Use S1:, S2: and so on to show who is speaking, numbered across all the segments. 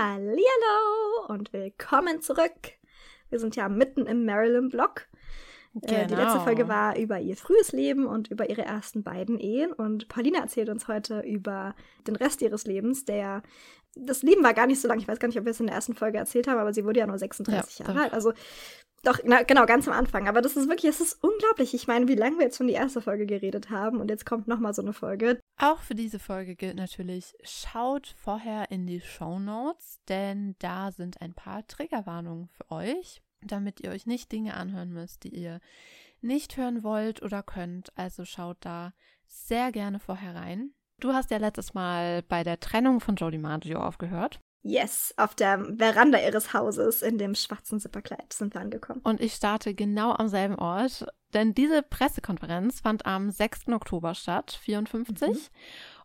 S1: Hallihallo und willkommen zurück. Wir sind ja mitten im Marilyn-Block. Genau. Äh, die letzte Folge genau. war über ihr frühes Leben und über ihre ersten beiden Ehen. Und Paulina erzählt uns heute über den Rest ihres Lebens, der das Leben war gar nicht so lang. Ich weiß gar nicht, ob wir es in der ersten Folge erzählt haben, aber sie wurde ja nur 36 ja, Jahre alt. Also doch, na, genau, ganz am Anfang. Aber das ist wirklich, es ist unglaublich. Ich meine, wie lange wir jetzt schon die erste Folge geredet haben und jetzt kommt nochmal so eine Folge.
S2: Auch für diese Folge gilt natürlich, schaut vorher in die Show Notes, denn da sind ein paar Triggerwarnungen für euch, damit ihr euch nicht Dinge anhören müsst, die ihr nicht hören wollt oder könnt. Also schaut da sehr gerne vorher rein. Du hast ja letztes Mal bei der Trennung von Jodie Maggio aufgehört.
S1: Yes, auf der Veranda ihres Hauses in dem schwarzen Zipperkleid sind wir angekommen.
S2: Und ich starte genau am selben Ort, denn diese Pressekonferenz fand am 6. Oktober statt, 54. Mhm.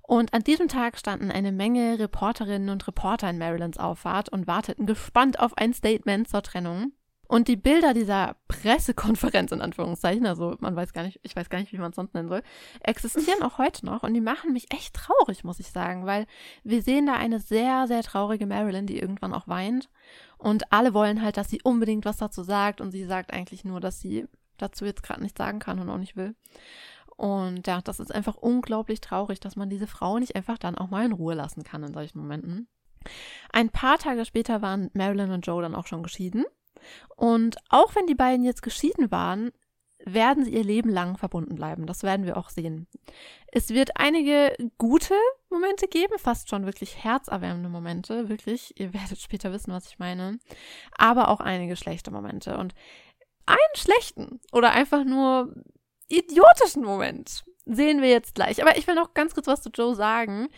S2: Und an diesem Tag standen eine Menge Reporterinnen und Reporter in Marilyns Auffahrt und warteten gespannt auf ein Statement zur Trennung. Und die Bilder dieser Pressekonferenz in Anführungszeichen, also man weiß gar nicht, ich weiß gar nicht, wie man es sonst nennen soll, existieren auch heute noch und die machen mich echt traurig, muss ich sagen, weil wir sehen da eine sehr, sehr traurige Marilyn, die irgendwann auch weint und alle wollen halt, dass sie unbedingt was dazu sagt und sie sagt eigentlich nur, dass sie dazu jetzt gerade nichts sagen kann und auch nicht will. Und ja, das ist einfach unglaublich traurig, dass man diese Frau nicht einfach dann auch mal in Ruhe lassen kann in solchen Momenten. Ein paar Tage später waren Marilyn und Joe dann auch schon geschieden. Und auch wenn die beiden jetzt geschieden waren, werden sie ihr Leben lang verbunden bleiben. Das werden wir auch sehen. Es wird einige gute Momente geben, fast schon wirklich herzerwärmende Momente, wirklich. Ihr werdet später wissen, was ich meine. Aber auch einige schlechte Momente. Und einen schlechten oder einfach nur idiotischen Moment sehen wir jetzt gleich. Aber ich will noch ganz kurz was zu Joe sagen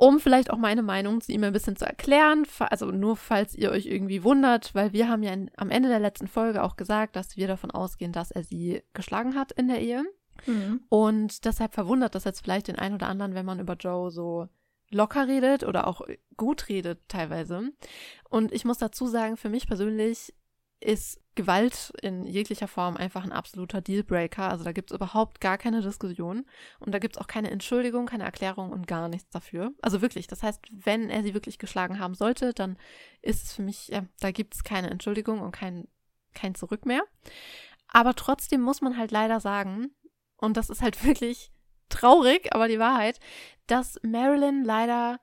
S2: um vielleicht auch meine Meinung zu ihm ein bisschen zu erklären. Also nur falls ihr euch irgendwie wundert, weil wir haben ja in, am Ende der letzten Folge auch gesagt, dass wir davon ausgehen, dass er sie geschlagen hat in der Ehe. Mhm. Und deshalb verwundert das jetzt vielleicht den einen oder anderen, wenn man über Joe so locker redet oder auch gut redet teilweise. Und ich muss dazu sagen, für mich persönlich ist Gewalt in jeglicher Form einfach ein absoluter Dealbreaker. Also da gibt es überhaupt gar keine Diskussion und da gibt es auch keine Entschuldigung, keine Erklärung und gar nichts dafür. Also wirklich, das heißt, wenn er sie wirklich geschlagen haben sollte, dann ist es für mich, ja, da gibt es keine Entschuldigung und kein, kein Zurück mehr. Aber trotzdem muss man halt leider sagen, und das ist halt wirklich traurig, aber die Wahrheit, dass Marilyn leider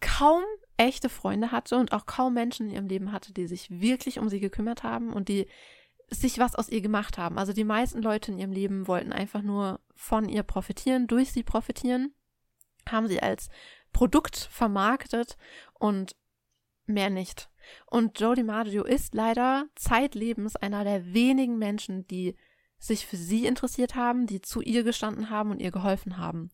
S2: kaum echte Freunde hatte und auch kaum Menschen in ihrem Leben hatte, die sich wirklich um sie gekümmert haben und die sich was aus ihr gemacht haben. Also die meisten Leute in ihrem Leben wollten einfach nur von ihr profitieren, durch sie profitieren, haben sie als Produkt vermarktet und mehr nicht. Und Jodie Maggio ist leider zeitlebens einer der wenigen Menschen, die sich für sie interessiert haben, die zu ihr gestanden haben und ihr geholfen haben.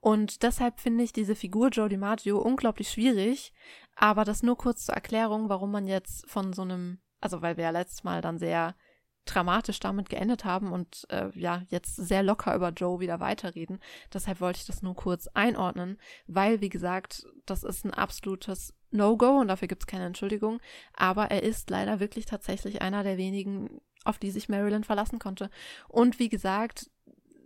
S2: Und deshalb finde ich diese Figur Joe DiMaggio unglaublich schwierig, aber das nur kurz zur Erklärung, warum man jetzt von so einem, also weil wir ja letztes Mal dann sehr dramatisch damit geendet haben und äh, ja, jetzt sehr locker über Joe wieder weiterreden. Deshalb wollte ich das nur kurz einordnen, weil, wie gesagt, das ist ein absolutes No-Go und dafür gibt es keine Entschuldigung. Aber er ist leider wirklich tatsächlich einer der wenigen auf die sich Marilyn verlassen konnte. Und wie gesagt,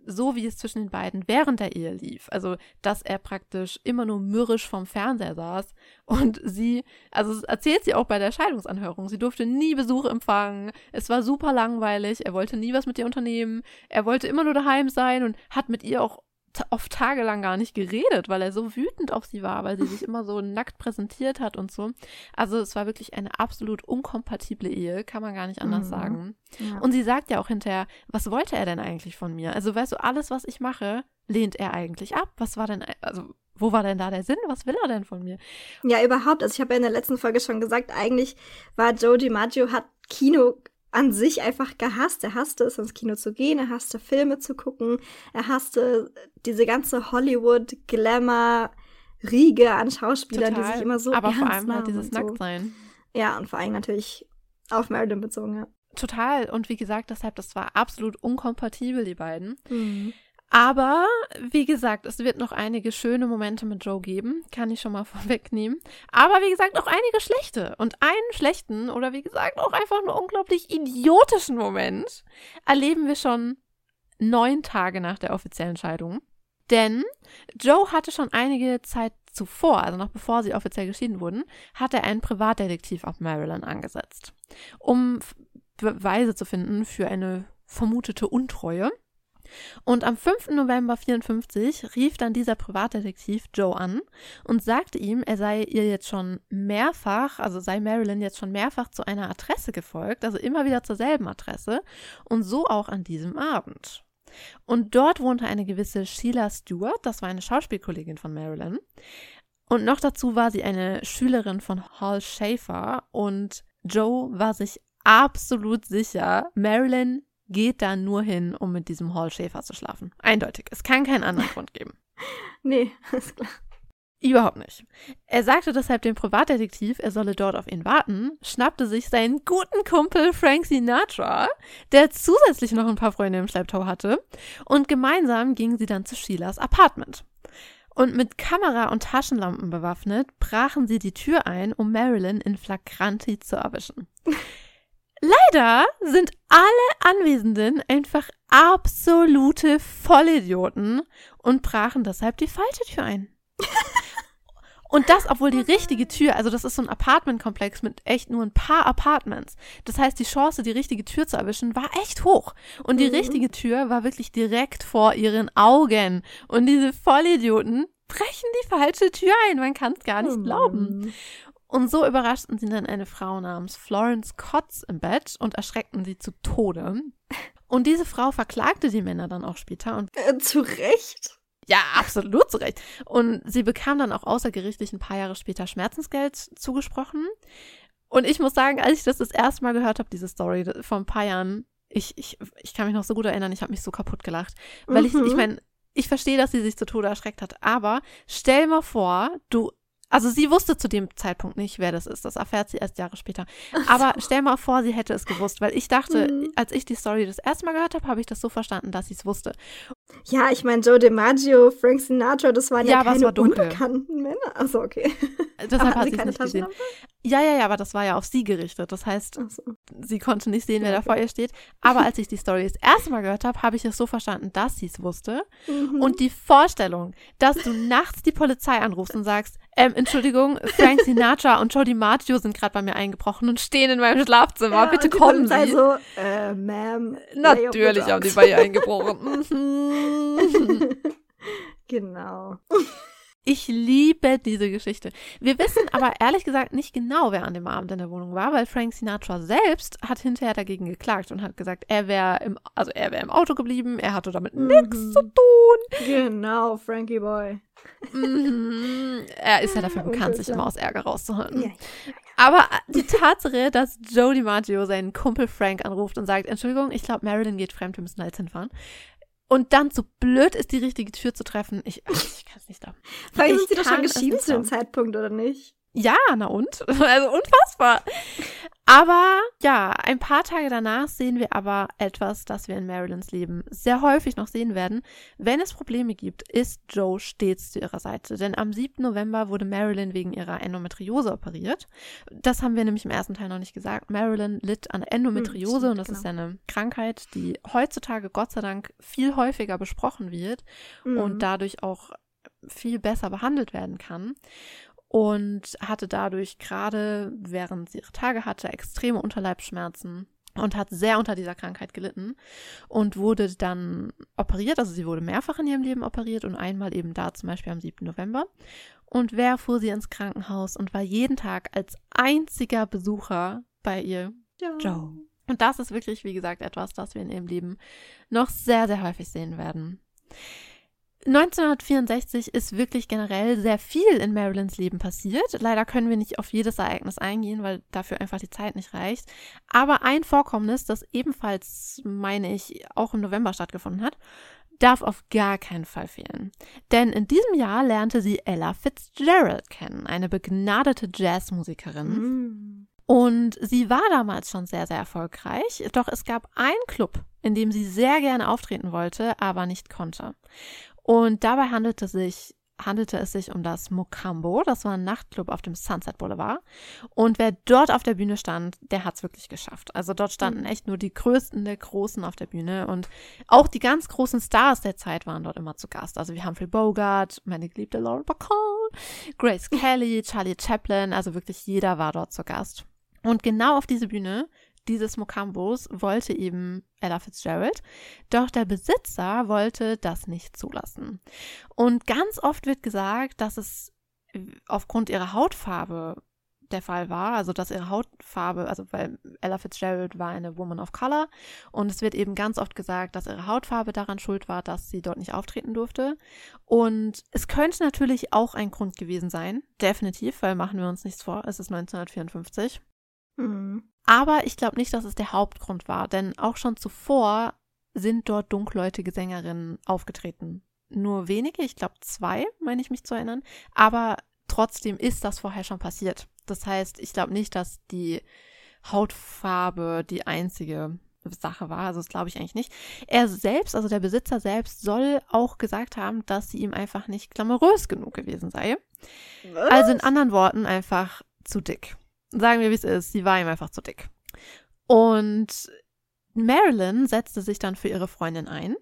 S2: so wie es zwischen den beiden während der Ehe lief. Also, dass er praktisch immer nur mürrisch vom Fernseher saß und sie, also erzählt sie auch bei der Scheidungsanhörung, sie durfte nie Besuch empfangen, es war super langweilig, er wollte nie was mit ihr unternehmen, er wollte immer nur daheim sein und hat mit ihr auch oft tagelang gar nicht geredet, weil er so wütend auf sie war, weil sie sich immer so nackt präsentiert hat und so. Also es war wirklich eine absolut unkompatible Ehe, kann man gar nicht anders mhm. sagen. Ja. Und sie sagt ja auch hinterher, was wollte er denn eigentlich von mir? Also weißt du, alles, was ich mache, lehnt er eigentlich ab. Was war denn, also wo war denn da der Sinn? Was will er denn von mir?
S1: Ja, überhaupt. Also ich habe ja in der letzten Folge schon gesagt, eigentlich war Joe DiMaggio hat Kino an sich einfach gehasst. Er hasste es, ins Kino zu gehen, er hasste Filme zu gucken, er hasste diese ganze Hollywood-Glamour-Riege an Schauspielern, Total. die sich immer so
S2: Aber vor allem halt dieses so. Nacktsein.
S1: Ja, und vor allem natürlich auf Marilyn bezogen, ja.
S2: Total. Und wie gesagt, deshalb, das war absolut unkompatibel, die beiden. Mhm. Aber wie gesagt, es wird noch einige schöne Momente mit Joe geben, kann ich schon mal vorwegnehmen. Aber wie gesagt, auch einige schlechte. Und einen schlechten oder wie gesagt auch einfach nur unglaublich idiotischen Moment erleben wir schon neun Tage nach der offiziellen Scheidung. Denn Joe hatte schon einige Zeit zuvor, also noch bevor sie offiziell geschieden wurden, hat er einen Privatdetektiv auf Marilyn angesetzt, um Beweise zu finden für eine vermutete Untreue. Und am 5. November 54 rief dann dieser Privatdetektiv Joe an und sagte ihm, er sei ihr jetzt schon mehrfach, also sei Marilyn jetzt schon mehrfach zu einer Adresse gefolgt, also immer wieder zur selben Adresse und so auch an diesem Abend. Und dort wohnte eine gewisse Sheila Stewart, das war eine Schauspielkollegin von Marilyn. Und noch dazu war sie eine Schülerin von Hall Schaefer und Joe war sich absolut sicher, Marilyn geht da nur hin, um mit diesem Hall Schäfer zu schlafen. Eindeutig. Es kann keinen anderen Grund geben.
S1: Nee, ist klar.
S2: Überhaupt nicht. Er sagte deshalb dem Privatdetektiv, er solle dort auf ihn warten, schnappte sich seinen guten Kumpel Frank Sinatra, der zusätzlich noch ein paar Freunde im Schlepptau hatte, und gemeinsam gingen sie dann zu Sheilas Apartment. Und mit Kamera und Taschenlampen bewaffnet, brachen sie die Tür ein, um Marilyn in Flagranti zu erwischen. Leider sind alle Anwesenden einfach absolute Vollidioten und brachen deshalb die falsche Tür ein. Und das, obwohl die richtige Tür, also das ist so ein Apartmentkomplex mit echt nur ein paar Apartments. Das heißt, die Chance, die richtige Tür zu erwischen, war echt hoch. Und die mhm. richtige Tür war wirklich direkt vor ihren Augen. Und diese Vollidioten brechen die falsche Tür ein. Man kann es gar nicht oh glauben. Und so überraschten sie dann eine Frau namens Florence Kotz im Bett und erschreckten sie zu Tode. Und diese Frau verklagte die Männer dann auch später. Und
S1: äh, zu Recht?
S2: Ja, absolut zu Recht. Und sie bekam dann auch außergerichtlich ein paar Jahre später Schmerzensgeld zugesprochen. Und ich muss sagen, als ich das das erste Mal gehört habe, diese Story vor ein paar Jahren, ich, ich, ich kann mich noch so gut erinnern, ich habe mich so kaputt gelacht. Weil mhm. ich, ich mhm. meine, ich verstehe, dass sie sich zu Tode erschreckt hat, aber stell mal vor, du also sie wusste zu dem Zeitpunkt nicht, wer das ist. Das erfährt sie erst Jahre später. Aber stell mal vor, sie hätte es gewusst, weil ich dachte, mhm. als ich die Story das erste Mal gehört habe, habe ich das so verstanden, dass sie es wusste.
S1: Ja, ich meine, Joe DiMaggio, Frank Sinatra, das waren ja, ja keine unbekannten Männer. Also okay.
S2: Deshalb hat sie es nicht gesehen. Ja, ja, ja, aber das war ja auf sie gerichtet. Das heißt, so. sie konnte nicht sehen, wer ja, okay. da vor ihr steht. Aber als ich die Story das erste Mal gehört habe, habe ich es so verstanden, dass sie es wusste. Mhm. Und die Vorstellung, dass du nachts die Polizei anrufst und sagst, ähm, Entschuldigung, Frank Sinatra und Joe DiMaggio sind gerade bei mir eingebrochen und stehen in meinem Schlafzimmer. Ja, Bitte kommen Sie.
S1: Also, äh, Ma'am.
S2: Natürlich haben die bei ihr eingebrochen.
S1: genau.
S2: Ich liebe diese Geschichte. Wir wissen aber ehrlich gesagt nicht genau, wer an dem Abend in der Wohnung war, weil Frank Sinatra selbst hat hinterher dagegen geklagt und hat gesagt, er wäre im, also er wäre im Auto geblieben, er hatte damit mhm. nichts zu tun.
S1: Genau, Frankie Boy.
S2: Mhm. Er ist ja dafür bekannt, sich immer aus Ärger rauszuholen. Ja, ja, ja. Aber die Tatsache, dass Joe DiMaggio seinen Kumpel Frank anruft und sagt, Entschuldigung, ich glaube, Marilyn geht fremd, wir müssen da jetzt hinfahren, und dann so blöd ist, die richtige Tür zu treffen. Ich, ich kann es nicht da.
S1: Vielleicht sind sie doch schon geschieden zu dem Zeitpunkt, oder nicht?
S2: Ja, na und? Also unfassbar. Aber ja, ein paar Tage danach sehen wir aber etwas, das wir in Marilyns Leben sehr häufig noch sehen werden. Wenn es Probleme gibt, ist Joe stets zu ihrer Seite. Denn am 7. November wurde Marilyn wegen ihrer Endometriose operiert. Das haben wir nämlich im ersten Teil noch nicht gesagt. Marilyn litt an Endometriose hm, und das genau. ist ja eine Krankheit, die heutzutage Gott sei Dank viel häufiger besprochen wird mhm. und dadurch auch viel besser behandelt werden kann und hatte dadurch gerade, während sie ihre Tage hatte, extreme Unterleibsschmerzen und hat sehr unter dieser Krankheit gelitten und wurde dann operiert. Also sie wurde mehrfach in ihrem Leben operiert und einmal eben da zum Beispiel am 7. November. Und wer fuhr sie ins Krankenhaus und war jeden Tag als einziger Besucher bei ihr?
S1: Joe. Joe.
S2: Und das ist wirklich, wie gesagt, etwas, das wir in ihrem Leben noch sehr, sehr häufig sehen werden. 1964 ist wirklich generell sehr viel in Marilyns Leben passiert. Leider können wir nicht auf jedes Ereignis eingehen, weil dafür einfach die Zeit nicht reicht. Aber ein Vorkommnis, das ebenfalls, meine ich, auch im November stattgefunden hat, darf auf gar keinen Fall fehlen. Denn in diesem Jahr lernte sie Ella Fitzgerald kennen, eine begnadete Jazzmusikerin. Mm. Und sie war damals schon sehr, sehr erfolgreich. Doch es gab einen Club, in dem sie sehr gerne auftreten wollte, aber nicht konnte. Und dabei handelte, sich, handelte es sich um das Mokambo. Das war ein Nachtclub auf dem Sunset Boulevard. Und wer dort auf der Bühne stand, der hat es wirklich geschafft. Also dort standen mhm. echt nur die Größten der Großen auf der Bühne. Und auch die ganz großen Stars der Zeit waren dort immer zu Gast. Also haben Phil Bogart, meine geliebte Laura Bacall, Grace Kelly, Charlie Chaplin, also wirklich jeder war dort zu Gast. Und genau auf diese Bühne dieses Mokambos wollte eben Ella Fitzgerald, doch der Besitzer wollte das nicht zulassen. Und ganz oft wird gesagt, dass es aufgrund ihrer Hautfarbe der Fall war, also dass ihre Hautfarbe, also weil Ella Fitzgerald war eine Woman of Color und es wird eben ganz oft gesagt, dass ihre Hautfarbe daran schuld war, dass sie dort nicht auftreten durfte. Und es könnte natürlich auch ein Grund gewesen sein, definitiv, weil machen wir uns nichts vor, es ist 1954. Mhm. Aber ich glaube nicht, dass es der Hauptgrund war, denn auch schon zuvor sind dort dunkelhäutige Sängerinnen aufgetreten. Nur wenige, ich glaube zwei, meine ich mich zu erinnern, aber trotzdem ist das vorher schon passiert. Das heißt, ich glaube nicht, dass die Hautfarbe die einzige Sache war. Also das glaube ich eigentlich nicht. Er selbst, also der Besitzer selbst, soll auch gesagt haben, dass sie ihm einfach nicht glamourös genug gewesen sei. Was? Also in anderen Worten einfach zu dick. Sagen wir, wie es ist. Sie war ihm einfach zu dick. Und Marilyn setzte sich dann für ihre Freundin ein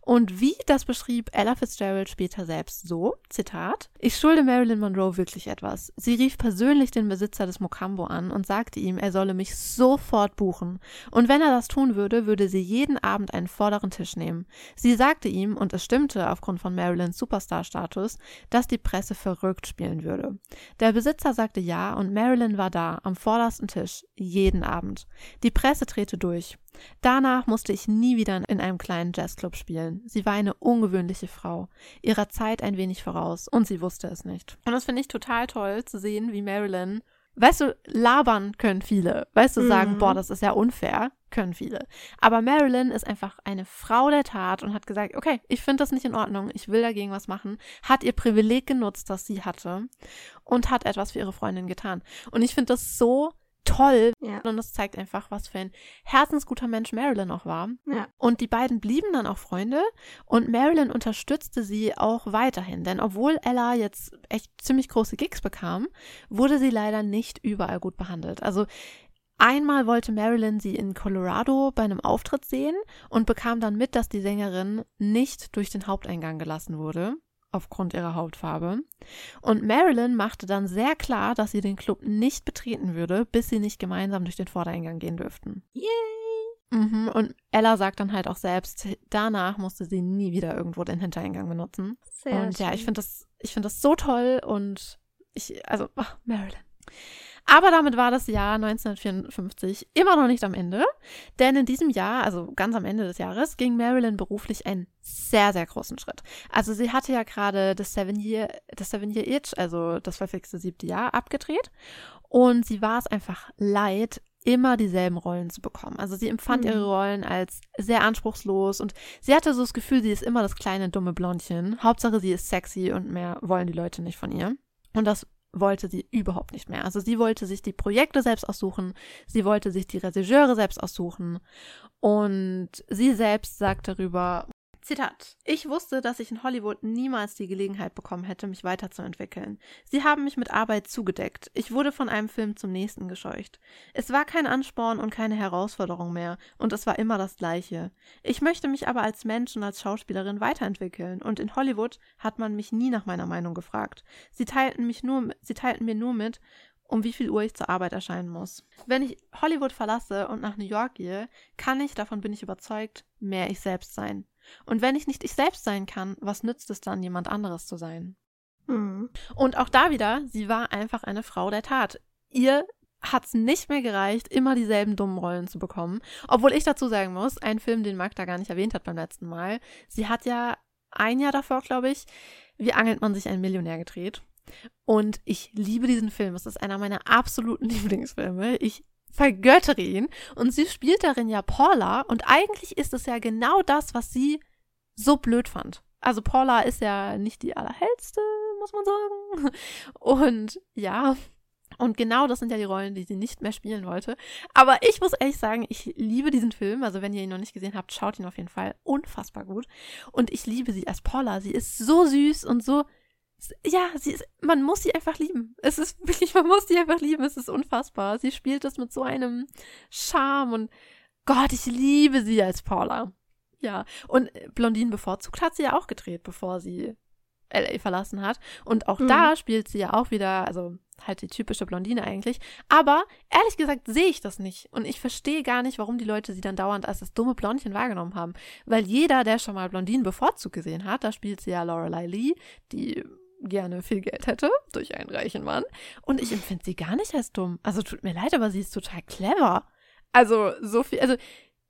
S2: und wie, das beschrieb Ella Fitzgerald später selbst so, Zitat, ich schulde Marilyn Monroe wirklich etwas. Sie rief persönlich den Besitzer des Mokambo an und sagte ihm, er solle mich sofort buchen. Und wenn er das tun würde, würde sie jeden Abend einen vorderen Tisch nehmen. Sie sagte ihm, und es stimmte aufgrund von Marilyns Superstar-Status, dass die Presse verrückt spielen würde. Der Besitzer sagte ja und Marilyn war da, am vordersten Tisch, jeden Abend. Die Presse drehte durch. Danach musste ich nie wieder in einem kleinen Jazzclub spielen. Sie war eine ungewöhnliche Frau, ihrer Zeit ein wenig voraus, und sie wusste es nicht. Und das finde ich total toll zu sehen, wie Marilyn Weißt du, labern können viele. Weißt du, sagen, mhm. boah, das ist ja unfair, können viele. Aber Marilyn ist einfach eine Frau der Tat und hat gesagt, okay, ich finde das nicht in Ordnung, ich will dagegen was machen, hat ihr Privileg genutzt, das sie hatte und hat etwas für ihre Freundin getan. Und ich finde das so toll. Ja. Und das zeigt einfach, was für ein herzensguter Mensch Marilyn auch war. Ja. Und die beiden blieben dann auch Freunde und Marilyn unterstützte sie auch weiterhin. Denn obwohl Ella jetzt echt ziemlich große Gigs bekam, wurde sie leider nicht überall gut behandelt. Also Einmal wollte Marilyn sie in Colorado bei einem Auftritt sehen und bekam dann mit, dass die Sängerin nicht durch den Haupteingang gelassen wurde aufgrund ihrer Hautfarbe. Und Marilyn machte dann sehr klar, dass sie den Club nicht betreten würde, bis sie nicht gemeinsam durch den Vordereingang gehen dürften. Yay! Mhm, und Ella sagt dann halt auch selbst, danach musste sie nie wieder irgendwo den Hintereingang benutzen. Sehr und schön. ja, ich finde das, ich finde das so toll und ich, also, ach, Marilyn. Aber damit war das Jahr 1954 immer noch nicht am Ende, denn in diesem Jahr, also ganz am Ende des Jahres, ging Marilyn beruflich einen sehr, sehr großen Schritt. Also sie hatte ja gerade das Seven Year, das Seven Year Itch, also das verfixte siebte Jahr, abgedreht und sie war es einfach leid, immer dieselben Rollen zu bekommen. Also sie empfand mhm. ihre Rollen als sehr anspruchslos und sie hatte so das Gefühl, sie ist immer das kleine dumme Blondchen. Hauptsache sie ist sexy und mehr wollen die Leute nicht von ihr. Und das wollte sie überhaupt nicht mehr. Also sie wollte sich die Projekte selbst aussuchen, sie wollte sich die Regisseure selbst aussuchen und sie selbst sagt darüber, Zitat. Ich wusste, dass ich in Hollywood niemals die Gelegenheit bekommen hätte, mich weiterzuentwickeln. Sie haben mich mit Arbeit zugedeckt. Ich wurde von einem Film zum nächsten gescheucht. Es war kein Ansporn und keine Herausforderung mehr, und es war immer das Gleiche. Ich möchte mich aber als Mensch und als Schauspielerin weiterentwickeln, und in Hollywood hat man mich nie nach meiner Meinung gefragt. Sie teilten mich nur, sie teilten mir nur mit, um wie viel Uhr ich zur Arbeit erscheinen muss. Wenn ich Hollywood verlasse und nach New York gehe, kann ich, davon bin ich überzeugt, mehr ich selbst sein. Und wenn ich nicht ich selbst sein kann, was nützt es dann, jemand anderes zu sein? Mhm. Und auch da wieder, sie war einfach eine Frau der Tat. Ihr hat es nicht mehr gereicht, immer dieselben dummen Rollen zu bekommen. Obwohl ich dazu sagen muss, ein Film, den Magda gar nicht erwähnt hat beim letzten Mal, sie hat ja ein Jahr davor, glaube ich, Wie angelt man sich einen Millionär gedreht. Und ich liebe diesen Film. Es ist einer meiner absoluten Lieblingsfilme. Ich vergöttere ihn. Und sie spielt darin ja Paula. Und eigentlich ist es ja genau das, was sie so blöd fand. Also Paula ist ja nicht die allerhellste, muss man sagen. Und ja, und genau das sind ja die Rollen, die sie nicht mehr spielen wollte. Aber ich muss ehrlich sagen, ich liebe diesen Film. Also wenn ihr ihn noch nicht gesehen habt, schaut ihn auf jeden Fall unfassbar gut. Und ich liebe sie als Paula. Sie ist so süß und so ja, sie ist, man muss sie einfach lieben. Es ist wirklich, man muss sie einfach lieben. Es ist unfassbar. Sie spielt das mit so einem Charme und Gott, ich liebe sie als Paula. Ja, und Blondine bevorzugt hat sie ja auch gedreht, bevor sie LA verlassen hat. Und auch mhm. da spielt sie ja auch wieder, also halt die typische Blondine eigentlich. Aber ehrlich gesagt sehe ich das nicht. Und ich verstehe gar nicht, warum die Leute sie dann dauernd als das dumme Blondchen wahrgenommen haben. Weil jeder, der schon mal Blondinen bevorzugt gesehen hat, da spielt sie ja Lorelei Lee, die gerne viel Geld hätte durch einen reichen Mann. Und ich empfinde sie gar nicht als dumm. Also tut mir leid, aber sie ist total clever. Also so viel, also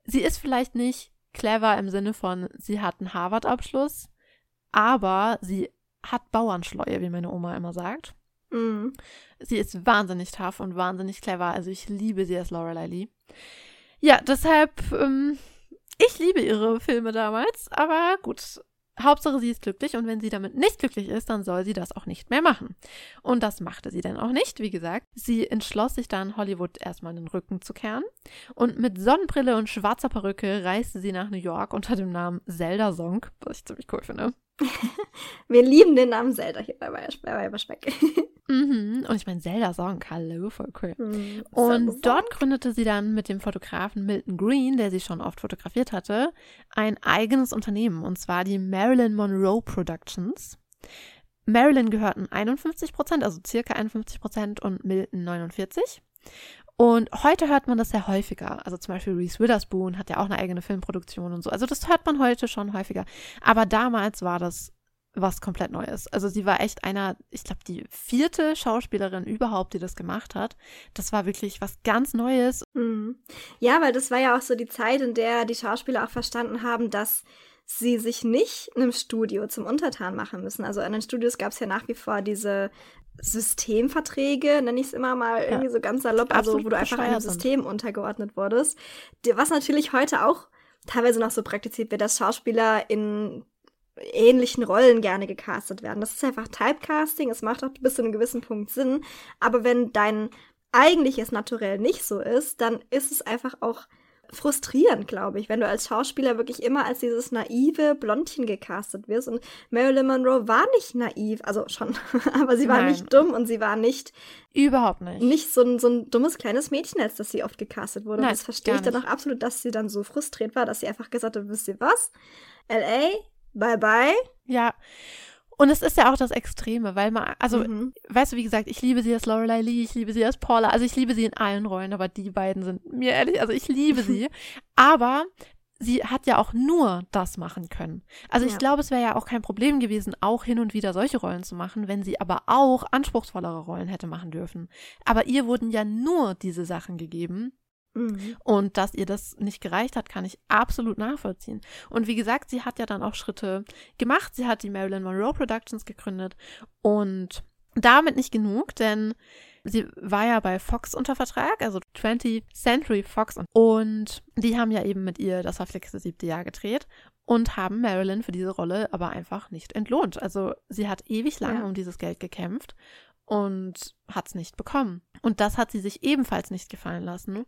S2: sie ist vielleicht nicht clever im Sinne von, sie hat einen Harvard-Abschluss, aber sie hat Bauernschleue, wie meine Oma immer sagt. Mhm. Sie ist wahnsinnig tough und wahnsinnig clever. Also ich liebe sie als Lorelei Lee. Ja, deshalb, ähm, ich liebe ihre Filme damals, aber gut, Hauptsache, sie ist glücklich und wenn sie damit nicht glücklich ist, dann soll sie das auch nicht mehr machen. Und das machte sie dann auch nicht, wie gesagt. Sie entschloss sich dann, Hollywood erstmal den Rücken zu kehren und mit Sonnenbrille und schwarzer Perücke reiste sie nach New York unter dem Namen Zelda Song, was ich ziemlich cool finde.
S1: Wir lieben den Namen Zelda hier bei Weiberspeck.
S2: Mhm. Und ich meine, Zelda Song, hallo, voll cool. Mhm, und dort gründete sie dann mit dem Fotografen Milton Green, der sie schon oft fotografiert hatte, ein eigenes Unternehmen, und zwar die Marilyn Monroe Productions. Marilyn gehörten 51 Prozent, also circa 51 Prozent, und Milton 49. Und heute hört man das sehr häufiger. Also zum Beispiel Reese Witherspoon hat ja auch eine eigene Filmproduktion und so. Also das hört man heute schon häufiger. Aber damals war das was komplett Neues. Also sie war echt einer, ich glaube, die vierte Schauspielerin überhaupt, die das gemacht hat. Das war wirklich was ganz Neues.
S1: Mhm. Ja, weil das war ja auch so die Zeit, in der die Schauspieler auch verstanden haben, dass sie sich nicht in einem Studio zum Untertan machen müssen. Also in den Studios gab es ja nach wie vor diese Systemverträge, nenne ich es immer mal, irgendwie so ganz salopp, also wo du einfach einem System untergeordnet wurdest. Was natürlich heute auch teilweise noch so praktiziert wird, dass Schauspieler in ähnlichen Rollen gerne gecastet werden. Das ist einfach Typecasting, es macht auch bis zu einem gewissen Punkt Sinn, aber wenn dein eigentliches Naturell nicht so ist, dann ist es einfach auch frustrierend, glaube ich, wenn du als Schauspieler wirklich immer als dieses naive Blondchen gecastet wirst. Und Marilyn Monroe war nicht naiv, also schon, aber sie war Nein. nicht dumm und sie war nicht.
S2: Überhaupt nicht.
S1: Nicht so ein, so ein dummes kleines Mädchen, als dass sie oft gecastet wurde. Nein, und das verstehe ich dann auch absolut, dass sie dann so frustriert war, dass sie einfach gesagt hat, wisst ihr was? LA, Bye bye.
S2: Ja. Und es ist ja auch das Extreme, weil man, also, mhm. weißt du, wie gesagt, ich liebe sie als Lorelei Lee, ich liebe sie als Paula, also ich liebe sie in allen Rollen, aber die beiden sind mir ehrlich, also ich liebe sie. aber sie hat ja auch nur das machen können. Also ich ja. glaube, es wäre ja auch kein Problem gewesen, auch hin und wieder solche Rollen zu machen, wenn sie aber auch anspruchsvollere Rollen hätte machen dürfen. Aber ihr wurden ja nur diese Sachen gegeben Mhm. Und dass ihr das nicht gereicht hat, kann ich absolut nachvollziehen. Und wie gesagt, sie hat ja dann auch Schritte gemacht. Sie hat die Marilyn Monroe Productions gegründet und damit nicht genug, denn sie war ja bei Fox unter Vertrag, also 20th Century Fox. Und die haben ja eben mit ihr das verflixte siebte Jahr gedreht und haben Marilyn für diese Rolle aber einfach nicht entlohnt. Also sie hat ewig lang ja. um dieses Geld gekämpft und hat es nicht bekommen. Und das hat sie sich ebenfalls nicht gefallen lassen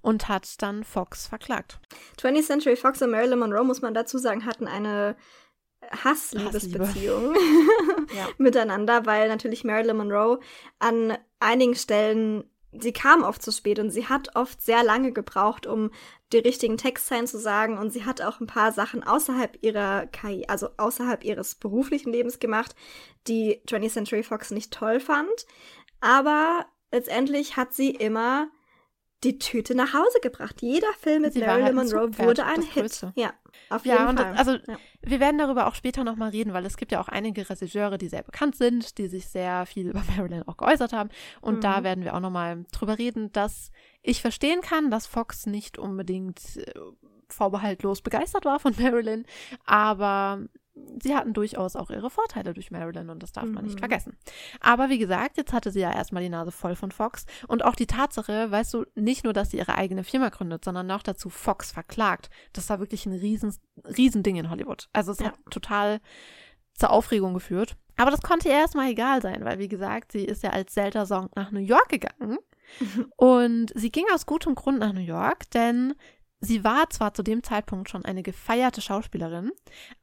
S2: und hat dann Fox verklagt.
S1: 20th Century Fox und Marilyn Monroe, muss man dazu sagen, hatten eine Hassliebesbeziehung ja. miteinander, weil natürlich Marilyn Monroe an einigen Stellen sie kam oft zu spät und sie hat oft sehr lange gebraucht, um die richtigen Textzeilen zu sagen und sie hat auch ein paar Sachen außerhalb ihrer Karriere, also außerhalb ihres beruflichen Lebens gemacht, die 20th Century Fox nicht toll fand. Aber letztendlich hat sie immer die Tüte nach Hause gebracht. Jeder Film mit Marilyn halt Monroe wurde ein Hit. Ja, auf jeden ja, und Fall.
S2: also ja. wir werden darüber auch später nochmal reden, weil es gibt ja auch einige Regisseure, die sehr bekannt sind, die sich sehr viel über Marilyn auch geäußert haben. Und mhm. da werden wir auch nochmal drüber reden, dass ich verstehen kann, dass Fox nicht unbedingt äh, vorbehaltlos begeistert war von Marilyn, aber sie hatten durchaus auch ihre Vorteile durch Marilyn und das darf mhm. man nicht mhm. vergessen. Aber wie gesagt, jetzt hatte sie ja erstmal die Nase voll von Fox und auch die Tatsache, weißt du, nicht nur, dass sie ihre eigene Firma gründet, sondern noch dazu Fox verklagt. Das war wirklich ein riesen, riesen Ding in Hollywood. Also es ja. hat total zur Aufregung geführt. Aber das konnte ihr erstmal egal sein, weil wie gesagt, sie ist ja als Zelda-Song nach New York gegangen. Und sie ging aus gutem Grund nach New York, denn Sie war zwar zu dem Zeitpunkt schon eine gefeierte Schauspielerin,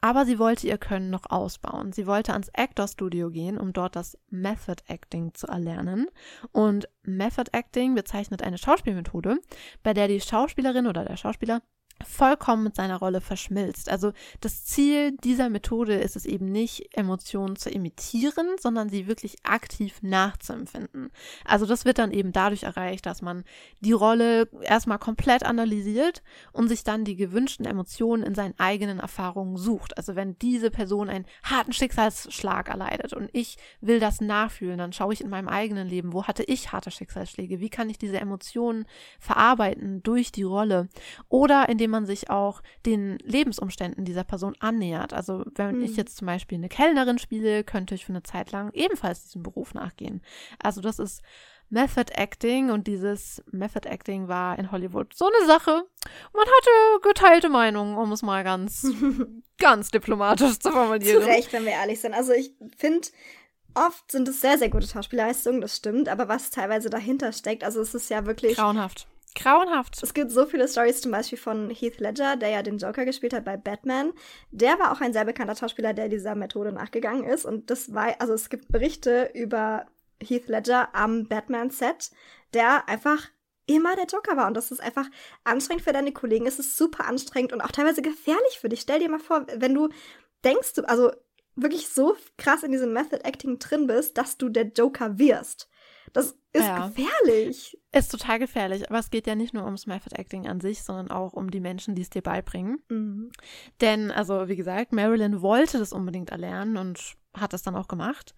S2: aber sie wollte ihr Können noch ausbauen. Sie wollte ans Actor Studio gehen, um dort das Method Acting zu erlernen. Und Method Acting bezeichnet eine Schauspielmethode, bei der die Schauspielerin oder der Schauspieler vollkommen mit seiner Rolle verschmilzt. Also das Ziel dieser Methode ist es eben nicht, Emotionen zu imitieren, sondern sie wirklich aktiv nachzuempfinden. Also das wird dann eben dadurch erreicht, dass man die Rolle erstmal komplett analysiert und sich dann die gewünschten Emotionen in seinen eigenen Erfahrungen sucht. Also wenn diese Person einen harten Schicksalsschlag erleidet und ich will das nachfühlen, dann schaue ich in meinem eigenen Leben, wo hatte ich harte Schicksalsschläge, wie kann ich diese Emotionen verarbeiten durch die Rolle oder indem man sich auch den Lebensumständen dieser Person annähert. Also wenn mhm. ich jetzt zum Beispiel eine Kellnerin spiele, könnte ich für eine Zeit lang ebenfalls diesem Beruf nachgehen. Also das ist Method Acting und dieses Method Acting war in Hollywood so eine Sache. Man hatte geteilte Meinungen, um es mal ganz, ganz diplomatisch zu formulieren.
S1: Zu Recht, wenn wir ehrlich sind. Also ich finde, oft sind es sehr, sehr gute Schauspielleistungen, das stimmt, aber was teilweise dahinter steckt, also es ist ja wirklich.
S2: Grauenhaft. Grauenhaft.
S1: Es gibt so viele Stories, zum Beispiel von Heath Ledger, der ja den Joker gespielt hat bei Batman. Der war auch ein sehr bekannter Schauspieler, der dieser Methode nachgegangen ist. Und das war, also es gibt Berichte über Heath Ledger am Batman-Set, der einfach immer der Joker war. Und das ist einfach anstrengend für deine Kollegen. Es ist super anstrengend und auch teilweise gefährlich für dich. Stell dir mal vor, wenn du denkst, also wirklich so krass in diesem Method Acting drin bist, dass du der Joker wirst. Das ist ja. gefährlich.
S2: Ist total gefährlich, aber es geht ja nicht nur ums Method Acting an sich, sondern auch um die Menschen, die es dir beibringen. Mhm. Denn, also wie gesagt, Marilyn wollte das unbedingt erlernen und hat es dann auch gemacht.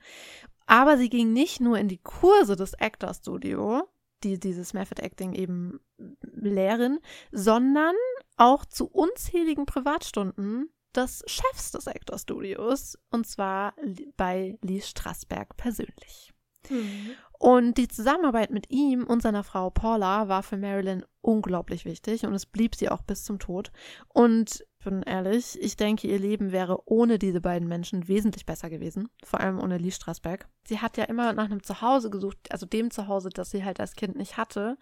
S2: Aber sie ging nicht nur in die Kurse des Actor Studio, die dieses Method Acting eben lehren, sondern auch zu unzähligen Privatstunden des Chefs des Actor Studios, und zwar bei Lee Strasberg persönlich. Mhm. Und die Zusammenarbeit mit ihm und seiner Frau Paula war für Marilyn unglaublich wichtig und es blieb sie auch bis zum Tod. Und ich bin ehrlich, ich denke, ihr Leben wäre ohne diese beiden Menschen wesentlich besser gewesen, vor allem ohne Lee Strasberg. Sie hat ja immer nach einem Zuhause gesucht, also dem Zuhause, das sie halt als Kind nicht hatte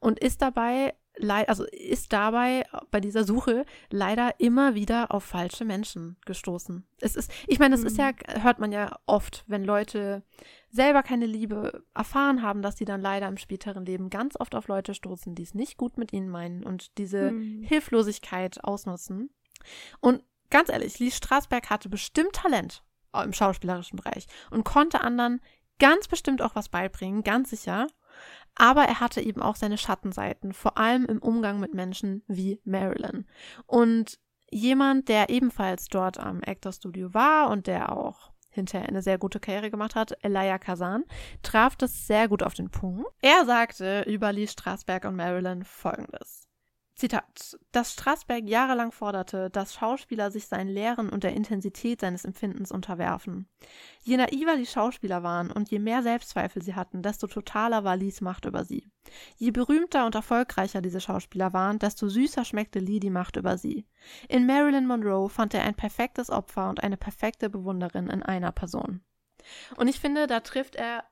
S2: und ist dabei also ist dabei bei dieser Suche leider immer wieder auf falsche Menschen gestoßen. Es ist, ich meine, das mhm. ist ja, mhm. hört man ja oft, wenn Leute selber keine Liebe erfahren haben, dass sie dann leider im späteren Leben ganz oft auf Leute stoßen, die es nicht gut mit ihnen meinen und diese mhm. Hilflosigkeit ausnutzen. Und ganz ehrlich, Lee Strasberg hatte bestimmt Talent im schauspielerischen Bereich und konnte anderen ganz bestimmt auch was beibringen, ganz sicher. Aber er hatte eben auch seine Schattenseiten, vor allem im Umgang mit Menschen wie Marilyn. Und jemand, der ebenfalls dort am Actor Studio war und der auch hinterher eine sehr gute Karriere gemacht hat, Elia Kazan, traf das sehr gut auf den Punkt. Er sagte über Lee Strasberg und Marilyn folgendes. Zitat, dass Strasberg jahrelang forderte, dass Schauspieler sich seinen Lehren und der Intensität seines Empfindens unterwerfen. Je naiver die Schauspieler waren und je mehr Selbstzweifel sie hatten, desto totaler war Lees Macht über sie. Je berühmter und erfolgreicher diese Schauspieler waren, desto süßer schmeckte Lee die Macht über sie. In Marilyn Monroe fand er ein perfektes Opfer und eine perfekte Bewunderin in einer Person. Und ich finde, da trifft er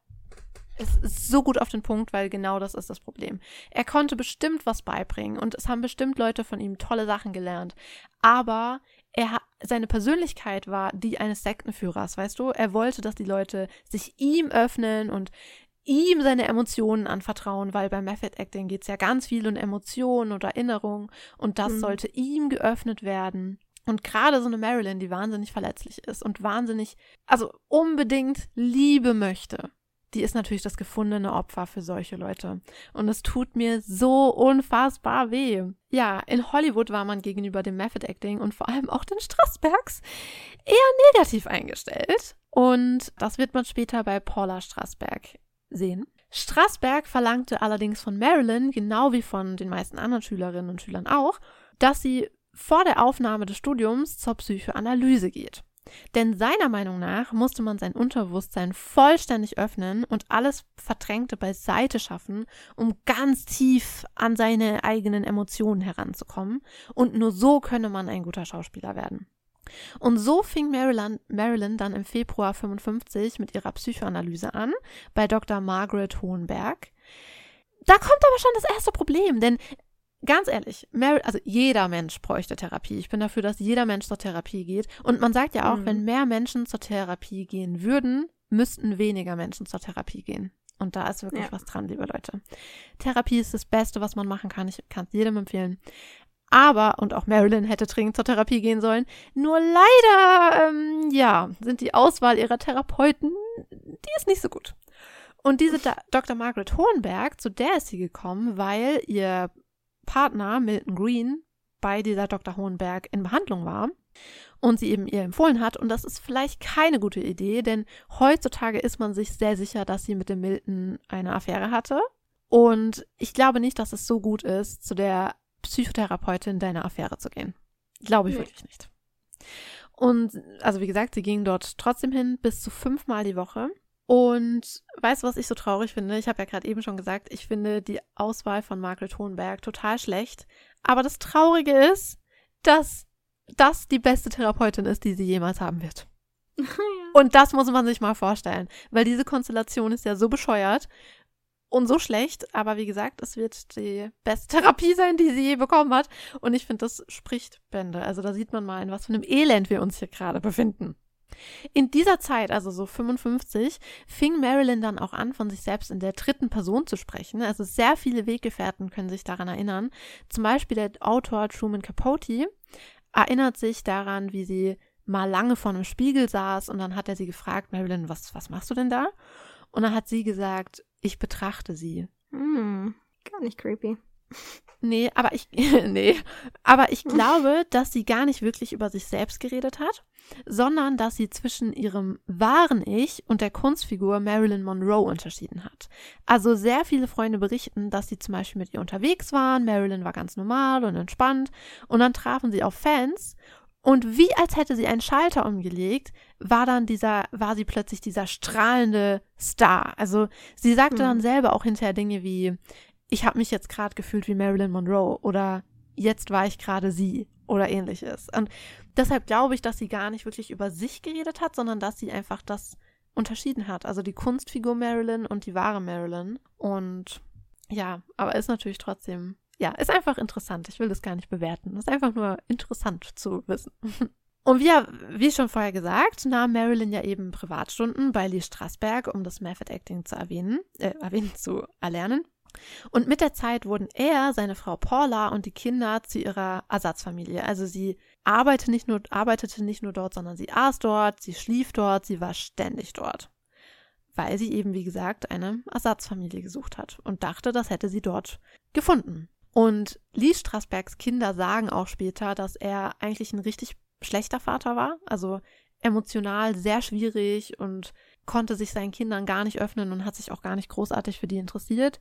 S2: es ist so gut auf den Punkt, weil genau das ist das Problem. Er konnte bestimmt was beibringen und es haben bestimmt Leute von ihm tolle Sachen gelernt. Aber er, seine Persönlichkeit war die eines Sektenführers, weißt du? Er wollte, dass die Leute sich ihm öffnen und ihm seine Emotionen anvertrauen, weil beim Method Acting geht es ja ganz viel um Emotionen und Erinnerungen und das mhm. sollte ihm geöffnet werden. Und gerade so eine Marilyn, die wahnsinnig verletzlich ist und wahnsinnig, also unbedingt Liebe möchte die ist natürlich das gefundene Opfer für solche Leute. Und es tut mir so unfassbar weh. Ja, in Hollywood war man gegenüber dem Method Acting und vor allem auch den Strasbergs eher negativ eingestellt. Und das wird man später bei Paula Strasberg sehen. Strasberg verlangte allerdings von Marilyn, genau wie von den meisten anderen Schülerinnen und Schülern auch, dass sie vor der Aufnahme des Studiums zur Psychoanalyse geht. Denn seiner Meinung nach musste man sein Unterbewusstsein vollständig öffnen und alles Verdrängte beiseite schaffen, um ganz tief an seine eigenen Emotionen heranzukommen. Und nur so könne man ein guter Schauspieler werden. Und so fing Marilyn, Marilyn dann im Februar 55 mit ihrer Psychoanalyse an bei Dr. Margaret Hohenberg. Da kommt aber schon das erste Problem, denn ganz ehrlich, Mary, also jeder Mensch bräuchte Therapie. Ich bin dafür, dass jeder Mensch zur Therapie geht. Und man sagt ja auch, mhm. wenn mehr Menschen zur Therapie gehen würden, müssten weniger Menschen zur Therapie gehen. Und da ist wirklich ja. was dran, liebe Leute. Therapie ist das Beste, was man machen kann. Ich kann es jedem empfehlen. Aber, und auch Marilyn hätte dringend zur Therapie gehen sollen, nur leider, ähm, ja, sind die Auswahl ihrer Therapeuten, die ist nicht so gut. Und diese da Dr. Margaret Hohenberg, zu der ist sie gekommen, weil ihr Partner Milton Green bei dieser Dr. Hohenberg in Behandlung war und sie eben ihr empfohlen hat. Und das ist vielleicht keine gute Idee, denn heutzutage ist man sich sehr sicher, dass sie mit dem Milton eine Affäre hatte. Und ich glaube nicht, dass es so gut ist, zu der Psychotherapeutin deiner Affäre zu gehen. Glaube ich nee. wirklich nicht. Und also wie gesagt, sie ging dort trotzdem hin bis zu fünfmal die Woche. Und weißt du, was ich so traurig finde? Ich habe ja gerade eben schon gesagt, ich finde die Auswahl von Margaret Hohenberg total schlecht. Aber das Traurige ist, dass das die beste Therapeutin ist, die sie jemals haben wird. Und das muss man sich mal vorstellen, weil diese Konstellation ist ja so bescheuert und so schlecht, aber wie gesagt, es wird die beste Therapie sein, die sie je bekommen hat. Und ich finde, das spricht Bände. Also da sieht man mal, in was für einem Elend wir uns hier gerade befinden. In dieser Zeit, also so 55, fing Marilyn dann auch an, von sich selbst in der dritten Person zu sprechen. Also sehr viele Weggefährten können sich daran erinnern. Zum Beispiel der Autor Truman Capote erinnert sich daran, wie sie mal lange vor einem Spiegel saß und dann hat er sie gefragt, Marilyn, was, was machst du denn da? Und dann hat sie gesagt, ich betrachte sie.
S1: Hm, gar nicht creepy.
S2: Nee, aber ich, nee, aber ich glaube, dass sie gar nicht wirklich über sich selbst geredet hat, sondern dass sie zwischen ihrem wahren Ich und der Kunstfigur Marilyn Monroe unterschieden hat. Also sehr viele Freunde berichten, dass sie zum Beispiel mit ihr unterwegs waren, Marilyn war ganz normal und entspannt und dann trafen sie auf Fans und wie als hätte sie einen Schalter umgelegt, war dann dieser, war sie plötzlich dieser strahlende Star. Also sie sagte mhm. dann selber auch hinterher Dinge wie, ich habe mich jetzt gerade gefühlt wie Marilyn Monroe oder jetzt war ich gerade sie oder ähnliches. Und deshalb glaube ich, dass sie gar nicht wirklich über sich geredet hat, sondern dass sie einfach das unterschieden hat. Also die Kunstfigur Marilyn und die wahre Marilyn. Und ja, aber ist natürlich trotzdem ja, ist einfach interessant. Ich will das gar nicht bewerten. ist einfach nur interessant zu wissen. Und wie, wie schon vorher gesagt, nahm Marilyn ja eben Privatstunden bei Lee Strasberg, um das Method Acting zu erwähnen, äh, erwähnen, zu erlernen. Und mit der Zeit wurden er, seine Frau Paula und die Kinder zu ihrer Ersatzfamilie. Also sie arbeitete nicht nur, arbeitete nicht nur dort, sondern sie aß dort, sie schlief dort, sie war ständig dort. Weil sie eben, wie gesagt, eine Ersatzfamilie gesucht hat und dachte, das hätte sie dort gefunden. Und Lee Strasbergs Kinder sagen auch später, dass er eigentlich ein richtig schlechter Vater war, also emotional sehr schwierig und konnte sich seinen Kindern gar nicht öffnen und hat sich auch gar nicht großartig für die interessiert.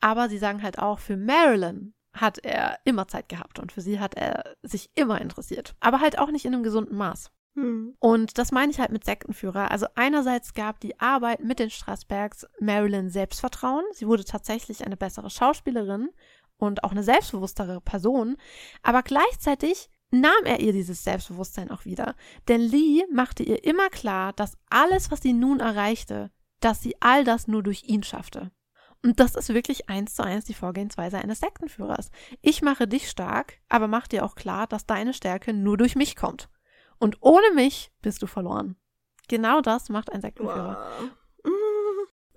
S2: Aber sie sagen halt auch, für Marilyn hat er immer Zeit gehabt und für sie hat er sich immer interessiert. Aber halt auch nicht in einem gesunden Maß. Hm. Und das meine ich halt mit Sektenführer. Also einerseits gab die Arbeit mit den Strasbergs Marilyn Selbstvertrauen. Sie wurde tatsächlich eine bessere Schauspielerin und auch eine selbstbewusstere Person, aber gleichzeitig nahm er ihr dieses Selbstbewusstsein auch wieder. Denn Lee machte ihr immer klar, dass alles, was sie nun erreichte, dass sie all das nur durch ihn schaffte. Und das ist wirklich eins zu eins die Vorgehensweise eines Sektenführers. Ich mache dich stark, aber mach dir auch klar, dass deine Stärke nur durch mich kommt. Und ohne mich bist du verloren. Genau das macht ein Sektenführer. Wow.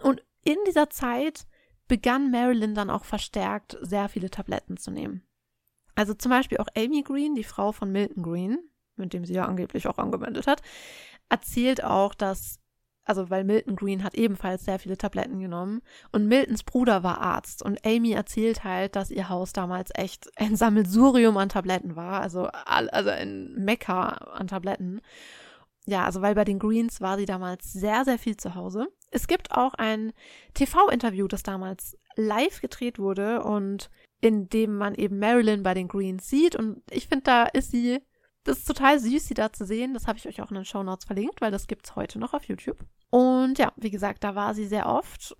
S2: Und in dieser Zeit begann Marilyn dann auch verstärkt sehr viele Tabletten zu nehmen. Also zum Beispiel auch Amy Green, die Frau von Milton Green, mit dem sie ja angeblich auch angewendet hat, erzählt auch, dass, also weil Milton Green hat ebenfalls sehr viele Tabletten genommen und Miltons Bruder war Arzt und Amy erzählt halt, dass ihr Haus damals echt ein Sammelsurium an Tabletten war, also, also ein Mekka an Tabletten. Ja, also weil bei den Greens war sie damals sehr, sehr viel zu Hause. Es gibt auch ein TV-Interview, das damals live gedreht wurde und in dem man eben Marilyn bei den Greens sieht. Und ich finde, da ist sie, das ist total süß, sie da zu sehen. Das habe ich euch auch in den Show Notes verlinkt, weil das gibt es heute noch auf YouTube. Und ja, wie gesagt, da war sie sehr oft.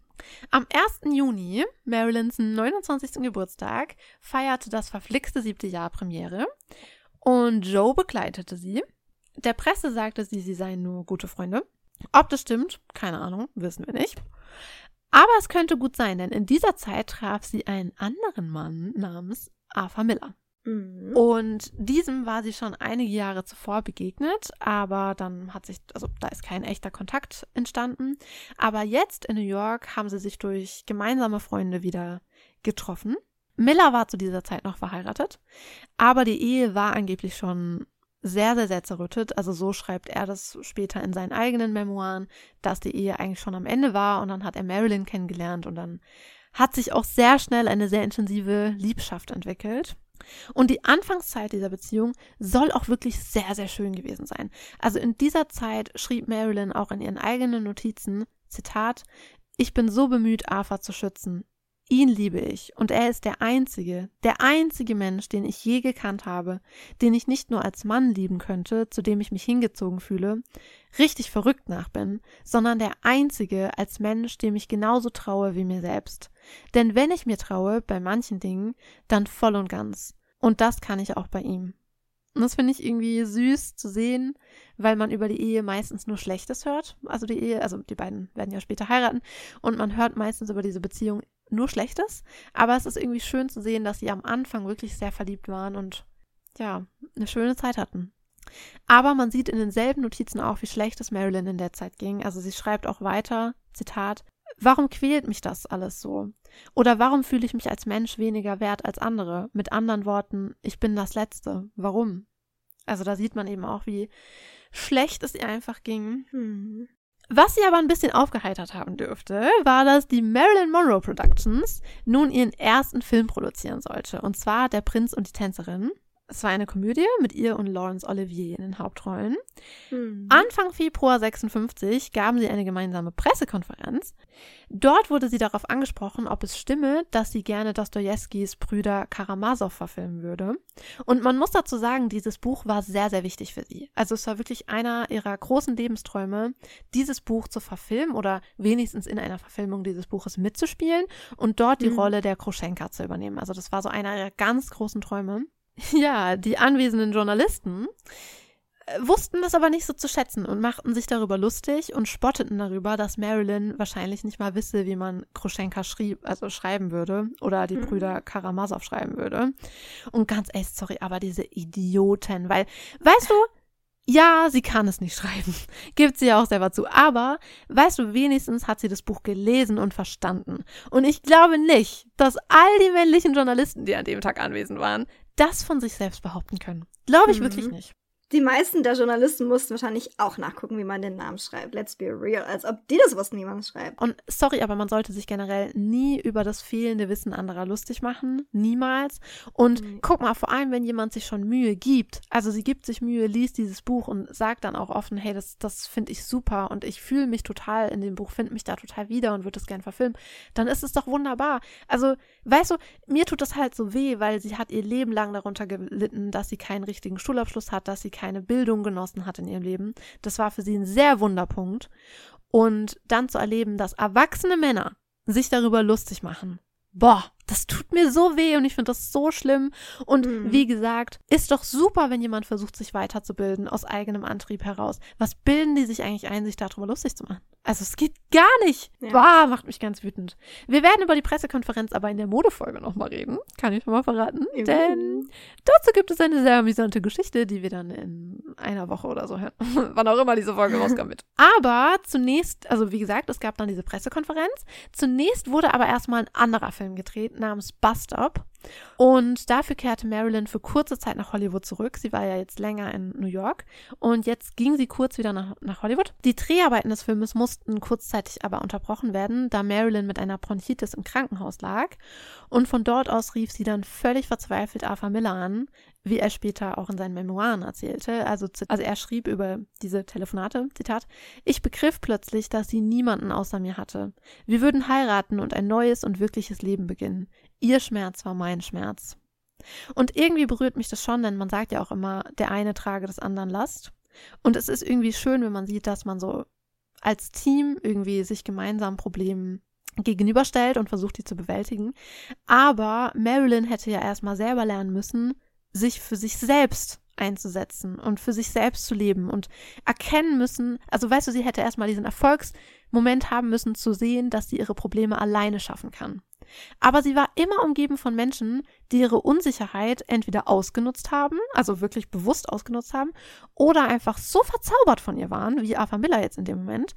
S2: Am 1. Juni, Marilyns 29. Geburtstag, feierte das verflixte siebte Jahr Premiere. Und Joe begleitete sie. Der Presse sagte sie, sie seien nur gute Freunde. Ob das stimmt, keine Ahnung, wissen wir nicht. Aber es könnte gut sein, denn in dieser Zeit traf sie einen anderen Mann namens Arthur Miller. Mhm. Und diesem war sie schon einige Jahre zuvor begegnet, aber dann hat sich, also da ist kein echter Kontakt entstanden. Aber jetzt in New York haben sie sich durch gemeinsame Freunde wieder getroffen. Miller war zu dieser Zeit noch verheiratet, aber die Ehe war angeblich schon sehr, sehr, sehr zerrüttet. Also so schreibt er das später in seinen eigenen Memoiren, dass die Ehe eigentlich schon am Ende war und dann hat er Marilyn kennengelernt und dann hat sich auch sehr schnell eine sehr intensive Liebschaft entwickelt. Und die Anfangszeit dieser Beziehung soll auch wirklich sehr, sehr schön gewesen sein. Also in dieser Zeit schrieb Marilyn auch in ihren eigenen Notizen, Zitat, ich bin so bemüht, Arthur zu schützen. Ihn liebe ich und er ist der einzige, der einzige Mensch, den ich je gekannt habe, den ich nicht nur als Mann lieben könnte, zu dem ich mich hingezogen fühle, richtig verrückt nach bin, sondern der einzige als Mensch, dem ich genauso traue wie mir selbst. Denn wenn ich mir traue, bei manchen Dingen, dann voll und ganz. Und das kann ich auch bei ihm. Und das finde ich irgendwie süß zu sehen, weil man über die Ehe meistens nur Schlechtes hört. Also die Ehe, also die beiden werden ja später heiraten und man hört meistens über diese Beziehung nur Schlechtes, aber es ist irgendwie schön zu sehen, dass sie am Anfang wirklich sehr verliebt waren und ja, eine schöne Zeit hatten. Aber man sieht in denselben Notizen auch, wie schlecht es Marilyn in der Zeit ging. Also sie schreibt auch weiter, Zitat, Warum quält mich das alles so? Oder warum fühle ich mich als Mensch weniger wert als andere? Mit anderen Worten, ich bin das Letzte. Warum? Also da sieht man eben auch, wie schlecht es ihr einfach ging. Hm. Was sie aber ein bisschen aufgeheitert haben dürfte, war, dass die Marilyn Monroe Productions nun ihren ersten Film produzieren sollte. Und zwar Der Prinz und die Tänzerin. Es war eine Komödie mit ihr und Laurence Olivier in den Hauptrollen. Mhm. Anfang Februar 56 gaben sie eine gemeinsame Pressekonferenz. Dort wurde sie darauf angesprochen, ob es stimme, dass sie gerne Dostojewskis Brüder Karamasow verfilmen würde. Und man muss dazu sagen, dieses Buch war sehr, sehr wichtig für sie. Also es war wirklich einer ihrer großen Lebensträume, dieses Buch zu verfilmen oder wenigstens in einer Verfilmung dieses Buches mitzuspielen und dort die mhm. Rolle der Kroschenka zu übernehmen. Also das war so einer ihrer ganz großen Träume. Ja, die anwesenden Journalisten äh, wussten das aber nicht so zu schätzen und machten sich darüber lustig und spotteten darüber, dass Marilyn wahrscheinlich nicht mal wisse, wie man Kroschenka schrieb, also schreiben würde oder die mhm. Brüder Karamasow schreiben würde. Und ganz ehrlich, sorry, aber diese Idioten, weil, weißt du, ja, sie kann es nicht schreiben. Gibt sie ja auch selber zu. Aber, weißt du, wenigstens hat sie das Buch gelesen und verstanden. Und ich glaube nicht, dass all die männlichen Journalisten, die an dem Tag anwesend waren, das von sich selbst behaupten können. Glaube ich mhm. wirklich nicht.
S1: Die meisten der Journalisten mussten wahrscheinlich auch nachgucken, wie man den Namen schreibt. Let's be real. Als ob die das wussten, wie man es schreibt.
S2: Und sorry, aber man sollte sich generell nie über das fehlende Wissen anderer lustig machen. Niemals. Und mhm. guck mal, vor allem, wenn jemand sich schon Mühe gibt. Also sie gibt sich Mühe, liest dieses Buch und sagt dann auch offen, hey, das, das finde ich super und ich fühle mich total in dem Buch, finde mich da total wieder und würde es gern verfilmen. Dann ist es doch wunderbar. Also, weißt du, mir tut das halt so weh, weil sie hat ihr Leben lang darunter gelitten, dass sie keinen richtigen Schulabschluss hat, dass sie keine Bildung genossen hat in ihrem Leben. Das war für sie ein sehr Wunderpunkt. Und dann zu erleben, dass erwachsene Männer sich darüber lustig machen. Boah, das tut mir so weh und ich finde das so schlimm. Und mhm. wie gesagt, ist doch super, wenn jemand versucht, sich weiterzubilden aus eigenem Antrieb heraus. Was bilden die sich eigentlich ein, sich darüber lustig zu machen? Also es geht gar nicht. Ja. Boah, macht mich ganz wütend. Wir werden über die Pressekonferenz aber in der Modefolge nochmal reden. Kann ich schon mal verraten. Mhm. Denn dazu gibt es eine sehr amüsante Geschichte, die wir dann in einer Woche oder so hören. Wann auch immer diese Folge rauskam mit. Aber zunächst, also wie gesagt, es gab dann diese Pressekonferenz. Zunächst wurde aber erstmal ein anderer Film gedreht namens Bust Up. Und dafür kehrte Marilyn für kurze Zeit nach Hollywood zurück. Sie war ja jetzt länger in New York und jetzt ging sie kurz wieder nach, nach Hollywood. Die Dreharbeiten des Filmes mussten kurzzeitig aber unterbrochen werden, da Marilyn mit einer Bronchitis im Krankenhaus lag. Und von dort aus rief sie dann völlig verzweifelt Arthur Miller an, wie er später auch in seinen Memoiren erzählte. Also, also er schrieb über diese Telefonate, Zitat, ich begriff plötzlich, dass sie niemanden außer mir hatte. Wir würden heiraten und ein neues und wirkliches Leben beginnen. Ihr Schmerz war mein Schmerz. Und irgendwie berührt mich das schon, denn man sagt ja auch immer, der eine trage des anderen Last. Und es ist irgendwie schön, wenn man sieht, dass man so als Team irgendwie sich gemeinsam Problemen gegenüberstellt und versucht, die zu bewältigen. Aber Marilyn hätte ja erstmal selber lernen müssen, sich für sich selbst einzusetzen und für sich selbst zu leben und erkennen müssen, also weißt du, sie hätte erstmal diesen Erfolgsmoment haben müssen zu sehen, dass sie ihre Probleme alleine schaffen kann. Aber sie war immer umgeben von Menschen, die ihre Unsicherheit entweder ausgenutzt haben, also wirklich bewusst ausgenutzt haben, oder einfach so verzaubert von ihr waren, wie Arthur Miller jetzt in dem Moment,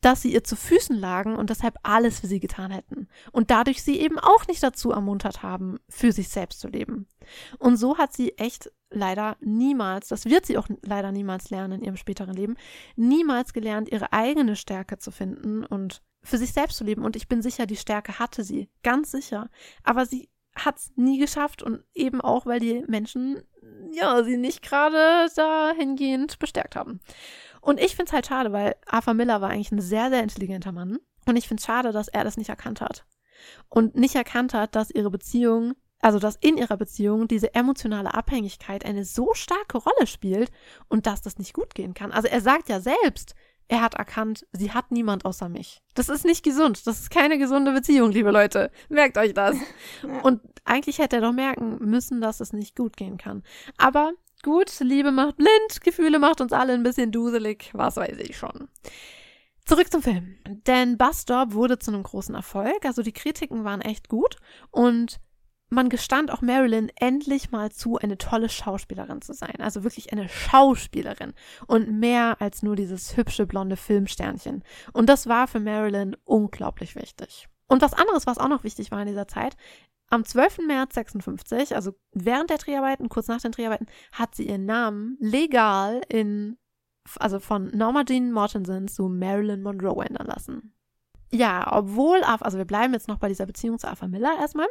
S2: dass sie ihr zu Füßen lagen und deshalb alles für sie getan hätten und dadurch sie eben auch nicht dazu ermuntert haben, für sich selbst zu leben. Und so hat sie echt leider niemals, das wird sie auch leider niemals lernen in ihrem späteren Leben, niemals gelernt, ihre eigene Stärke zu finden und für sich selbst zu leben. Und ich bin sicher, die Stärke hatte sie, ganz sicher. Aber sie hat es nie geschafft und eben auch, weil die Menschen ja sie nicht gerade dahingehend bestärkt haben. Und ich finde es halt schade, weil Arthur Miller war eigentlich ein sehr, sehr intelligenter Mann. Und ich finde es schade, dass er das nicht erkannt hat. Und nicht erkannt hat, dass ihre Beziehung, also dass in ihrer Beziehung diese emotionale Abhängigkeit eine so starke Rolle spielt und dass das nicht gut gehen kann. Also er sagt ja selbst, er hat erkannt, sie hat niemand außer mich. Das ist nicht gesund. Das ist keine gesunde Beziehung, liebe Leute. Merkt euch das. Und eigentlich hätte er doch merken müssen, dass es nicht gut gehen kann. Aber gut, Liebe macht blind, Gefühle macht uns alle ein bisschen duselig, was weiß ich schon. Zurück zum Film. Denn Bus Stop wurde zu einem großen Erfolg. Also die Kritiken waren echt gut. Und man gestand auch Marilyn endlich mal zu, eine tolle Schauspielerin zu sein. Also wirklich eine Schauspielerin und mehr als nur dieses hübsche blonde Filmsternchen. Und das war für Marilyn unglaublich wichtig. Und was anderes, was auch noch wichtig war in dieser Zeit, am 12. März 56, also während der Dreharbeiten, kurz nach den Dreharbeiten, hat sie ihren Namen legal in, also von Norma Jean Mortensen zu Marilyn Monroe ändern lassen. Ja, obwohl, also wir bleiben jetzt noch bei dieser Beziehung zu Arthur Miller erstmal.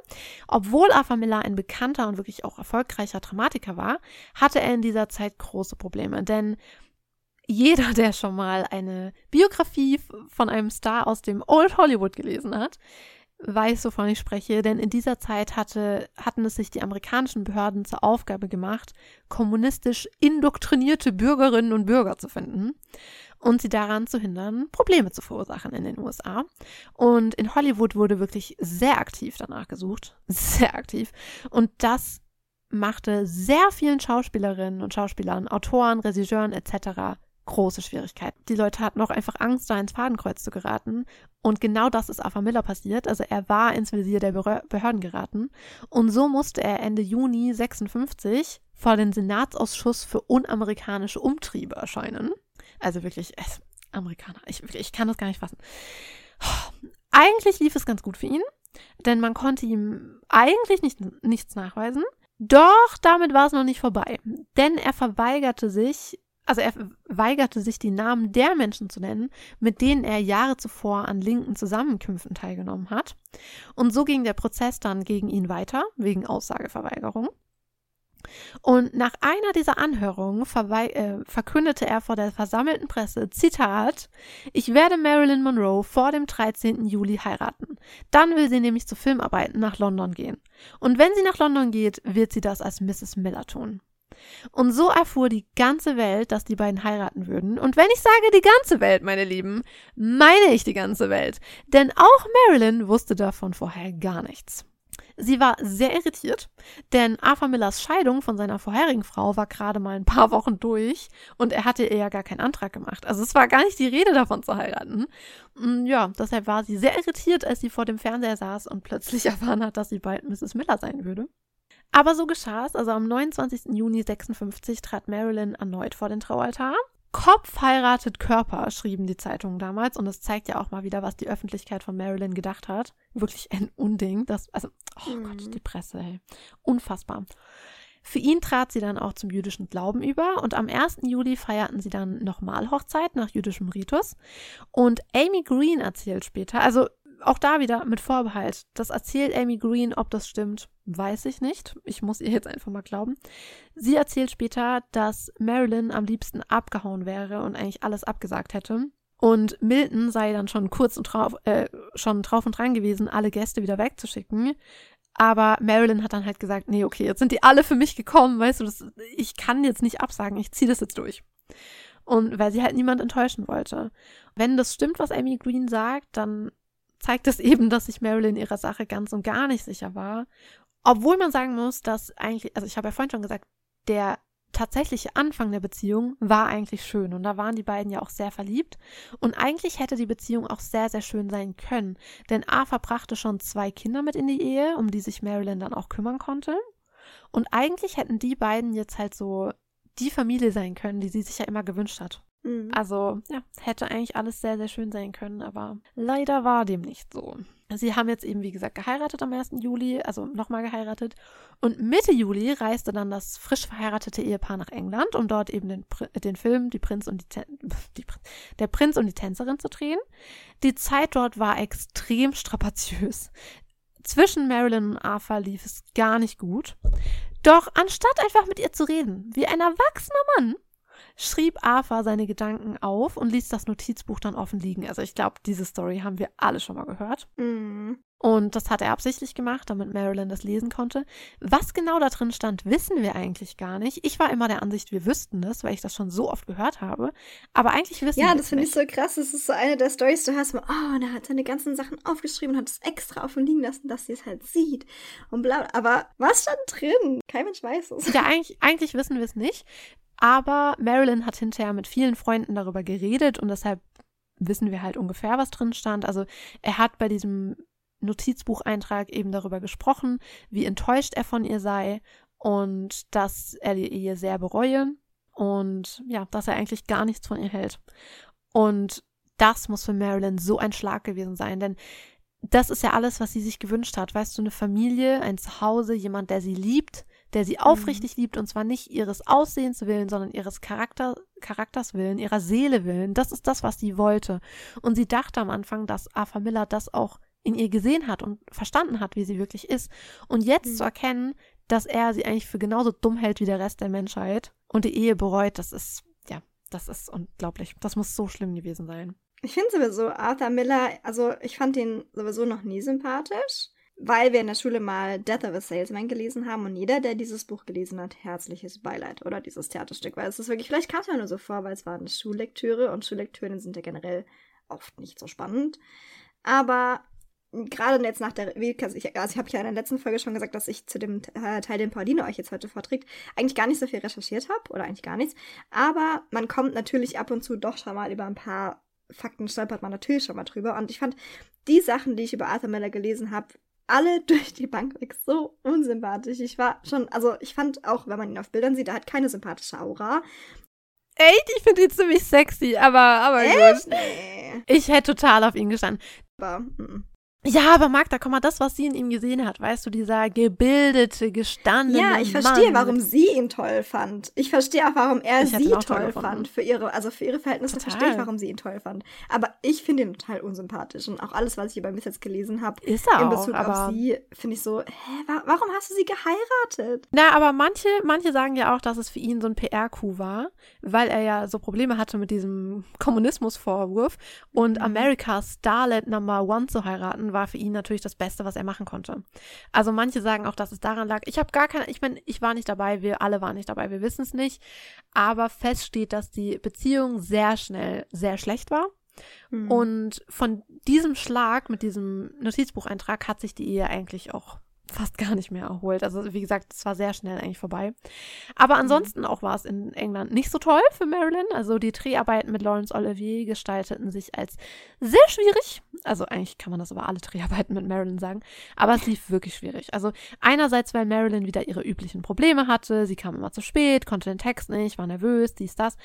S2: Obwohl Arthur Miller ein bekannter und wirklich auch erfolgreicher Dramatiker war, hatte er in dieser Zeit große Probleme. Denn jeder, der schon mal eine Biografie von einem Star aus dem Old Hollywood gelesen hat, weiß, wovon ich spreche, denn in dieser Zeit hatte, hatten es sich die amerikanischen Behörden zur Aufgabe gemacht, kommunistisch indoktrinierte Bürgerinnen und Bürger zu finden und sie daran zu hindern, Probleme zu verursachen in den USA. Und in Hollywood wurde wirklich sehr aktiv danach gesucht, sehr aktiv. Und das machte sehr vielen Schauspielerinnen und Schauspielern, Autoren, Regisseuren etc große Schwierigkeiten. Die Leute hatten auch einfach Angst, da ins Fadenkreuz zu geraten. Und genau das ist Arthur Miller passiert. Also er war ins Visier der Behörden geraten. Und so musste er Ende Juni 56 vor den Senatsausschuss für unamerikanische Umtriebe erscheinen. Also wirklich, es, Amerikaner, ich, ich kann das gar nicht fassen. Eigentlich lief es ganz gut für ihn, denn man konnte ihm eigentlich nicht, nichts nachweisen. Doch damit war es noch nicht vorbei, denn er verweigerte sich, also er weigerte sich, die Namen der Menschen zu nennen, mit denen er Jahre zuvor an linken Zusammenkünften teilgenommen hat. Und so ging der Prozess dann gegen ihn weiter, wegen Aussageverweigerung. Und nach einer dieser Anhörungen äh, verkündete er vor der versammelten Presse, Zitat, ich werde Marilyn Monroe vor dem 13. Juli heiraten. Dann will sie nämlich zu Filmarbeiten nach London gehen. Und wenn sie nach London geht, wird sie das als Mrs. Miller tun. Und so erfuhr die ganze Welt, dass die beiden heiraten würden. Und wenn ich sage die ganze Welt, meine Lieben, meine ich die ganze Welt. Denn auch Marilyn wusste davon vorher gar nichts. Sie war sehr irritiert, denn Arthur Millers Scheidung von seiner vorherigen Frau war gerade mal ein paar Wochen durch und er hatte ihr ja gar keinen Antrag gemacht. Also es war gar nicht die Rede davon zu heiraten. Mm, ja, deshalb war sie sehr irritiert, als sie vor dem Fernseher saß und plötzlich erfahren hat, dass sie bald Mrs. Miller sein würde. Aber so geschah es. Also am 29. Juni 56 trat Marilyn erneut vor den Traualtar Kopf heiratet Körper, schrieben die Zeitungen damals. Und das zeigt ja auch mal wieder, was die Öffentlichkeit von Marilyn gedacht hat. Wirklich ein Unding. Das, also, oh mhm. Gott, die Presse, hey. Unfassbar. Für ihn trat sie dann auch zum jüdischen Glauben über und am 1. Juli feierten sie dann nochmal Hochzeit nach jüdischem Ritus. Und Amy Green erzählt später, also auch da wieder mit Vorbehalt. Das erzählt Amy Green, ob das stimmt, weiß ich nicht. Ich muss ihr jetzt einfach mal glauben. Sie erzählt später, dass Marilyn am liebsten abgehauen wäre und eigentlich alles abgesagt hätte. Und Milton sei dann schon kurz und drauf, äh, schon drauf und dran gewesen, alle Gäste wieder wegzuschicken. Aber Marilyn hat dann halt gesagt, nee, okay, jetzt sind die alle für mich gekommen, weißt du, das, ich kann jetzt nicht absagen, ich ziehe das jetzt durch. Und weil sie halt niemand enttäuschen wollte. Wenn das stimmt, was Amy Green sagt, dann zeigt es eben, dass sich Marilyn ihrer Sache ganz und gar nicht sicher war. Obwohl man sagen muss, dass eigentlich, also ich habe ja vorhin schon gesagt, der tatsächliche Anfang der Beziehung war eigentlich schön und da waren die beiden ja auch sehr verliebt und eigentlich hätte die Beziehung auch sehr, sehr schön sein können, denn Arthur brachte schon zwei Kinder mit in die Ehe, um die sich Marilyn dann auch kümmern konnte und eigentlich hätten die beiden jetzt halt so die Familie sein können, die sie sich ja immer gewünscht hat. Mhm. Also, ja, hätte eigentlich alles sehr, sehr schön sein können, aber leider war dem nicht so. Sie haben jetzt eben, wie gesagt, geheiratet am 1. Juli, also nochmal geheiratet. Und Mitte Juli reiste dann das frisch verheiratete Ehepaar nach England, um dort eben den, den Film Die Prinz und die, die, Der Prinz und die Tänzerin zu drehen. Die Zeit dort war extrem strapaziös. Zwischen Marilyn und Arthur lief es gar nicht gut. Doch anstatt einfach mit ihr zu reden, wie ein erwachsener Mann, schrieb Arthur seine Gedanken auf und ließ das Notizbuch dann offen liegen. Also ich glaube, diese Story haben wir alle schon mal gehört. Mhm. Und das hat er absichtlich gemacht, damit Marilyn das lesen konnte. Was genau da drin stand, wissen wir eigentlich gar nicht. Ich war immer der Ansicht, wir wüssten das, weil ich das schon so oft gehört habe. Aber eigentlich wissen
S1: ja,
S2: wir
S1: Ja, das finde ich so krass. Das ist so eine der Stories, du hast mal, oh, und er hat seine ganzen Sachen aufgeschrieben und hat es extra offen liegen lassen, dass sie es halt sieht. Und bla, aber was stand drin? Kein Mensch weiß es.
S2: Ja, eigentlich, eigentlich wissen wir es nicht. Aber Marilyn hat hinterher mit vielen Freunden darüber geredet und deshalb wissen wir halt ungefähr, was drin stand. Also er hat bei diesem Notizbucheintrag eben darüber gesprochen, wie enttäuscht er von ihr sei und dass er die Ehe sehr bereue und ja, dass er eigentlich gar nichts von ihr hält. Und das muss für Marilyn so ein Schlag gewesen sein, denn das ist ja alles, was sie sich gewünscht hat. Weißt du, eine Familie, ein Zuhause, jemand, der sie liebt, der sie aufrichtig mhm. liebt und zwar nicht ihres Aussehens willen, sondern ihres Charakter, Charakters willen, ihrer Seele willen. Das ist das, was sie wollte. Und sie dachte am Anfang, dass Arthur Miller das auch in ihr gesehen hat und verstanden hat, wie sie wirklich ist. Und jetzt mhm. zu erkennen, dass er sie eigentlich für genauso dumm hält wie der Rest der Menschheit und die Ehe bereut, das ist, ja, das ist unglaublich. Das muss so schlimm gewesen sein.
S1: Ich finde sowieso Arthur Miller, also ich fand ihn sowieso noch nie sympathisch weil wir in der Schule mal Death of a Salesman gelesen haben und jeder, der dieses Buch gelesen hat, herzliches Beileid oder dieses Theaterstück, weil es ist wirklich, vielleicht kam es mir nur so vor, weil es war eine Schullektüre und Schullektüren sind ja generell oft nicht so spannend. Aber gerade jetzt nach der, also ich, also ich habe ja in der letzten Folge schon gesagt, dass ich zu dem äh, Teil, den Pauline euch jetzt heute vorträgt, eigentlich gar nicht so viel recherchiert habe oder eigentlich gar nichts. Aber man kommt natürlich ab und zu doch schon mal über ein paar Fakten stolpert man natürlich schon mal drüber. Und ich fand die Sachen, die ich über Arthur Miller gelesen habe, alle durch die Bank weg so unsympathisch. Ich war schon, also ich fand auch, wenn man ihn auf Bildern sieht, er hat keine sympathische Aura.
S2: Echt? Ich finde ihn ziemlich sexy, aber, aber Echt? gut. Nee. Ich hätte total auf ihn gestanden. Aber, mm. Ja, aber Magda, komm mal, das, was sie in ihm gesehen hat, weißt du, dieser gebildete, gestandene
S1: Ja, ich verstehe, warum sie ihn toll fand. Ich verstehe auch, warum er ich sie toll, toll fand. Für ihre, also für ihre Verhältnisse total. verstehe ich, warum sie ihn toll fand. Aber ich finde ihn total unsympathisch. Und auch alles, was ich über mich jetzt gelesen habe,
S2: in Bezug
S1: auf sie, finde ich so, hä, wa warum hast du sie geheiratet?
S2: Na, aber manche, manche sagen ja auch, dass es für ihn so ein PR-Coup war, weil er ja so Probleme hatte mit diesem Kommunismusvorwurf und mhm. Amerikas Starlet Number One zu heiraten war für ihn natürlich das Beste, was er machen konnte. Also manche sagen auch, dass es daran lag. Ich habe gar keine, ich meine, ich war nicht dabei, wir alle waren nicht dabei, wir wissen es nicht. Aber fest steht, dass die Beziehung sehr schnell sehr schlecht war. Mhm. Und von diesem Schlag mit diesem Notizbucheintrag hat sich die Ehe eigentlich auch fast gar nicht mehr erholt. Also wie gesagt, es war sehr schnell eigentlich vorbei. Aber mhm. ansonsten auch war es in England nicht so toll für Marilyn. Also die Dreharbeiten mit Laurence Olivier gestalteten sich als sehr schwierig. Also eigentlich kann man das über alle Dreharbeiten mit Marilyn sagen. Aber es lief wirklich schwierig. Also einerseits, weil Marilyn wieder ihre üblichen Probleme hatte. Sie kam immer zu spät, konnte den Text nicht, war nervös, dies, das.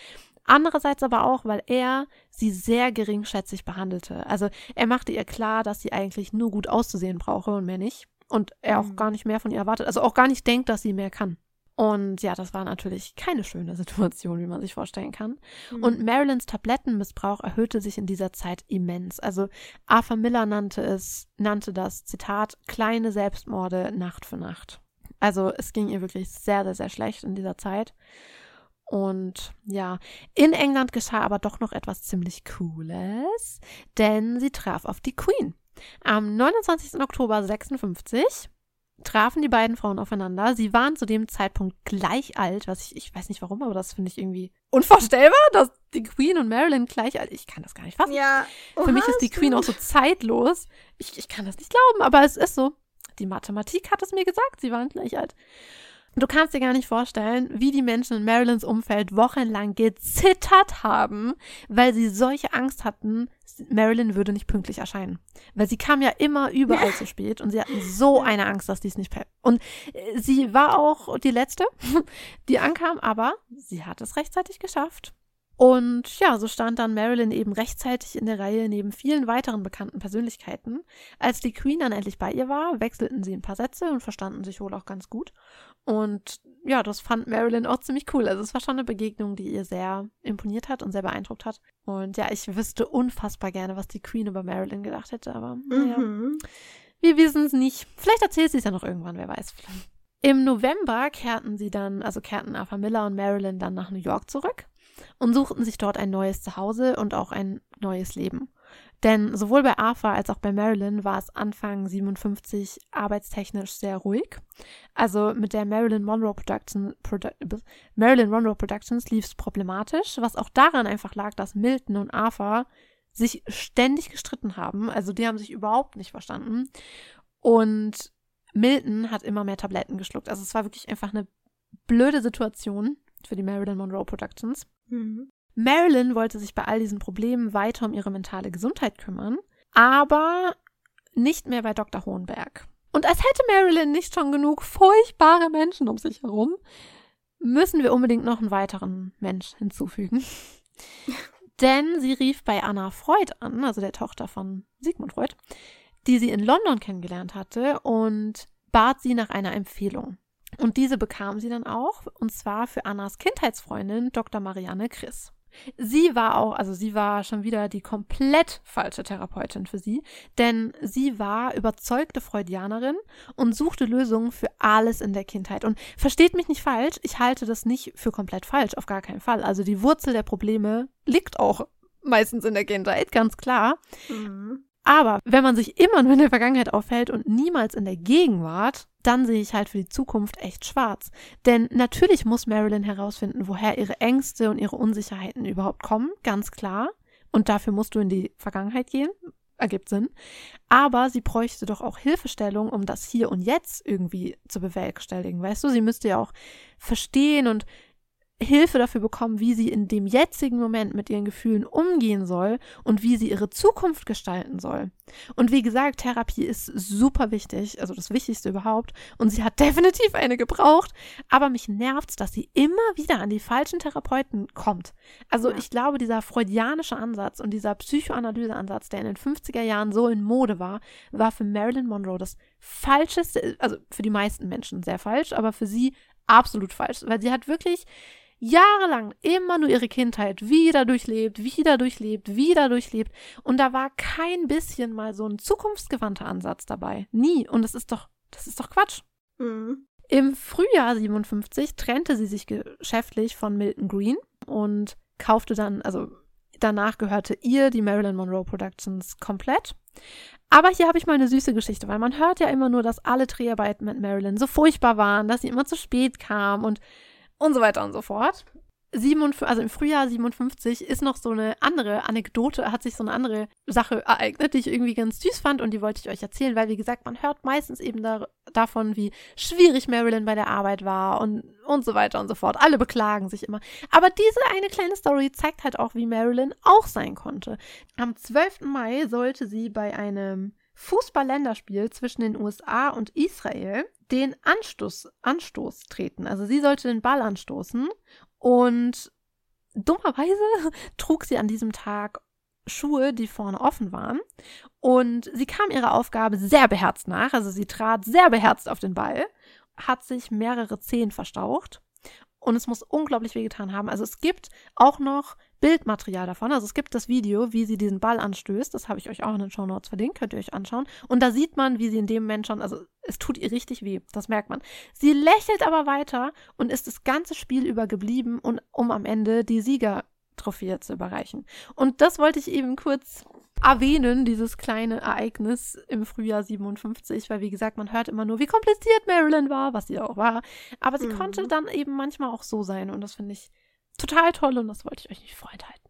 S2: Andererseits aber auch, weil er sie sehr geringschätzig behandelte. Also er machte ihr klar, dass sie eigentlich nur gut auszusehen brauche und mehr nicht und er auch mhm. gar nicht mehr von ihr erwartet, also auch gar nicht denkt, dass sie mehr kann. Und ja, das war natürlich keine schöne Situation, wie man sich vorstellen kann. Mhm. Und Marilyns Tablettenmissbrauch erhöhte sich in dieser Zeit immens. Also Arthur Miller nannte es, nannte das Zitat kleine Selbstmorde Nacht für Nacht. Also es ging ihr wirklich sehr, sehr, sehr schlecht in dieser Zeit. Und ja, in England geschah aber doch noch etwas ziemlich Cooles, denn sie traf auf die Queen. Am 29. Oktober 56 trafen die beiden Frauen aufeinander. Sie waren zu dem Zeitpunkt gleich alt, was ich, ich weiß nicht warum, aber das finde ich irgendwie unvorstellbar, dass die Queen und Marilyn gleich alt. Ich kann das gar nicht fassen.
S1: Ja.
S2: Für mich ist die Queen auch so zeitlos. Ich, ich kann das nicht glauben, aber es ist so. Die Mathematik hat es mir gesagt, sie waren gleich alt. Du kannst dir gar nicht vorstellen, wie die Menschen in Marilyns Umfeld wochenlang gezittert haben, weil sie solche Angst hatten, Marilyn würde nicht pünktlich erscheinen. Weil sie kam ja immer überall zu spät und sie hatten so eine Angst, dass dies nicht Und äh, sie war auch die Letzte, die ankam, aber sie hat es rechtzeitig geschafft. Und ja, so stand dann Marilyn eben rechtzeitig in der Reihe neben vielen weiteren bekannten Persönlichkeiten. Als die Queen dann endlich bei ihr war, wechselten sie ein paar Sätze und verstanden sich wohl auch ganz gut. Und ja, das fand Marilyn auch ziemlich cool. Also es war schon eine Begegnung, die ihr sehr imponiert hat und sehr beeindruckt hat. Und ja, ich wüsste unfassbar gerne, was die Queen über Marilyn gedacht hätte, aber naja, mhm. wir wissen es nicht. Vielleicht erzählt sie es ja noch irgendwann, wer weiß. Im November kehrten sie dann, also kehrten Arthur Miller und Marilyn dann nach New York zurück und suchten sich dort ein neues Zuhause und auch ein neues Leben. Denn sowohl bei Arthur als auch bei Marilyn war es Anfang 57 arbeitstechnisch sehr ruhig. Also mit der Marilyn Monroe, Production, Produ Marilyn Monroe Productions lief es problematisch, was auch daran einfach lag, dass Milton und Arthur sich ständig gestritten haben. Also die haben sich überhaupt nicht verstanden. Und Milton hat immer mehr Tabletten geschluckt. Also es war wirklich einfach eine blöde Situation für die Marilyn Monroe Productions. Mhm. Marilyn wollte sich bei all diesen Problemen weiter um ihre mentale Gesundheit kümmern, aber nicht mehr bei Dr. Hohenberg. Und als hätte Marilyn nicht schon genug furchtbare Menschen um sich herum, müssen wir unbedingt noch einen weiteren Mensch hinzufügen. Denn sie rief bei Anna Freud an, also der Tochter von Sigmund Freud, die sie in London kennengelernt hatte und bat sie nach einer Empfehlung. Und diese bekam sie dann auch, und zwar für Annas Kindheitsfreundin Dr. Marianne Chris. Sie war auch, also sie war schon wieder die komplett falsche Therapeutin für sie, denn sie war überzeugte Freudianerin und suchte Lösungen für alles in der Kindheit. Und versteht mich nicht falsch, ich halte das nicht für komplett falsch, auf gar keinen Fall. Also die Wurzel der Probleme liegt auch meistens in der Kindheit, ganz klar. Mhm. Aber wenn man sich immer nur in der Vergangenheit aufhält und niemals in der Gegenwart, dann sehe ich halt für die Zukunft echt schwarz. Denn natürlich muss Marilyn herausfinden, woher ihre Ängste und ihre Unsicherheiten überhaupt kommen, ganz klar. Und dafür musst du in die Vergangenheit gehen. Ergibt Sinn. Aber sie bräuchte doch auch Hilfestellung, um das hier und jetzt irgendwie zu bewerkstelligen. Weißt du, sie müsste ja auch verstehen und Hilfe dafür bekommen, wie sie in dem jetzigen Moment mit ihren Gefühlen umgehen soll und wie sie ihre Zukunft gestalten soll. Und wie gesagt, Therapie ist super wichtig, also das Wichtigste überhaupt. Und sie hat definitiv eine gebraucht, aber mich nervt, dass sie immer wieder an die falschen Therapeuten kommt. Also ja. ich glaube, dieser freudianische Ansatz und dieser Psychoanalyseansatz, der in den 50er Jahren so in Mode war, war für Marilyn Monroe das falscheste, also für die meisten Menschen sehr falsch, aber für sie absolut falsch, weil sie hat wirklich jahrelang immer nur ihre Kindheit wieder durchlebt, wieder durchlebt, wieder durchlebt. Und da war kein bisschen mal so ein zukunftsgewandter Ansatz dabei. Nie. Und das ist doch, das ist doch Quatsch. Mhm. Im Frühjahr 57 trennte sie sich geschäftlich von Milton Green und kaufte dann, also danach gehörte ihr die Marilyn Monroe Productions komplett. Aber hier habe ich mal eine süße Geschichte, weil man hört ja immer nur, dass alle Dreharbeiten mit Marilyn so furchtbar waren, dass sie immer zu spät kam und und so weiter und so fort. 57, also im Frühjahr 57 ist noch so eine andere Anekdote, hat sich so eine andere Sache ereignet, die ich irgendwie ganz süß fand und die wollte ich euch erzählen, weil wie gesagt, man hört meistens eben da, davon, wie schwierig Marilyn bei der Arbeit war und, und so weiter und so fort. Alle beklagen sich immer. Aber diese eine kleine Story zeigt halt auch, wie Marilyn auch sein konnte. Am 12. Mai sollte sie bei einem Fußball-Länderspiel zwischen den USA und Israel den Anstoß, Anstoß treten. Also sie sollte den Ball anstoßen und dummerweise trug sie an diesem Tag Schuhe, die vorne offen waren. Und sie kam ihrer Aufgabe sehr beherzt nach. Also sie trat sehr beherzt auf den Ball, hat sich mehrere Zehen verstaucht und es muss unglaublich wehgetan haben. Also es gibt auch noch Bildmaterial davon. Also es gibt das Video, wie sie diesen Ball anstößt. Das habe ich euch auch in den Show Notes verlinkt, könnt ihr euch anschauen. Und da sieht man, wie sie in dem Moment schon, also es tut ihr richtig weh, das merkt man. Sie lächelt aber weiter und ist das ganze Spiel über geblieben, und, um am Ende die Siegertrophäe zu überreichen. Und das wollte ich eben kurz erwähnen, dieses kleine Ereignis im Frühjahr 57, weil wie gesagt, man hört immer nur, wie kompliziert Marilyn war, was sie auch war. Aber sie mhm. konnte dann eben manchmal auch so sein und das finde ich total toll und das wollte ich euch nicht vorenthalten.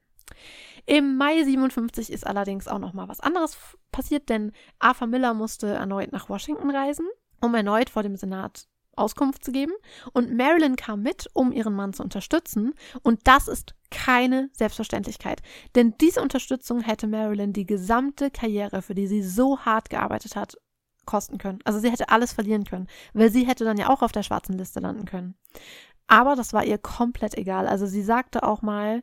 S2: Im Mai 57 ist allerdings auch noch mal was anderes passiert, denn Arthur Miller musste erneut nach Washington reisen, um erneut vor dem Senat Auskunft zu geben. Und Marilyn kam mit, um ihren Mann zu unterstützen. Und das ist keine Selbstverständlichkeit. Denn diese Unterstützung hätte Marilyn die gesamte Karriere, für die sie so hart gearbeitet hat, kosten können. Also sie hätte alles verlieren können, weil sie hätte dann ja auch auf der schwarzen Liste landen können. Aber das war ihr komplett egal. Also sie sagte auch mal,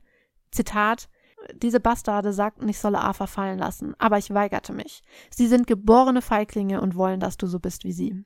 S2: Zitat, diese Bastarde sagten, ich solle Arthur fallen lassen, aber ich weigerte mich. Sie sind geborene Feiglinge und wollen, dass du so bist wie sie.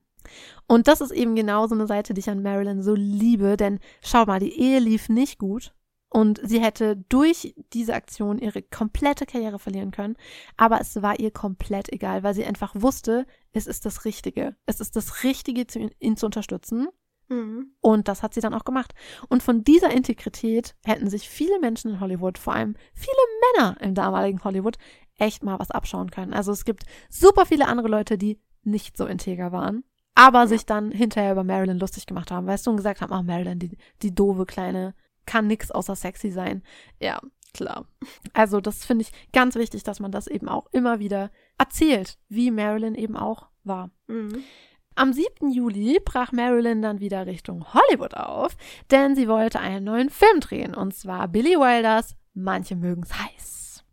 S2: Und das ist eben genau so eine Seite, die ich an Marilyn so liebe, denn schau mal, die Ehe lief nicht gut und sie hätte durch diese Aktion ihre komplette Karriere verlieren können, aber es war ihr komplett egal, weil sie einfach wusste, es ist das Richtige. Es ist das Richtige, ihn zu unterstützen. Mhm. Und das hat sie dann auch gemacht. Und von dieser Integrität hätten sich viele Menschen in Hollywood, vor allem viele Männer im damaligen Hollywood, echt mal was abschauen können. Also es gibt super viele andere Leute, die nicht so integer waren aber ja. sich dann hinterher über Marilyn lustig gemacht haben, weißt du, und gesagt haben, ach, Marilyn, die, die doofe Kleine, kann nix außer sexy sein. Ja, klar. Also das finde ich ganz wichtig, dass man das eben auch immer wieder erzählt, wie Marilyn eben auch war. Mhm. Am 7. Juli brach Marilyn dann wieder Richtung Hollywood auf, denn sie wollte einen neuen Film drehen, und zwar Billy Wilders Manche mögen's heiß.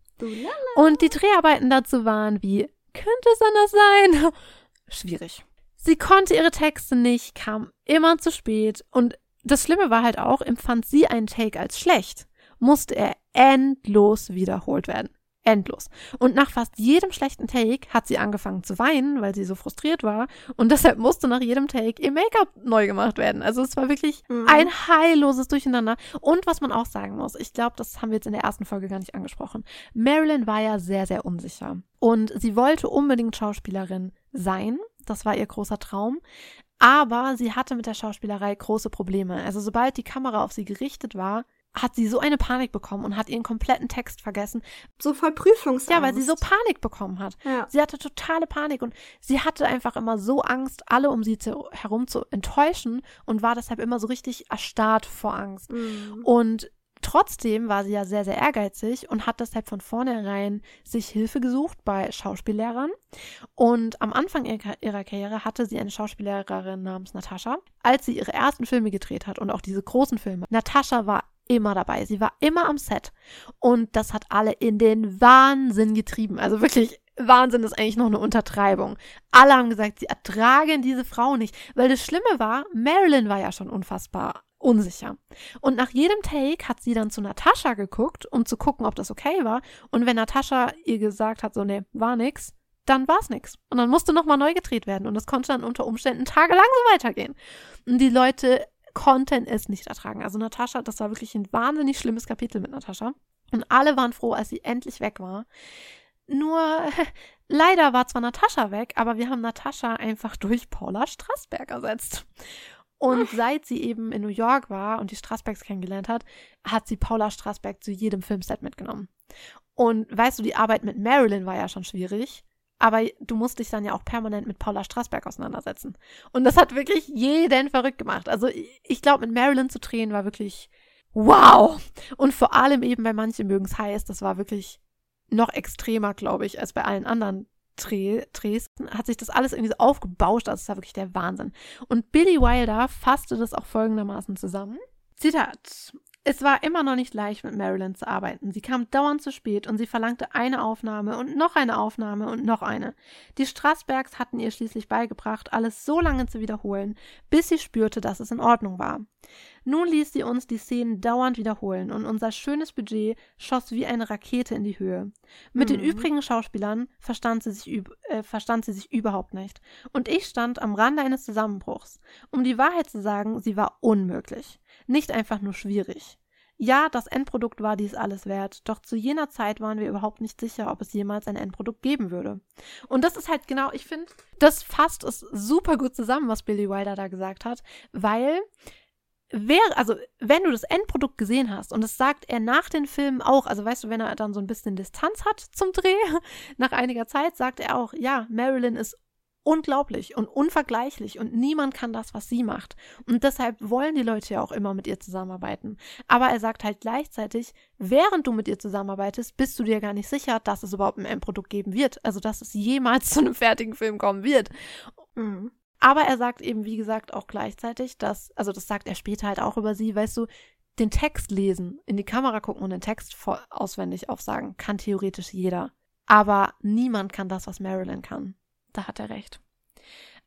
S2: Und die Dreharbeiten dazu waren wie, könnte es anders sein? Schwierig. Sie konnte ihre Texte nicht, kam immer zu spät und das Schlimme war halt auch, empfand sie einen Take als schlecht, musste er endlos wiederholt werden. Endlos. Und nach fast jedem schlechten Take hat sie angefangen zu weinen, weil sie so frustriert war. Und deshalb musste nach jedem Take ihr Make-up neu gemacht werden. Also es war wirklich mhm. ein heilloses Durcheinander. Und was man auch sagen muss, ich glaube, das haben wir jetzt in der ersten Folge gar nicht angesprochen. Marilyn war ja sehr, sehr unsicher. Und sie wollte unbedingt Schauspielerin sein. Das war ihr großer Traum. Aber sie hatte mit der Schauspielerei große Probleme. Also sobald die Kamera auf sie gerichtet war, hat sie so eine Panik bekommen und hat ihren kompletten Text vergessen.
S1: So voll Prüfungsangst.
S2: Ja, weil sie so Panik bekommen hat. Ja. Sie hatte totale Panik und sie hatte einfach immer so Angst, alle um sie zu, herum zu enttäuschen und war deshalb immer so richtig erstarrt vor Angst. Mhm. Und Trotzdem war sie ja sehr, sehr ehrgeizig und hat deshalb von vornherein sich Hilfe gesucht bei Schauspiellehrern. Und am Anfang ihrer Karriere hatte sie eine Schauspiellehrerin namens Natascha, als sie ihre ersten Filme gedreht hat und auch diese großen Filme. Natascha war immer dabei. Sie war immer am Set. Und das hat alle in den Wahnsinn getrieben. Also wirklich, Wahnsinn ist eigentlich noch eine Untertreibung. Alle haben gesagt, sie ertragen diese Frau nicht. Weil das Schlimme war, Marilyn war ja schon unfassbar unsicher. Und nach jedem Take hat sie dann zu Natascha geguckt, um zu gucken, ob das okay war. Und wenn Natascha ihr gesagt hat, so, nee, war nix, dann war's nix. Und dann musste nochmal neu gedreht werden. Und das konnte dann unter Umständen tagelang so weitergehen. Und die Leute konnten es nicht ertragen. Also Natascha, das war wirklich ein wahnsinnig schlimmes Kapitel mit Natascha. Und alle waren froh, als sie endlich weg war. Nur leider war zwar Natascha weg, aber wir haben Natascha einfach durch Paula Strassberg ersetzt. Und seit sie eben in New York war und die Strassbergs kennengelernt hat, hat sie Paula Strassberg zu jedem Filmset mitgenommen. Und weißt du, die Arbeit mit Marilyn war ja schon schwierig, aber du musst dich dann ja auch permanent mit Paula Strassberg auseinandersetzen. Und das hat wirklich jeden verrückt gemacht. Also ich glaube, mit Marilyn zu drehen war wirklich wow. Und vor allem eben bei manchen mögen es heiß, das war wirklich noch extremer, glaube ich, als bei allen anderen Dreh, Dresden hat sich das alles irgendwie so aufgebauscht. Also, das war wirklich der Wahnsinn. Und Billy Wilder fasste das auch folgendermaßen zusammen. Zitat. Es war immer noch nicht leicht, mit Marilyn zu arbeiten. Sie kam dauernd zu spät und sie verlangte eine Aufnahme und noch eine Aufnahme und noch eine. Die Strassbergs hatten ihr schließlich beigebracht, alles so lange zu wiederholen, bis sie spürte, dass es in Ordnung war. Nun ließ sie uns die Szenen dauernd wiederholen und unser schönes Budget schoss wie eine Rakete in die Höhe. Mit mhm. den übrigen Schauspielern verstand sie, sich äh, verstand sie sich überhaupt nicht. Und ich stand am Rande eines Zusammenbruchs. Um die Wahrheit zu sagen, sie war unmöglich. Nicht einfach nur schwierig. Ja, das Endprodukt war dies alles wert, doch zu jener Zeit waren wir überhaupt nicht sicher, ob es jemals ein Endprodukt geben würde. Und das ist halt genau, ich finde, das fasst es super gut zusammen, was Billy Wilder da gesagt hat, weil wäre, also wenn du das Endprodukt gesehen hast, und das sagt er nach den Filmen auch, also weißt du, wenn er dann so ein bisschen Distanz hat zum Dreh, nach einiger Zeit sagt er auch, ja, Marilyn ist unglaublich und unvergleichlich und niemand kann das, was sie macht. Und deshalb wollen die Leute ja auch immer mit ihr zusammenarbeiten. Aber er sagt halt gleichzeitig, während du mit ihr zusammenarbeitest, bist du dir gar nicht sicher, dass es überhaupt ein Endprodukt geben wird. Also, dass es jemals zu einem fertigen Film kommen wird. Mhm. Aber er sagt eben, wie gesagt, auch gleichzeitig, dass, also das sagt er später halt auch über sie, weißt du, den Text lesen, in die Kamera gucken und den Text auswendig aufsagen, kann theoretisch jeder. Aber niemand kann das, was Marilyn kann da hat er recht.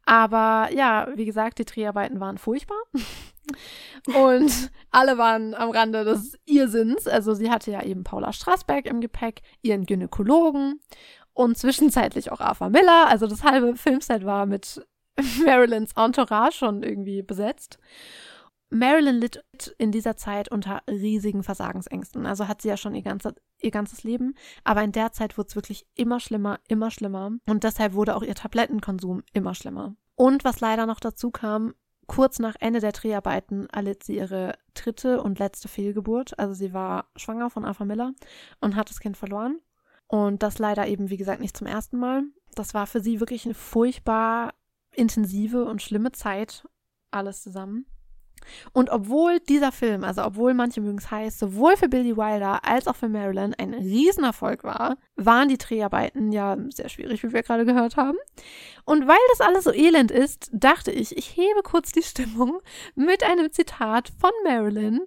S2: Aber ja, wie gesagt, die Dreharbeiten waren furchtbar. Und alle waren am Rande des Irrsinns. Also sie hatte ja eben Paula Straßberg im Gepäck, ihren Gynäkologen und zwischenzeitlich auch Arthur Miller. Also das halbe Filmset war mit Marilyns Entourage schon irgendwie besetzt. Marilyn litt in dieser Zeit unter riesigen Versagensängsten. Also hat sie ja schon ihr, ganze, ihr ganzes Leben. Aber in der Zeit wurde es wirklich immer schlimmer, immer schlimmer. Und deshalb wurde auch ihr Tablettenkonsum immer schlimmer. Und was leider noch dazu kam, kurz nach Ende der Dreharbeiten erlitt sie ihre dritte und letzte Fehlgeburt. Also sie war schwanger von Arthur Miller und hat das Kind verloren. Und das leider eben, wie gesagt, nicht zum ersten Mal. Das war für sie wirklich eine furchtbar intensive und schlimme Zeit, alles zusammen. Und obwohl dieser Film, also obwohl manche mögen es heiß, sowohl für Billy Wilder als auch für Marilyn ein Riesenerfolg war, waren die Dreharbeiten ja sehr schwierig, wie wir gerade gehört haben. Und weil das alles so elend ist, dachte ich, ich hebe kurz die Stimmung mit einem Zitat von Marilyn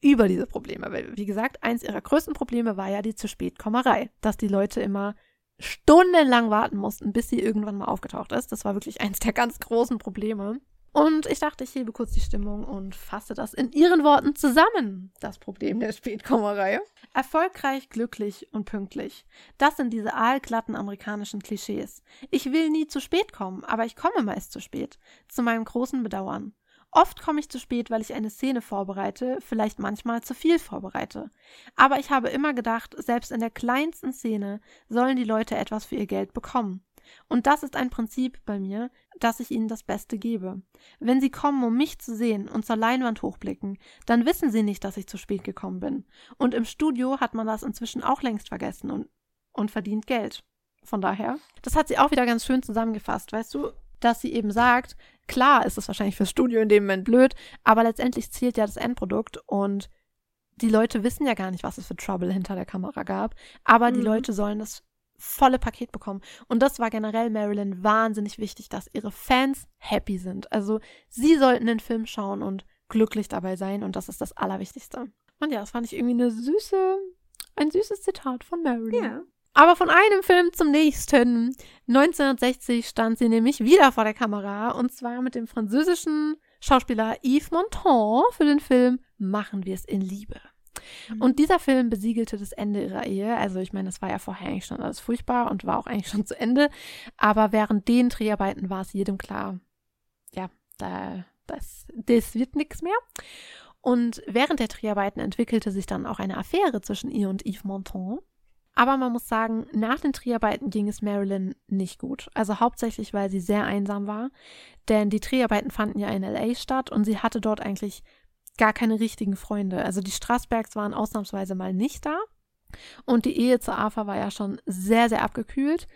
S2: über diese Probleme. Weil, wie gesagt, eins ihrer größten Probleme war ja die zu spät Kommerei, dass die Leute immer stundenlang warten mussten, bis sie irgendwann mal aufgetaucht ist. Das war wirklich eins der ganz großen Probleme. Und ich dachte, ich hebe kurz die Stimmung und fasse das in ihren Worten zusammen. Das Problem der Spätkommerei. Erfolgreich, glücklich und pünktlich. Das sind diese aalglatten amerikanischen Klischees. Ich will nie zu spät kommen, aber ich komme meist zu spät. Zu meinem großen Bedauern. Oft komme ich zu spät, weil ich eine Szene vorbereite, vielleicht manchmal zu viel vorbereite. Aber ich habe immer gedacht, selbst in der kleinsten Szene sollen die Leute etwas für ihr Geld bekommen. Und das ist ein Prinzip bei mir, dass ich ihnen das Beste gebe. Wenn sie kommen, um mich zu sehen und zur Leinwand hochblicken, dann wissen sie nicht, dass ich zu spät gekommen bin. Und im Studio hat man das inzwischen auch längst vergessen und, und verdient Geld. Von daher, das hat sie auch wieder ganz schön zusammengefasst, weißt du, dass sie eben sagt, klar ist es wahrscheinlich fürs Studio in dem Moment blöd, aber letztendlich zählt ja das Endprodukt und die Leute wissen ja gar nicht, was es für Trouble hinter der Kamera gab, aber mhm. die Leute sollen das volle Paket bekommen. Und das war generell Marilyn wahnsinnig wichtig, dass ihre Fans happy sind. Also sie sollten den Film schauen und glücklich dabei sein und das ist das Allerwichtigste. Und ja, das fand ich irgendwie eine süße, ein süßes Zitat von Marilyn. Ja. Aber von einem Film zum nächsten. 1960 stand sie nämlich wieder vor der Kamera und zwar mit dem französischen Schauspieler Yves Montand für den Film Machen wir es in Liebe. Mhm. Und dieser Film besiegelte das Ende ihrer Ehe. Also ich meine, das war ja vorher eigentlich schon alles furchtbar und war auch eigentlich schon zu Ende. Aber während den Dreharbeiten war es jedem klar, ja, da, das, das wird nichts mehr. Und während der Dreharbeiten entwickelte sich dann auch eine Affäre zwischen ihr und Yves Montand. Aber man muss sagen, nach den Dreharbeiten ging es Marilyn nicht gut. Also hauptsächlich, weil sie sehr einsam war. Denn die Dreharbeiten fanden ja in LA statt und sie hatte dort eigentlich gar keine richtigen Freunde. Also die Straßbergs waren ausnahmsweise mal nicht da. Und die Ehe zu Arthur war ja schon sehr, sehr abgekühlt.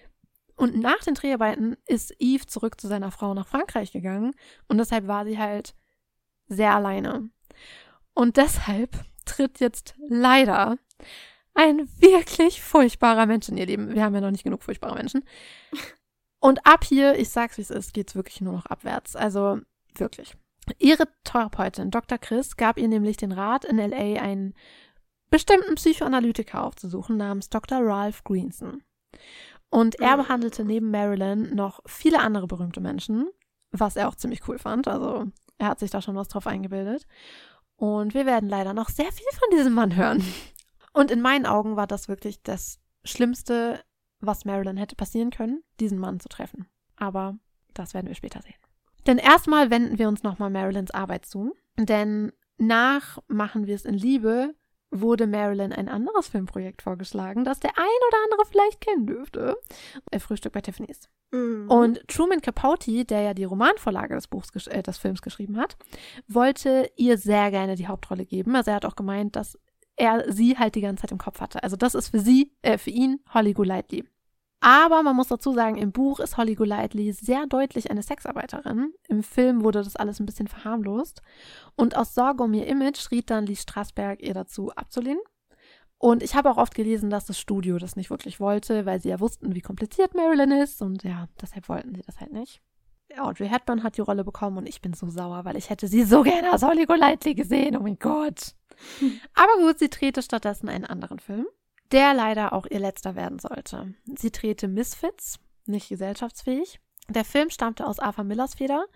S2: Und nach den Dreharbeiten ist Eve zurück zu seiner Frau nach Frankreich gegangen. Und deshalb war sie halt sehr alleine. Und deshalb tritt jetzt leider ein wirklich furchtbarer Mensch in ihr Leben. Wir haben ja noch nicht genug furchtbare Menschen. Und ab hier, ich sag's wie es ist, geht's wirklich nur noch abwärts. Also wirklich. Ihre Therapeutin, Dr. Chris, gab ihr nämlich den Rat, in LA einen bestimmten Psychoanalytiker aufzusuchen namens Dr. Ralph Greenson. Und er mhm. behandelte neben Marilyn noch viele andere berühmte Menschen, was er auch ziemlich cool fand. Also er hat sich da schon was drauf eingebildet. Und wir werden leider noch sehr viel von diesem Mann hören. Und in meinen Augen war das wirklich das Schlimmste, was Marilyn hätte passieren können, diesen Mann zu treffen. Aber das werden wir später sehen. Denn erstmal wenden wir uns nochmal Marilyns Arbeit zu. Denn nach Machen wir es in Liebe wurde Marilyn ein anderes Filmprojekt vorgeschlagen, das der ein oder andere vielleicht kennen dürfte. Ein Frühstück bei Tiffany's. Mhm. Und Truman Capote, der ja die Romanvorlage des Buchs, äh, des Films geschrieben hat, wollte ihr sehr gerne die Hauptrolle geben. Also er hat auch gemeint, dass er sie halt die ganze Zeit im Kopf hatte. Also das ist für sie, äh, für ihn Holly Golightly. Aber man muss dazu sagen, im Buch ist Holly Golightly sehr deutlich eine Sexarbeiterin. Im Film wurde das alles ein bisschen verharmlost. Und aus Sorge um ihr Image riet dann Lee Strasberg ihr dazu abzulehnen. Und ich habe auch oft gelesen, dass das Studio das nicht wirklich wollte, weil sie ja wussten, wie kompliziert Marilyn ist. Und ja, deshalb wollten sie das halt nicht. Audrey Hepburn hat die Rolle bekommen und ich bin so sauer, weil ich hätte sie so gerne als Holly Golightly gesehen. Oh mein Gott. Aber gut, sie drehte stattdessen einen anderen Film der leider auch ihr letzter werden sollte. Sie drehte Misfits, nicht gesellschaftsfähig. Der Film stammte aus Arthur Millers Feder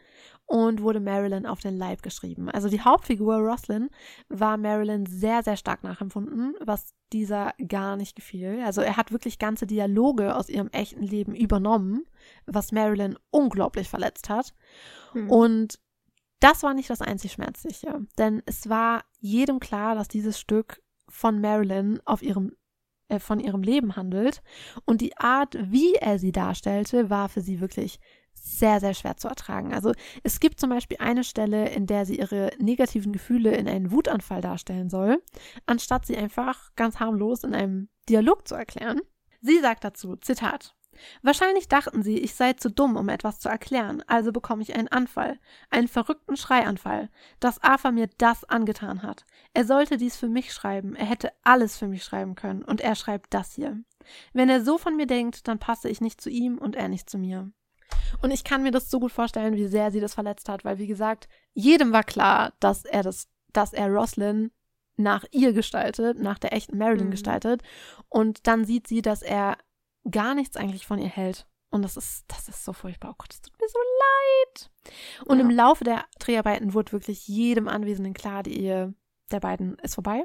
S2: und wurde Marilyn auf den Leib geschrieben. Also die Hauptfigur Roslyn war Marilyn sehr, sehr stark nachempfunden, was dieser gar nicht gefiel. Also er hat wirklich ganze Dialoge aus ihrem echten Leben übernommen, was Marilyn unglaublich verletzt hat. Hm. Und das war nicht das einzig Schmerzliche, denn es war jedem klar, dass dieses Stück von Marilyn auf ihrem äh, von ihrem Leben handelt und die Art, wie er sie darstellte, war für sie wirklich sehr, sehr schwer zu ertragen. Also es gibt zum Beispiel eine Stelle, in der sie ihre negativen Gefühle in einen Wutanfall darstellen soll, anstatt sie einfach ganz harmlos in einem Dialog zu erklären. Sie sagt dazu, Zitat, Wahrscheinlich dachten sie, ich sei zu dumm, um etwas zu erklären, also bekomme ich einen Anfall, einen verrückten Schreianfall, dass Arthur mir das angetan hat. Er sollte dies für mich schreiben, er hätte alles für mich schreiben können, und er schreibt das hier. Wenn er so von mir denkt, dann passe ich nicht zu ihm und er nicht zu mir. Und ich kann mir das so gut vorstellen, wie sehr sie das verletzt hat, weil wie gesagt, jedem war klar, dass er das, dass er Roslyn nach ihr gestaltet, nach der echten Marilyn mhm. gestaltet. Und dann sieht sie, dass er gar nichts eigentlich von ihr hält. Und das ist, das ist so furchtbar. Oh Gott, das tut mir so leid. Und ja. im Laufe der Dreharbeiten wurde wirklich jedem Anwesenden klar, die Ehe der beiden ist vorbei.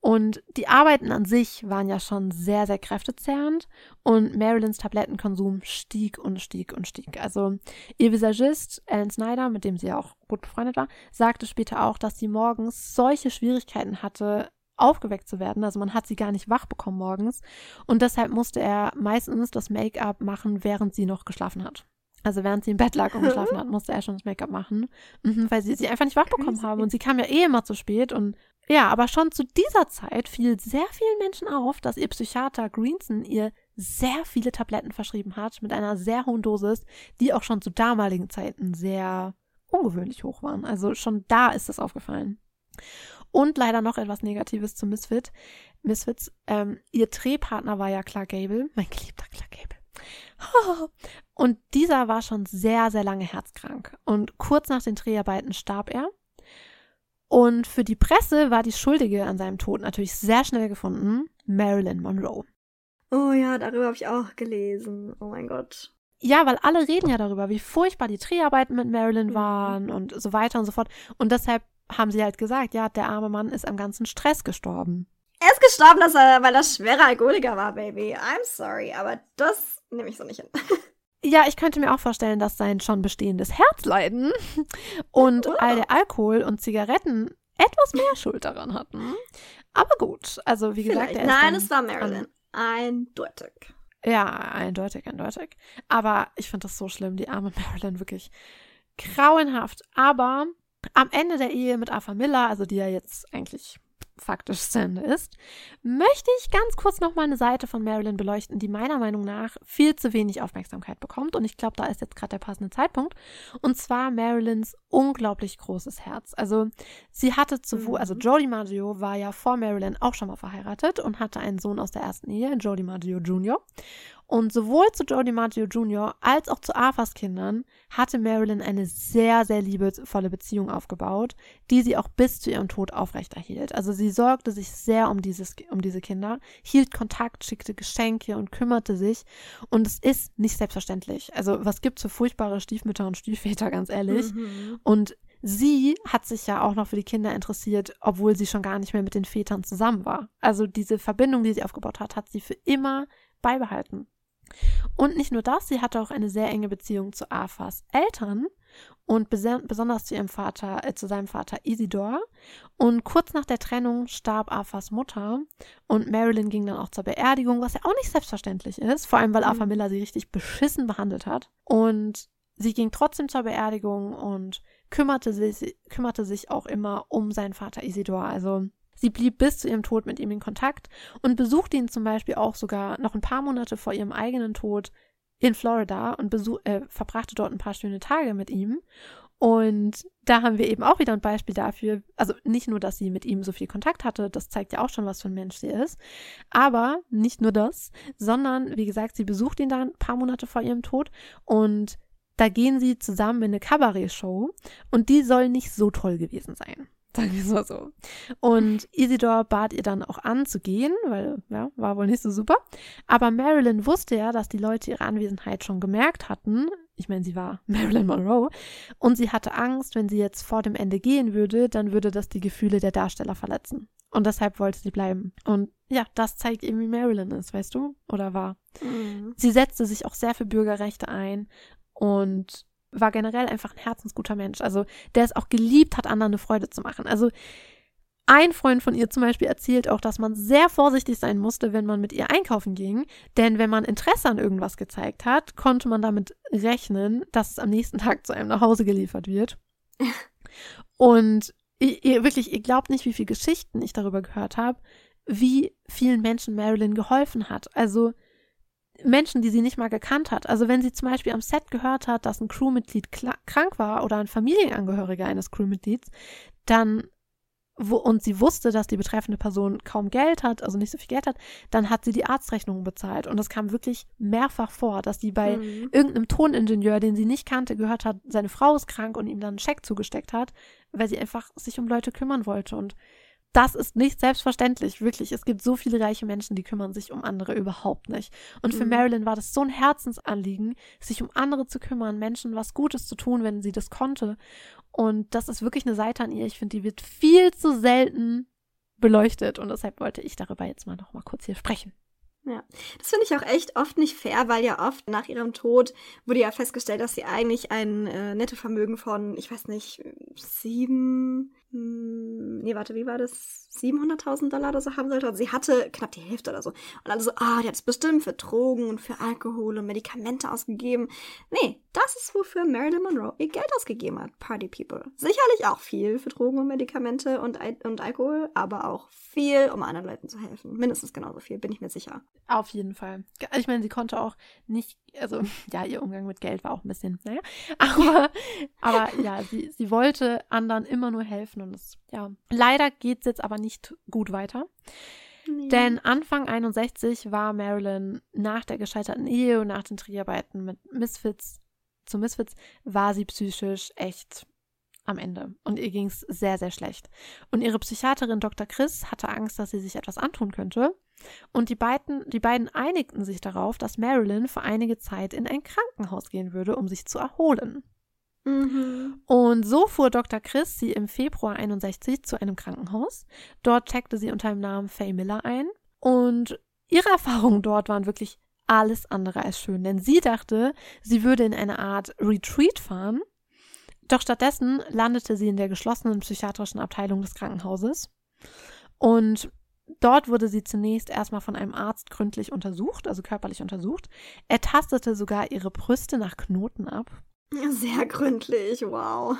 S2: Und die Arbeiten an sich waren ja schon sehr, sehr kräftezehrend und Marilyns Tablettenkonsum stieg und stieg und stieg. Also ihr Visagist Alan Snyder, mit dem sie ja auch gut befreundet war, sagte später auch, dass sie morgens solche Schwierigkeiten hatte, aufgeweckt zu werden. Also man hat sie gar nicht wach bekommen morgens. Und deshalb musste er meistens das Make-up machen, während sie noch geschlafen hat. Also während sie im Bett lag und geschlafen hat, musste er schon das Make-up machen, mhm, weil sie sie einfach nicht wach bekommen haben. Und sie kam ja eh immer zu spät und ja, aber schon zu dieser Zeit fiel sehr vielen Menschen auf, dass ihr Psychiater Greenson ihr sehr viele Tabletten verschrieben hat, mit einer sehr hohen Dosis, die auch schon zu damaligen Zeiten sehr ungewöhnlich hoch waren. Also schon da ist das aufgefallen. Und leider noch etwas Negatives zu Misfit. Misfits. Ähm, ihr Drehpartner war ja Clark Gable, mein geliebter Clark Gable. Und dieser war schon sehr, sehr lange herzkrank. Und kurz nach den Dreharbeiten starb er. Und für die Presse war die Schuldige an seinem Tod natürlich sehr schnell gefunden, Marilyn Monroe.
S1: Oh ja, darüber habe ich auch gelesen. Oh mein Gott.
S2: Ja, weil alle reden ja darüber, wie furchtbar die Dreharbeiten mit Marilyn mhm. waren und so weiter und so fort. Und deshalb haben sie halt gesagt, ja, der arme Mann ist am ganzen Stress gestorben.
S1: Er ist gestorben, dass er, weil er schwerer Alkoholiker war, Baby. I'm sorry, aber das nehme ich so nicht hin.
S2: Ja, ich könnte mir auch vorstellen, dass sein schon bestehendes Herzleiden und oh. all der Alkohol und Zigaretten etwas mehr Schuld daran hatten. Aber gut, also wie gesagt,
S1: er ist Nein, es war Marilyn. Eindeutig.
S2: Ja, eindeutig, eindeutig. Aber ich finde das so schlimm, die arme Marilyn, wirklich grauenhaft. Aber am Ende der Ehe mit Arthur Miller, also die ja jetzt eigentlich faktisch zu Ende ist, möchte ich ganz kurz nochmal eine Seite von Marilyn beleuchten, die meiner Meinung nach viel zu wenig Aufmerksamkeit bekommt. Und ich glaube, da ist jetzt gerade der passende Zeitpunkt. Und zwar Marilyns unglaublich großes Herz. Also sie hatte zuvor, also mhm. Jodie Maggio war ja vor Marilyn auch schon mal verheiratet und hatte einen Sohn aus der ersten Ehe, Jodie Maggio Jr. Und sowohl zu Joe DiMaggio Jr. als auch zu Arthurs Kindern hatte Marilyn eine sehr, sehr liebevolle Beziehung aufgebaut, die sie auch bis zu ihrem Tod aufrechterhielt. Also sie sorgte sich sehr um, dieses, um diese Kinder, hielt Kontakt, schickte Geschenke und kümmerte sich. Und es ist nicht selbstverständlich. Also was gibt's für furchtbare Stiefmütter und Stiefväter, ganz ehrlich. Mhm. Und sie hat sich ja auch noch für die Kinder interessiert, obwohl sie schon gar nicht mehr mit den Vätern zusammen war. Also diese Verbindung, die sie aufgebaut hat, hat sie für immer beibehalten. Und nicht nur das, sie hatte auch eine sehr enge Beziehung zu Arthurs Eltern und besonders zu ihrem Vater, äh, zu seinem Vater Isidor. Und kurz nach der Trennung starb Arthurs Mutter und Marilyn ging dann auch zur Beerdigung, was ja auch nicht selbstverständlich ist, vor allem weil mhm. Arthur Miller sie richtig beschissen behandelt hat. Und sie ging trotzdem zur Beerdigung und kümmerte sich, kümmerte sich auch immer um seinen Vater Isidor. Also Sie blieb bis zu ihrem Tod mit ihm in Kontakt und besuchte ihn zum Beispiel auch sogar noch ein paar Monate vor ihrem eigenen Tod in Florida und besuch, äh, verbrachte dort ein paar schöne Tage mit ihm. Und da haben wir eben auch wieder ein Beispiel dafür, also nicht nur, dass sie mit ihm so viel Kontakt hatte, das zeigt ja auch schon, was für ein Mensch sie ist, aber nicht nur das, sondern wie gesagt, sie besucht ihn dann ein paar Monate vor ihrem Tod und da gehen sie zusammen in eine Kabarett-Show und die soll nicht so toll gewesen sein. Sagen wir es mal so. Und Isidor bat ihr dann auch an zu gehen, weil, ja, war wohl nicht so super. Aber Marilyn wusste ja, dass die Leute ihre Anwesenheit schon gemerkt hatten, ich meine, sie war Marilyn Monroe. Und sie hatte Angst, wenn sie jetzt vor dem Ende gehen würde, dann würde das die Gefühle der Darsteller verletzen. Und deshalb wollte sie bleiben. Und ja, das zeigt eben, wie Marilyn ist, weißt du? Oder war. Mhm. Sie setzte sich auch sehr für Bürgerrechte ein und war generell einfach ein herzensguter Mensch. Also, der es auch geliebt hat, anderen eine Freude zu machen. Also, ein Freund von ihr zum Beispiel erzählt auch, dass man sehr vorsichtig sein musste, wenn man mit ihr einkaufen ging. Denn wenn man Interesse an irgendwas gezeigt hat, konnte man damit rechnen, dass es am nächsten Tag zu einem nach Hause geliefert wird. Und ihr, ihr, wirklich, ihr glaubt nicht, wie viele Geschichten ich darüber gehört habe, wie vielen Menschen Marilyn geholfen hat. Also Menschen, die sie nicht mal gekannt hat. Also wenn sie zum Beispiel am Set gehört hat, dass ein Crewmitglied krank war oder ein Familienangehöriger eines Crewmitglieds, dann wo, und sie wusste, dass die betreffende Person kaum Geld hat, also nicht so viel Geld hat, dann hat sie die Arztrechnungen bezahlt. Und es kam wirklich mehrfach vor, dass sie bei mhm. irgendeinem Toningenieur, den sie nicht kannte, gehört hat, seine Frau ist krank und ihm dann einen Scheck zugesteckt hat, weil sie einfach sich um Leute kümmern wollte. Und das ist nicht selbstverständlich, wirklich. Es gibt so viele reiche Menschen, die kümmern sich um andere überhaupt nicht. Und für mhm. Marilyn war das so ein Herzensanliegen, sich um andere zu kümmern, Menschen was Gutes zu tun, wenn sie das konnte. Und das ist wirklich eine Seite an ihr. Ich finde, die wird viel zu selten beleuchtet. Und deshalb wollte ich darüber jetzt mal noch mal kurz hier sprechen.
S1: Ja, das finde ich auch echt oft nicht fair, weil ja oft nach ihrem Tod wurde ja festgestellt, dass sie eigentlich ein äh, Nettovermögen von, ich weiß nicht, sieben, nee, warte, wie war das? 700.000 Dollar oder so haben sollte. Also sie hatte knapp die Hälfte oder so. Und alle so, ah, die hat es bestimmt für Drogen und für Alkohol und Medikamente ausgegeben. Nee, das ist, wofür Marilyn Monroe ihr Geld ausgegeben hat, Party People. Sicherlich auch viel für Drogen und Medikamente und, und Alkohol, aber auch viel, um anderen Leuten zu helfen. Mindestens genauso viel, bin ich mir sicher.
S2: Auf jeden Fall. Ich meine, sie konnte auch nicht, also ja, ihr Umgang mit Geld war auch ein bisschen, naja, aber, aber ja, sie, sie wollte anderen immer nur helfen und es, ja, leider geht es jetzt aber nicht gut weiter. Nee. Denn Anfang 61 war Marilyn nach der gescheiterten Ehe und nach den Dreharbeiten mit Misfits zu Misfits war sie psychisch echt am Ende und ihr ging es sehr, sehr schlecht. Und ihre Psychiaterin Dr. Chris hatte Angst, dass sie sich etwas antun könnte. Und die beiden, die beiden einigten sich darauf, dass Marilyn für einige Zeit in ein Krankenhaus gehen würde, um sich zu erholen. Mhm. Und so fuhr Dr. Chris sie im Februar 61 zu einem Krankenhaus. Dort checkte sie unter dem Namen Faye Miller ein. Und ihre Erfahrungen dort waren wirklich alles andere als schön, denn sie dachte, sie würde in eine Art Retreat fahren. Doch stattdessen landete sie in der geschlossenen psychiatrischen Abteilung des Krankenhauses. Und dort wurde sie zunächst erstmal von einem Arzt gründlich untersucht, also körperlich untersucht. Er tastete sogar ihre Brüste nach Knoten ab.
S1: Sehr gründlich, wow.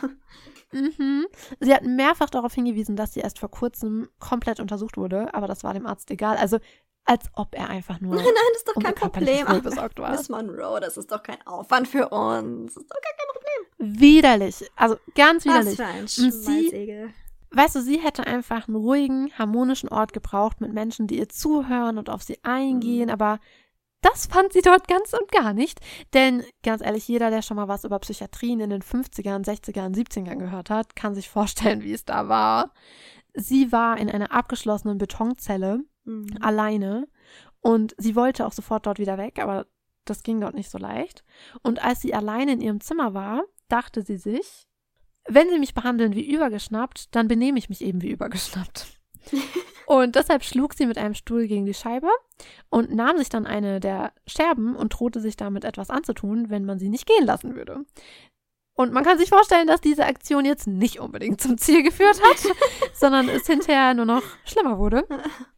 S2: Mhm. Sie hat mehrfach darauf hingewiesen, dass sie erst vor kurzem komplett untersucht wurde, aber das war dem Arzt egal. Also als ob er einfach nur.
S1: Nein, nein, das ist doch kein Problem. besorgt war. Miss Monroe, das ist doch kein Aufwand für uns. Das ist doch gar kein Problem.
S2: Widerlich. Also ganz widerlich. Was für ein Und sie, weißt du, sie hätte einfach einen ruhigen, harmonischen Ort gebraucht mit Menschen, die ihr zuhören und auf sie eingehen, mhm. aber das fand sie dort ganz und gar nicht. Denn ganz ehrlich, jeder, der schon mal was über Psychiatrien in den 50ern, 60ern, 70ern gehört hat, kann sich vorstellen, wie es da war. Sie war in einer abgeschlossenen Betonzelle mhm. alleine. Und sie wollte auch sofort dort wieder weg, aber das ging dort nicht so leicht. Und als sie alleine in ihrem Zimmer war, dachte sie sich, wenn sie mich behandeln wie übergeschnappt, dann benehme ich mich eben wie übergeschnappt. und deshalb schlug sie mit einem Stuhl gegen die Scheibe und nahm sich dann eine der Scherben und drohte sich damit etwas anzutun, wenn man sie nicht gehen lassen würde. Und man kann sich vorstellen, dass diese Aktion jetzt nicht unbedingt zum Ziel geführt hat, sondern es hinterher nur noch schlimmer wurde.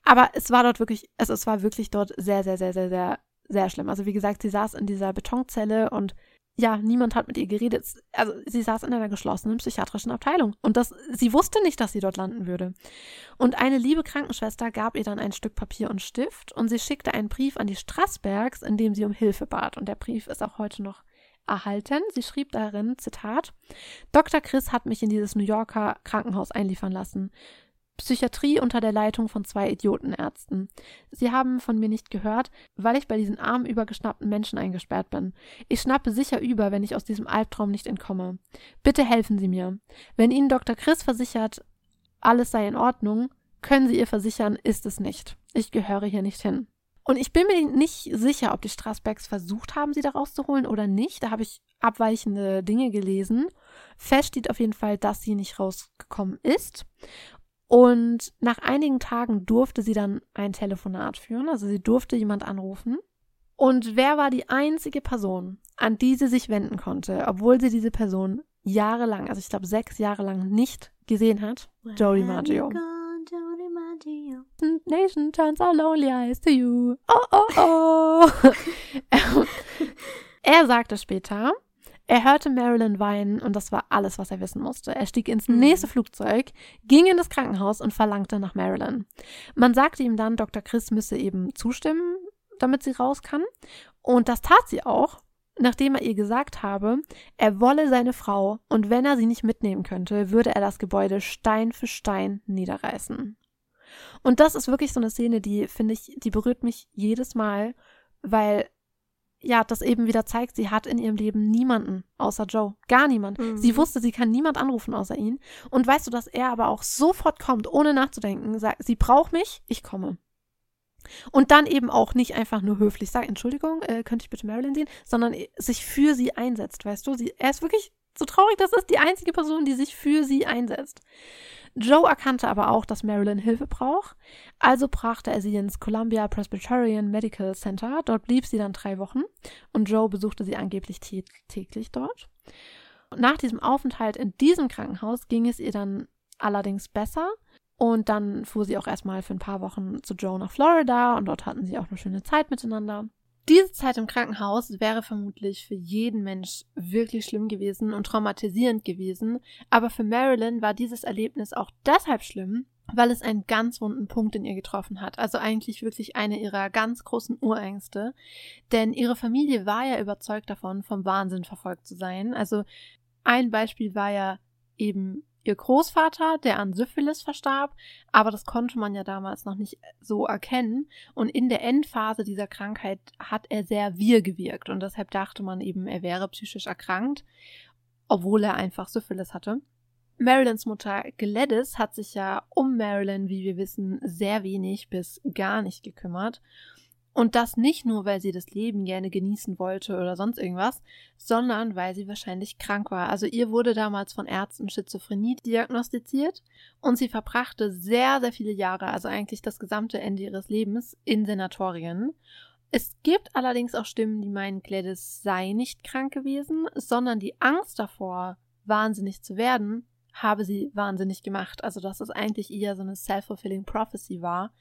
S2: Aber es war dort wirklich, also es war wirklich dort sehr, sehr, sehr, sehr, sehr, sehr schlimm. Also wie gesagt, sie saß in dieser Betonzelle und ja, niemand hat mit ihr geredet. Also sie saß in einer geschlossenen psychiatrischen Abteilung und das, sie wusste nicht, dass sie dort landen würde. Und eine liebe Krankenschwester gab ihr dann ein Stück Papier und Stift und sie schickte einen Brief an die Strassbergs, in dem sie um Hilfe bat. Und der Brief ist auch heute noch erhalten. Sie schrieb darin, Zitat, Dr. Chris hat mich in dieses New Yorker Krankenhaus einliefern lassen. Psychiatrie unter der Leitung von zwei Idiotenärzten. Sie haben von mir nicht gehört, weil ich bei diesen armen, übergeschnappten Menschen eingesperrt bin. Ich schnappe sicher über, wenn ich aus diesem Albtraum nicht entkomme. Bitte helfen Sie mir. Wenn Ihnen Dr. Chris versichert, alles sei in Ordnung, können Sie ihr versichern, ist es nicht. Ich gehöre hier nicht hin. Und ich bin mir nicht sicher, ob die Strasbergs versucht haben, sie da rauszuholen oder nicht. Da habe ich abweichende Dinge gelesen. Fest steht auf jeden Fall, dass sie nicht rausgekommen ist. Und nach einigen Tagen durfte sie dann ein Telefonat führen. Also sie durfte jemand anrufen. Und wer war die einzige Person, an die sie sich wenden konnte, obwohl sie diese Person jahrelang, also ich glaube sechs Jahre lang nicht gesehen hat? Jodie Maggio. Nation turns our lonely eyes to you. Oh, oh, oh. er sagte später, er hörte Marilyn weinen und das war alles, was er wissen musste. Er stieg ins mhm. nächste Flugzeug, ging in das Krankenhaus und verlangte nach Marilyn. Man sagte ihm dann, Dr. Chris müsse eben zustimmen, damit sie raus kann. Und das tat sie auch, nachdem er ihr gesagt habe, er wolle seine Frau und wenn er sie nicht mitnehmen könnte, würde er das Gebäude Stein für Stein niederreißen. Und das ist wirklich so eine Szene, die finde ich, die berührt mich jedes Mal, weil ja, das eben wieder zeigt, sie hat in ihrem Leben niemanden außer Joe. Gar niemand. Mhm. Sie wusste, sie kann niemand anrufen außer ihn. Und weißt du, dass er aber auch sofort kommt, ohne nachzudenken, sagt, sie braucht mich, ich komme. Und dann eben auch nicht einfach nur höflich sagt, Entschuldigung, äh, könnte ich bitte Marilyn sehen, sondern sich für sie einsetzt, weißt du? Sie, er ist wirklich so traurig, das ist die einzige Person, die sich für sie einsetzt. Joe erkannte aber auch, dass Marilyn Hilfe braucht, also brachte er sie ins Columbia Presbyterian Medical Center. Dort blieb sie dann drei Wochen und Joe besuchte sie angeblich täglich dort. Nach diesem Aufenthalt in diesem Krankenhaus ging es ihr dann allerdings besser und dann fuhr sie auch erstmal für ein paar Wochen zu Joe nach Florida und dort hatten sie auch eine schöne Zeit miteinander. Diese Zeit im Krankenhaus wäre vermutlich für jeden Mensch wirklich schlimm gewesen und traumatisierend gewesen, aber für Marilyn war dieses Erlebnis auch deshalb schlimm, weil es einen ganz wunden Punkt in ihr getroffen hat. Also eigentlich wirklich eine ihrer ganz großen Urängste. Denn ihre Familie war ja überzeugt davon, vom Wahnsinn verfolgt zu sein. Also ein Beispiel war ja eben ihr Großvater, der an Syphilis verstarb, aber das konnte man ja damals noch nicht so erkennen. Und in der Endphase dieser Krankheit hat er sehr wir gewirkt und deshalb dachte man eben, er wäre psychisch erkrankt, obwohl er einfach Syphilis hatte. Marilyns Mutter Gladys hat sich ja um Marilyn, wie wir wissen, sehr wenig bis gar nicht gekümmert. Und das nicht nur, weil sie das Leben gerne genießen wollte oder sonst irgendwas, sondern weil sie wahrscheinlich krank war. Also ihr wurde damals von Ärzten Schizophrenie diagnostiziert und sie verbrachte sehr, sehr viele Jahre, also eigentlich das gesamte Ende ihres Lebens, in Senatorien. Es gibt allerdings auch Stimmen, die meinen, Gladys sei nicht krank gewesen, sondern die Angst davor, wahnsinnig zu werden, habe sie wahnsinnig gemacht. Also dass es eigentlich eher so eine self-fulfilling prophecy war,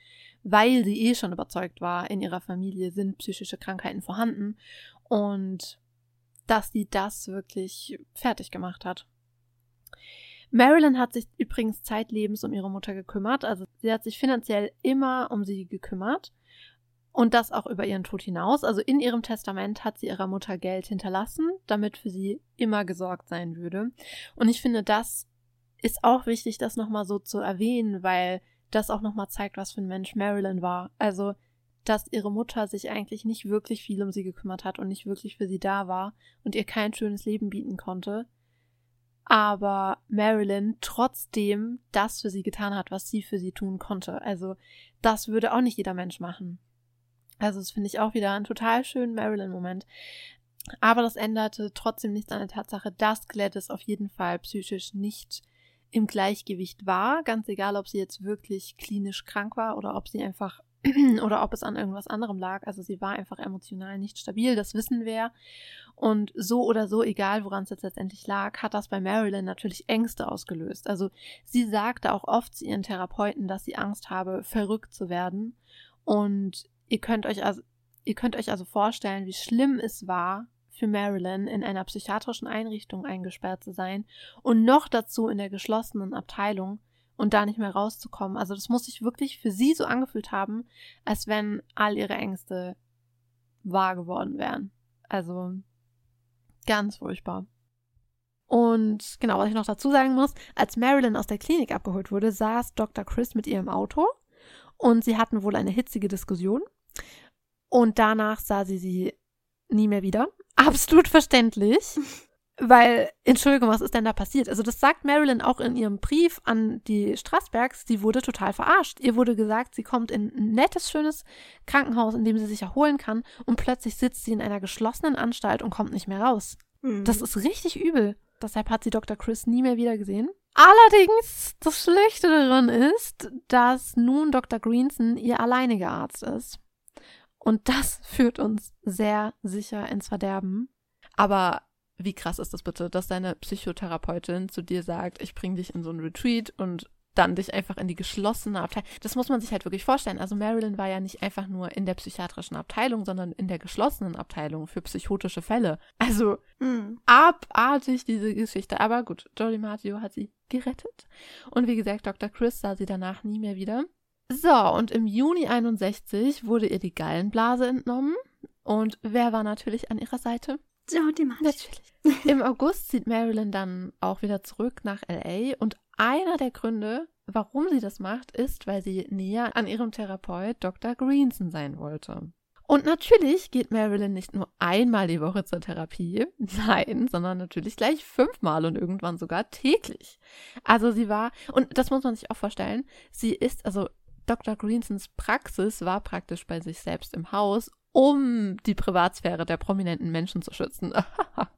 S2: weil sie eh schon überzeugt war, in ihrer Familie sind psychische Krankheiten vorhanden und dass sie das wirklich fertig gemacht hat. Marilyn hat sich übrigens zeitlebens um ihre Mutter gekümmert, also sie hat sich finanziell immer um sie gekümmert und das auch über ihren Tod hinaus. Also in ihrem Testament hat sie ihrer Mutter Geld hinterlassen, damit für sie immer gesorgt sein würde. Und ich finde, das ist auch wichtig, das nochmal so zu erwähnen, weil das auch nochmal zeigt, was für ein Mensch Marilyn war. Also, dass ihre Mutter sich eigentlich nicht wirklich viel um sie gekümmert hat und nicht wirklich für sie da war und ihr kein schönes Leben bieten konnte. Aber Marilyn trotzdem das für sie getan hat, was sie für sie tun konnte. Also, das würde auch nicht jeder Mensch machen. Also, das finde ich auch wieder einen total schönen Marilyn-Moment. Aber das änderte trotzdem nichts an der Tatsache, dass Gladys auf jeden Fall psychisch nicht im Gleichgewicht war, ganz egal, ob sie jetzt wirklich klinisch krank war oder ob sie einfach oder ob es an irgendwas anderem lag. Also sie war einfach emotional nicht stabil, das wissen wir. Und so oder so, egal woran es jetzt letztendlich lag, hat das bei Marilyn natürlich Ängste ausgelöst. Also sie sagte auch oft zu ihren Therapeuten, dass sie Angst habe, verrückt zu werden. Und ihr könnt euch also, ihr könnt euch also vorstellen, wie schlimm es war, für Marilyn in einer psychiatrischen Einrichtung eingesperrt zu sein und noch dazu in der geschlossenen Abteilung und da nicht mehr rauszukommen. Also das muss sich wirklich für sie so angefühlt haben, als wenn all ihre Ängste wahr geworden wären. Also ganz furchtbar. Und genau, was ich noch dazu sagen muss, als Marilyn aus der Klinik abgeholt wurde, saß Dr. Chris mit ihr im Auto und sie hatten wohl eine hitzige Diskussion. Und danach sah sie sie nie mehr wieder. Absolut verständlich. Weil, Entschuldigung, was ist denn da passiert? Also, das sagt Marilyn auch in ihrem Brief an die Strassbergs. Sie wurde total verarscht. Ihr wurde gesagt, sie kommt in ein nettes, schönes Krankenhaus, in dem sie sich erholen kann. Und plötzlich sitzt sie in einer geschlossenen Anstalt und kommt nicht mehr raus. Mhm. Das ist richtig übel. Deshalb hat sie Dr. Chris nie mehr wiedergesehen. Allerdings, das Schlechte daran ist, dass nun Dr. Greenson ihr alleiniger Arzt ist. Und das führt uns sehr sicher ins Verderben. Aber wie krass ist das bitte, dass deine Psychotherapeutin zu dir sagt, ich bringe dich in so ein Retreat und dann dich einfach in die geschlossene Abteilung. Das muss man sich halt wirklich vorstellen. Also Marilyn war ja nicht einfach nur in der psychiatrischen Abteilung, sondern in der geschlossenen Abteilung für psychotische Fälle. Also mhm. abartig diese Geschichte. Aber gut, Jolly Maggio hat sie gerettet. Und wie gesagt, Dr. Chris sah sie danach nie mehr wieder. So, und im Juni 61 wurde ihr die Gallenblase entnommen. Und wer war natürlich an ihrer Seite?
S1: Jodie Maggio.
S2: Natürlich. Im August zieht Marilyn dann auch wieder zurück nach LA und einer der Gründe, warum sie das macht, ist, weil sie näher an ihrem Therapeut Dr. Greenson sein wollte. Und natürlich geht Marilyn nicht nur einmal die Woche zur Therapie, nein, sondern natürlich gleich fünfmal und irgendwann sogar täglich. Also sie war, und das muss man sich auch vorstellen, sie ist, also Dr. Greensons Praxis war praktisch bei sich selbst im Haus um die Privatsphäre der prominenten Menschen zu schützen.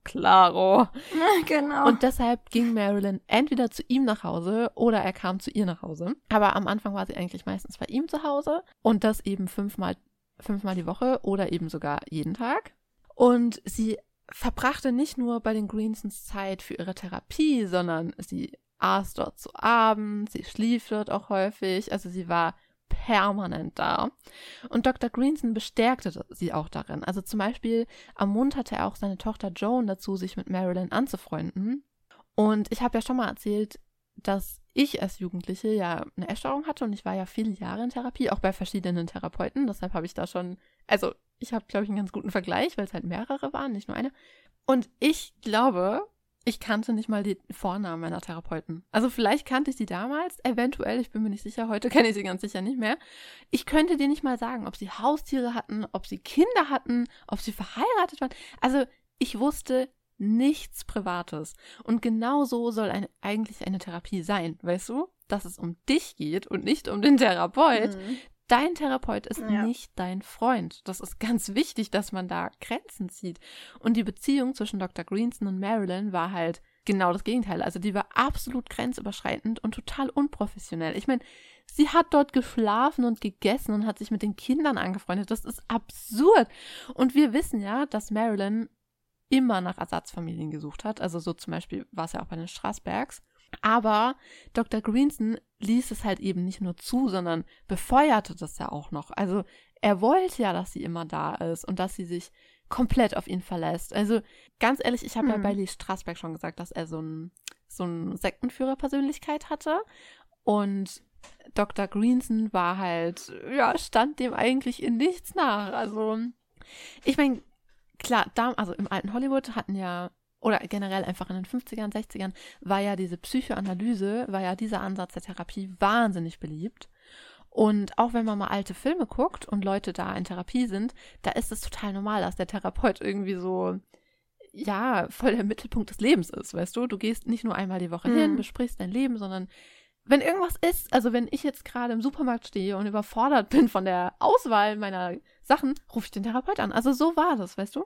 S2: Claro.
S1: Genau.
S2: Und deshalb ging Marilyn entweder zu ihm nach Hause oder er kam zu ihr nach Hause. Aber am Anfang war sie eigentlich meistens bei ihm zu Hause und das eben fünfmal, fünfmal die Woche oder eben sogar jeden Tag. Und sie verbrachte nicht nur bei den Greensons Zeit für ihre Therapie, sondern sie aß dort zu Abend, sie schlief dort auch häufig, also sie war permanent da. Und Dr. Greenson bestärkte sie auch darin. Also zum Beispiel ermunterte er auch seine Tochter Joan dazu, sich mit Marilyn anzufreunden. Und ich habe ja schon mal erzählt, dass ich als Jugendliche ja eine Essstörung hatte und ich war ja viele Jahre in Therapie, auch bei verschiedenen Therapeuten. Deshalb habe ich da schon, also ich habe, glaube ich, einen ganz guten Vergleich, weil es halt mehrere waren, nicht nur eine. Und ich glaube, ich kannte nicht mal die Vornamen meiner Therapeuten. Also vielleicht kannte ich sie damals, eventuell, ich bin mir nicht sicher, heute kenne ich sie ganz sicher nicht mehr. Ich könnte dir nicht mal sagen, ob sie Haustiere hatten, ob sie Kinder hatten, ob sie verheiratet waren. Also ich wusste nichts Privates. Und genau so soll eine, eigentlich eine Therapie sein, weißt du? Dass es um dich geht und nicht um den Therapeut, mhm. Dein Therapeut ist ja. nicht dein Freund. Das ist ganz wichtig, dass man da Grenzen zieht. Und die Beziehung zwischen Dr. Greenson und Marilyn war halt genau das Gegenteil. Also die war absolut grenzüberschreitend und total unprofessionell. Ich meine, sie hat dort geschlafen und gegessen und hat sich mit den Kindern angefreundet. Das ist absurd. Und wir wissen ja, dass Marilyn immer nach Ersatzfamilien gesucht hat. Also so zum Beispiel war es ja auch bei den Straßbergs. Aber Dr. Greenson ließ es halt eben nicht nur zu, sondern befeuerte das ja auch noch. Also er wollte ja, dass sie immer da ist und dass sie sich komplett auf ihn verlässt. Also ganz ehrlich, ich habe hm. ja bei Lee Strasberg schon gesagt, dass er so ein so ein Sektenführer-Persönlichkeit hatte und Dr. Greenson war halt, ja, stand dem eigentlich in nichts nach. Also, ich meine, klar, da, also im alten Hollywood hatten ja oder generell einfach in den 50ern, 60ern, war ja diese Psychoanalyse, war ja dieser Ansatz der Therapie wahnsinnig beliebt. Und auch wenn man mal alte Filme guckt und Leute da in Therapie sind, da ist es total normal, dass der Therapeut irgendwie so, ja, voll der Mittelpunkt des Lebens ist, weißt du? Du gehst nicht nur einmal die Woche mhm. hin, besprichst dein Leben, sondern wenn irgendwas ist, also wenn ich jetzt gerade im Supermarkt stehe und überfordert bin von der Auswahl meiner Sachen, rufe ich den Therapeut an. Also so war das, weißt du?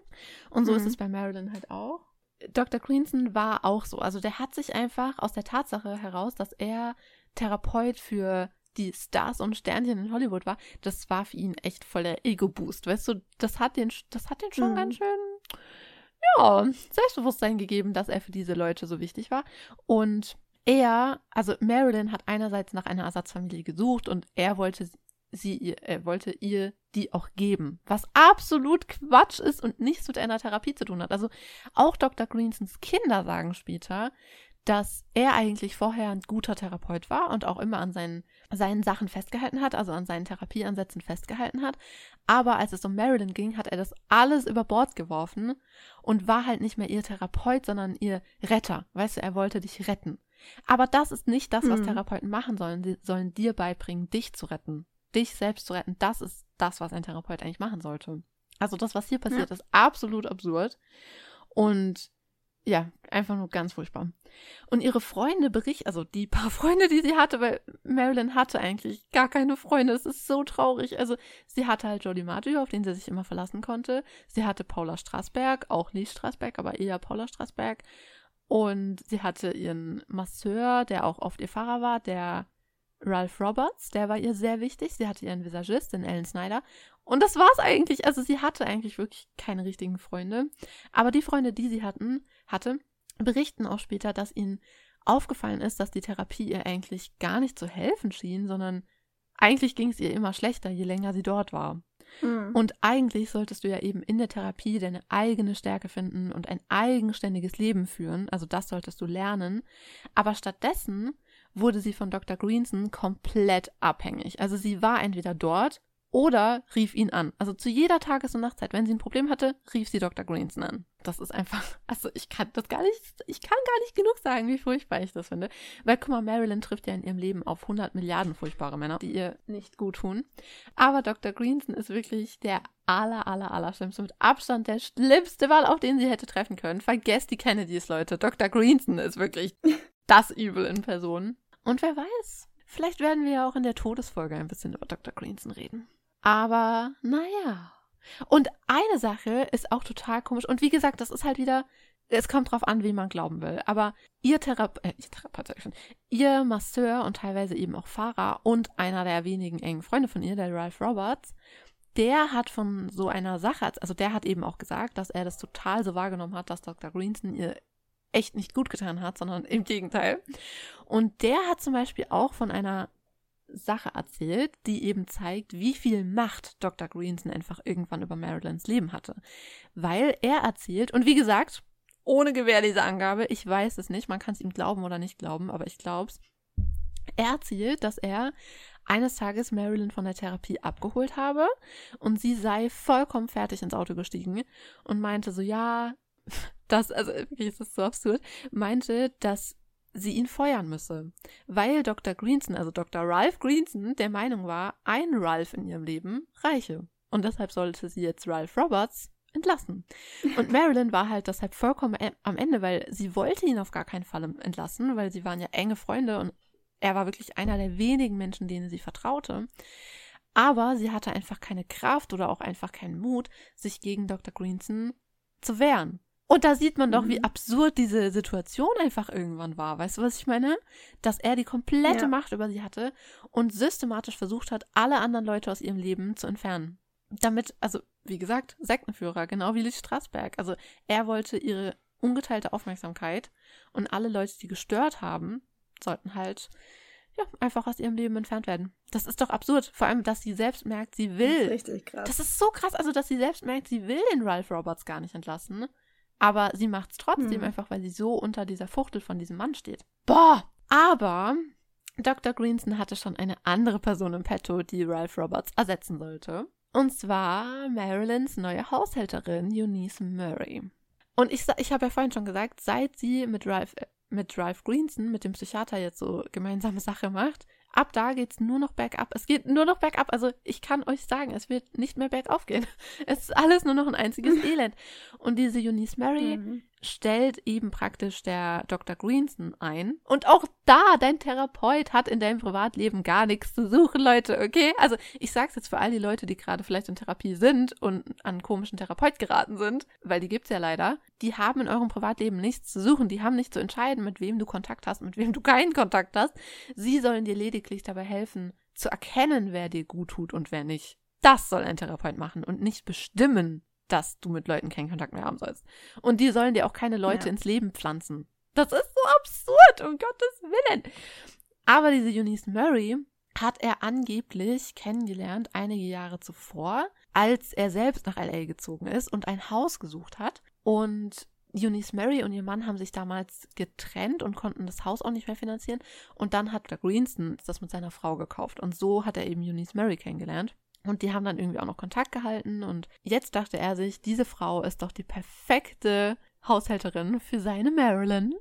S2: Und so mhm. ist es bei Marilyn halt auch. Dr. Greenson war auch so. Also der hat sich einfach aus der Tatsache heraus, dass er Therapeut für die Stars und Sternchen in Hollywood war, das war für ihn echt voll der Ego-Boost. Weißt du, das hat den, das hat den schon mhm. ganz schön, ja, Selbstbewusstsein gegeben, dass er für diese Leute so wichtig war. Und er, also Marilyn hat einerseits nach einer Ersatzfamilie gesucht und er wollte sie ihr, er wollte ihr die auch geben. Was absolut Quatsch ist und nichts mit einer Therapie zu tun hat. Also auch Dr. Greensons Kinder sagen später, dass er eigentlich vorher ein guter Therapeut war und auch immer an seinen, seinen Sachen festgehalten hat, also an seinen Therapieansätzen festgehalten hat. Aber als es um Marilyn ging, hat er das alles über Bord geworfen und war halt nicht mehr ihr Therapeut, sondern ihr Retter. Weißt du, er wollte dich retten. Aber das ist nicht das, was hm. Therapeuten machen sollen. Sie sollen dir beibringen, dich zu retten dich selbst zu retten, das ist das, was ein Therapeut eigentlich machen sollte. Also das, was hier passiert, ja. ist absolut absurd. Und ja, einfach nur ganz furchtbar. Und ihre Freunde berichten, also die paar Freunde, die sie hatte, weil Marilyn hatte eigentlich gar keine Freunde. Es ist so traurig. Also sie hatte halt Jodie Maggio, auf den sie sich immer verlassen konnte. Sie hatte Paula Strasberg, auch nicht Strasberg, aber eher Paula Strasberg. Und sie hatte ihren Masseur, der auch oft ihr Fahrer war, der Ralph Roberts, der war ihr sehr wichtig. Sie hatte ihren Visagist, den Ellen Snyder. Und das war's eigentlich. Also sie hatte eigentlich wirklich keine richtigen Freunde. Aber die Freunde, die sie hatten, hatte, berichten auch später, dass ihnen aufgefallen ist, dass die Therapie ihr eigentlich gar nicht zu helfen schien, sondern eigentlich ging es ihr immer schlechter, je länger sie dort war. Mhm. Und eigentlich solltest du ja eben in der Therapie deine eigene Stärke finden und ein eigenständiges Leben führen. Also das solltest du lernen. Aber stattdessen wurde sie von Dr. Greenson komplett abhängig. Also sie war entweder dort oder rief ihn an. Also zu jeder Tages- und Nachtzeit. Wenn sie ein Problem hatte, rief sie Dr. Greenson an. Das ist einfach, also ich kann das gar nicht, ich kann gar nicht genug sagen, wie furchtbar ich das finde. Weil guck mal, Marilyn trifft ja in ihrem Leben auf 100 Milliarden furchtbare Männer, die ihr nicht gut tun. Aber Dr. Greenson ist wirklich der aller, aller, aller schlimmste, mit Abstand der schlimmste Wahl, auf den sie hätte treffen können. Vergesst die Kennedys, Leute. Dr. Greenson ist wirklich das Übel in Person. Und wer weiß, vielleicht werden wir ja auch in der Todesfolge ein bisschen über Dr. Greenson reden. Aber naja. Und eine Sache ist auch total komisch. Und wie gesagt, das ist halt wieder, es kommt drauf an, wie man glauben will. Aber ihr Therapeut, äh, ihr Therapeut ihr Masseur und teilweise eben auch Fahrer und einer der wenigen engen Freunde von ihr, der Ralph Roberts, der hat von so einer Sache, also der hat eben auch gesagt, dass er das total so wahrgenommen hat, dass Dr. Greenson ihr echt nicht gut getan hat, sondern im Gegenteil. Und der hat zum Beispiel auch von einer Sache erzählt, die eben zeigt, wie viel Macht Dr. Greenson einfach irgendwann über Marilyns Leben hatte. Weil er erzählt, und wie gesagt, ohne Gewähr diese Angabe, ich weiß es nicht, man kann es ihm glauben oder nicht glauben, aber ich glaub's. Er erzählt, dass er eines Tages Marilyn von der Therapie abgeholt habe und sie sei vollkommen fertig ins Auto gestiegen und meinte so, ja, das, also wirklich ist das so absurd, meinte, dass sie ihn feuern müsse, weil Dr. Greenson, also Dr. Ralph Greenson, der Meinung war, ein Ralph in ihrem Leben reiche. Und deshalb sollte sie jetzt Ralph Roberts entlassen. Und Marilyn war halt deshalb vollkommen am Ende, weil sie wollte ihn auf gar keinen Fall entlassen, weil sie waren ja enge Freunde und er war wirklich einer der wenigen Menschen, denen sie vertraute. Aber sie hatte einfach keine Kraft oder auch einfach keinen Mut, sich gegen Dr. Greenson zu wehren. Und da sieht man doch, mhm. wie absurd diese Situation einfach irgendwann war. Weißt du, was ich meine? Dass er die komplette ja. Macht über sie hatte und systematisch versucht hat, alle anderen Leute aus ihrem Leben zu entfernen. Damit, also, wie gesagt, Sektenführer, genau wie Liz Strasberg. Also, er wollte ihre ungeteilte Aufmerksamkeit und alle Leute, die gestört haben, sollten halt ja, einfach aus ihrem Leben entfernt werden. Das ist doch absurd. Vor allem, dass sie selbst merkt, sie will. Das ist richtig krass. Das ist so krass, also dass sie selbst merkt, sie will den Ralph Roberts gar nicht entlassen. Aber sie macht es trotzdem mhm. einfach, weil sie so unter dieser Fuchtel von diesem Mann steht. Boah! Aber Dr. Greenson hatte schon eine andere Person im Petto, die Ralph Roberts ersetzen sollte. Und zwar Marilyns neue Haushälterin Eunice Murray. Und ich, ich habe ja vorhin schon gesagt, seit sie mit Ralph, äh, mit Ralph Greenson, mit dem Psychiater jetzt so gemeinsame Sache macht, ab da geht es nur noch bergab. Es geht nur noch bergab. Also ich kann euch sagen, es wird nicht mehr bergauf gehen. Es ist alles nur noch ein einziges Elend. Und diese Eunice Mary mhm stellt eben praktisch der Dr. Greenson ein. Und auch da, dein Therapeut hat in deinem Privatleben gar nichts zu suchen, Leute, okay? Also ich sag's jetzt für all die Leute, die gerade vielleicht in Therapie sind und an komischen Therapeut geraten sind, weil die gibt's ja leider, die haben in eurem Privatleben nichts zu suchen, die haben nicht zu entscheiden, mit wem du Kontakt hast, mit wem du keinen Kontakt hast. Sie sollen dir lediglich dabei helfen, zu erkennen, wer dir gut tut und wer nicht. Das soll ein Therapeut machen und nicht bestimmen, dass du mit Leuten keinen Kontakt mehr haben sollst. Und die sollen dir auch keine Leute ja. ins Leben pflanzen. Das ist so absurd, um Gottes Willen. Aber diese Eunice Murray hat er angeblich kennengelernt einige Jahre zuvor, als er selbst nach LA gezogen ist und ein Haus gesucht hat. Und Eunice Murray und ihr Mann haben sich damals getrennt und konnten das Haus auch nicht mehr finanzieren. Und dann hat der Greenston das mit seiner Frau gekauft. Und so hat er eben Eunice Murray kennengelernt. Und die haben dann irgendwie auch noch Kontakt gehalten. Und jetzt dachte er sich, diese Frau ist doch die perfekte Haushälterin für seine Marilyn.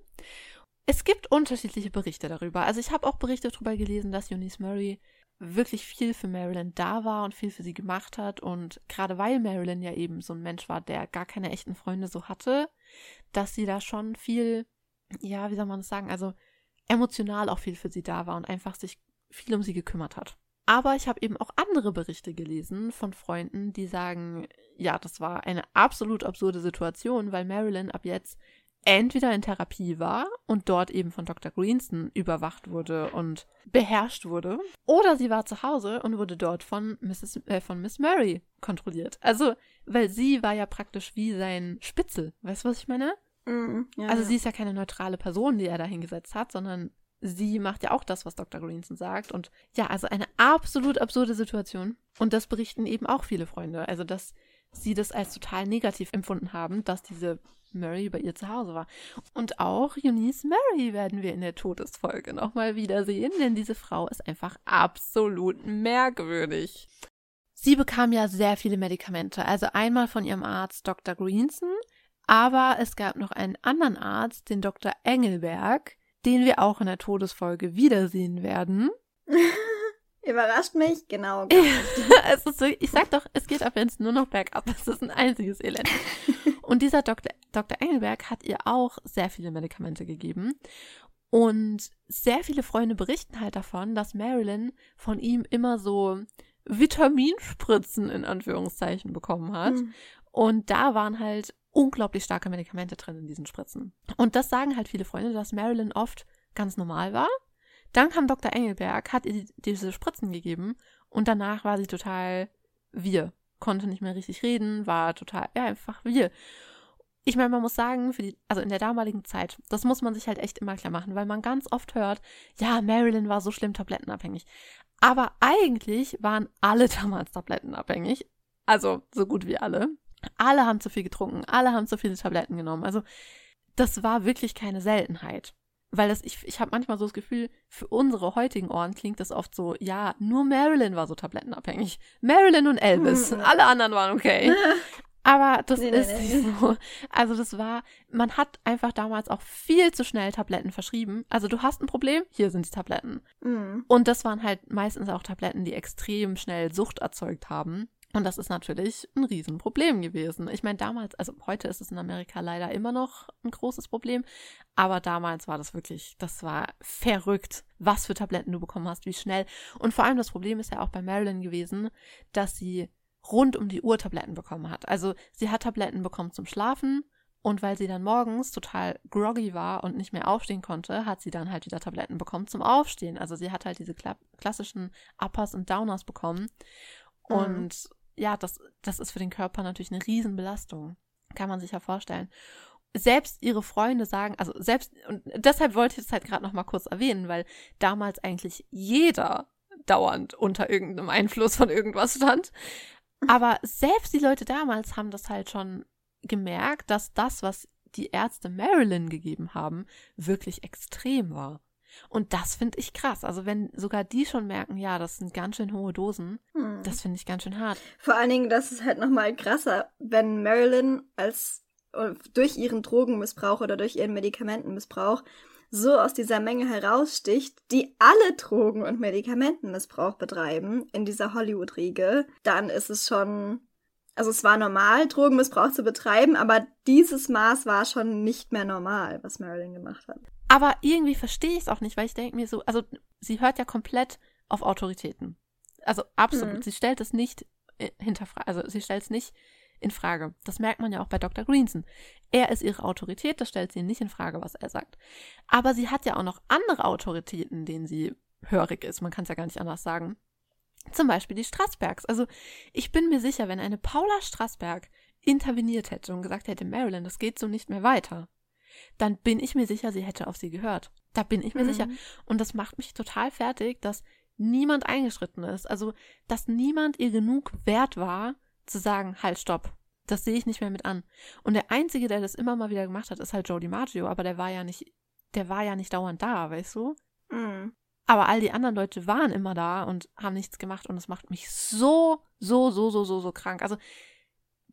S2: Es gibt unterschiedliche Berichte darüber. Also ich habe auch Berichte darüber gelesen, dass Eunice Murray wirklich viel für Marilyn da war und viel für sie gemacht hat. Und gerade weil Marilyn ja eben so ein Mensch war, der gar keine echten Freunde so hatte, dass sie da schon viel, ja, wie soll man das sagen, also emotional auch viel für sie da war und einfach sich viel um sie gekümmert hat. Aber ich habe eben auch andere Berichte gelesen von Freunden, die sagen, ja, das war eine absolut absurde Situation, weil Marilyn ab jetzt entweder in Therapie war und dort eben von Dr. Greenston überwacht wurde und beherrscht wurde, oder sie war zu Hause und wurde dort von Mrs. Äh, von Miss Murray kontrolliert. Also, weil sie war ja praktisch wie sein Spitzel. Weißt du, was ich meine? Mm, ja, also sie ist ja keine neutrale Person, die er da hingesetzt hat, sondern sie macht ja auch das, was Dr. Greenson sagt. Und ja, also eine absolut absurde Situation. Und das berichten eben auch viele Freunde. Also, dass sie das als total negativ empfunden haben, dass diese Murray bei ihr zu Hause war. Und auch Eunice Murray werden wir in der Todesfolge nochmal wiedersehen, denn diese Frau ist einfach absolut merkwürdig. Sie bekam ja sehr viele Medikamente, also einmal von ihrem Arzt Dr. Greenson, aber es gab noch einen anderen Arzt, den Dr. Engelberg, den wir auch in der Todesfolge wiedersehen werden.
S1: Überrascht mich, genau.
S2: es ist so, ich sag doch, es geht ab jetzt nur noch bergab. Es ist ein einziges Elend. Und dieser Dr. Dr. Engelberg hat ihr auch sehr viele Medikamente gegeben. Und sehr viele Freunde berichten halt davon, dass Marilyn von ihm immer so Vitaminspritzen in Anführungszeichen bekommen hat. Mhm. Und da waren halt unglaublich starke Medikamente drin in diesen Spritzen. Und das sagen halt viele Freunde, dass Marilyn oft ganz normal war. Dann kam Dr. Engelberg, hat ihr diese Spritzen gegeben und danach war sie total wir. Konnte nicht mehr richtig reden, war total, ja, einfach wir. Ich meine, man muss sagen, die, also in der damaligen Zeit, das muss man sich halt echt immer klar machen, weil man ganz oft hört, ja, Marilyn war so schlimm tablettenabhängig. Aber eigentlich waren alle damals tablettenabhängig. Also so gut wie alle. Alle haben zu viel getrunken, alle haben zu viele Tabletten genommen. Also das war wirklich keine Seltenheit. Weil das, ich, ich habe manchmal so das Gefühl, für unsere heutigen Ohren klingt das oft so, ja, nur Marilyn war so tablettenabhängig. Marilyn und Elvis, alle anderen waren okay. Aber das nee, ist nee, nee. so. Also das war, man hat einfach damals auch viel zu schnell Tabletten verschrieben. Also du hast ein Problem, hier sind die Tabletten. Mhm. Und das waren halt meistens auch Tabletten, die extrem schnell Sucht erzeugt haben. Und das ist natürlich ein Riesenproblem gewesen. Ich meine, damals, also heute ist es in Amerika leider immer noch ein großes Problem, aber damals war das wirklich, das war verrückt, was für Tabletten du bekommen hast, wie schnell. Und vor allem das Problem ist ja auch bei Marilyn gewesen, dass sie rund um die Uhr Tabletten bekommen hat. Also sie hat Tabletten bekommen zum Schlafen und weil sie dann morgens total groggy war und nicht mehr aufstehen konnte, hat sie dann halt wieder Tabletten bekommen zum Aufstehen. Also sie hat halt diese klassischen Uppers und Downers bekommen. Mhm. Ja, das, das ist für den Körper natürlich eine Riesenbelastung. Kann man sich ja vorstellen. Selbst ihre Freunde sagen, also selbst, und deshalb wollte ich das halt gerade nochmal kurz erwähnen, weil damals eigentlich jeder dauernd unter irgendeinem Einfluss von irgendwas stand. Aber selbst die Leute damals haben das halt schon gemerkt, dass das, was die Ärzte Marilyn gegeben haben, wirklich extrem war. Und das finde ich krass. Also wenn sogar die schon merken, ja, das sind ganz schön hohe Dosen, hm. das finde ich ganz schön hart.
S1: Vor allen Dingen, das ist halt nochmal krasser, wenn Marilyn als äh, durch ihren Drogenmissbrauch oder durch ihren Medikamentenmissbrauch so aus dieser Menge heraussticht, die alle Drogen- und Medikamentenmissbrauch betreiben in dieser Hollywood-Riege, dann ist es schon also es war normal, Drogenmissbrauch zu betreiben, aber dieses Maß war schon nicht mehr normal, was Marilyn gemacht hat.
S2: Aber irgendwie verstehe ich es auch nicht, weil ich denke mir so, also sie hört ja komplett auf Autoritäten. Also absolut. Mhm. Sie stellt es nicht äh, hinterfrage, also sie stellt es nicht in Frage. Das merkt man ja auch bei Dr. Greenson. Er ist ihre Autorität, das stellt sie nicht in Frage, was er sagt. Aber sie hat ja auch noch andere Autoritäten, denen sie hörig ist. Man kann es ja gar nicht anders sagen. Zum Beispiel die Strassbergs. Also ich bin mir sicher, wenn eine Paula Strassberg interveniert hätte und gesagt hätte, Marilyn, das geht so nicht mehr weiter, dann bin ich mir sicher, sie hätte auf sie gehört. Da bin ich mir mhm. sicher. Und das macht mich total fertig, dass niemand eingeschritten ist. Also, dass niemand ihr genug wert war, zu sagen, halt, stopp. Das sehe ich nicht mehr mit an. Und der Einzige, der das immer mal wieder gemacht hat, ist halt Joe DiMaggio, aber der war ja nicht, der war ja nicht dauernd da, weißt du? Mhm. Aber all die anderen Leute waren immer da und haben nichts gemacht und das macht mich so, so, so, so, so, so krank. Also,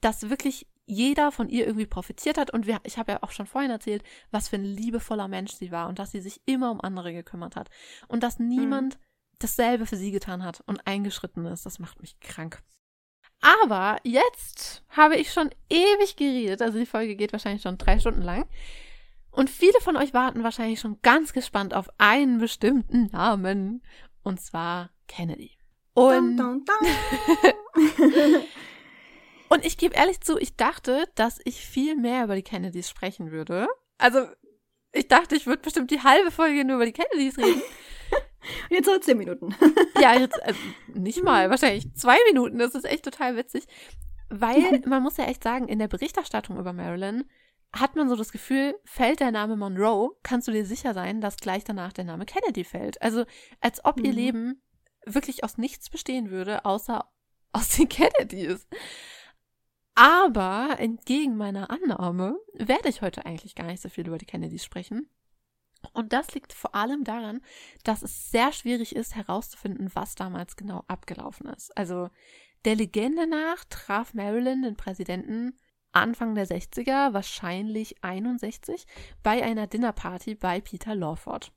S2: dass wirklich jeder von ihr irgendwie profitiert hat. Und wir, ich habe ja auch schon vorhin erzählt, was für ein liebevoller Mensch sie war und dass sie sich immer um andere gekümmert hat. Und dass niemand mhm. dasselbe für sie getan hat und eingeschritten ist. Das macht mich krank. Aber jetzt habe ich schon ewig geredet. Also die Folge geht wahrscheinlich schon drei Stunden lang. Und viele von euch warten wahrscheinlich schon ganz gespannt auf einen bestimmten Namen. Und zwar Kennedy. Und, dun, dun, dun. und ich gebe ehrlich zu, ich dachte, dass ich viel mehr über die Kennedys sprechen würde. Also, ich dachte, ich würde bestimmt die halbe Folge nur über die Kennedys reden.
S1: Jetzt so zehn Minuten.
S2: ja, jetzt also nicht mal, wahrscheinlich zwei Minuten. Das ist echt total witzig. Weil man muss ja echt sagen, in der Berichterstattung über Marilyn hat man so das Gefühl, fällt der Name Monroe, kannst du dir sicher sein, dass gleich danach der Name Kennedy fällt. Also als ob mhm. ihr Leben wirklich aus nichts bestehen würde, außer aus den Kennedys. Aber entgegen meiner Annahme werde ich heute eigentlich gar nicht so viel über die Kennedys sprechen. Und das liegt vor allem daran, dass es sehr schwierig ist herauszufinden, was damals genau abgelaufen ist. Also der Legende nach traf Marilyn den Präsidenten Anfang der 60er, wahrscheinlich 61, bei einer Dinnerparty bei Peter Lawford.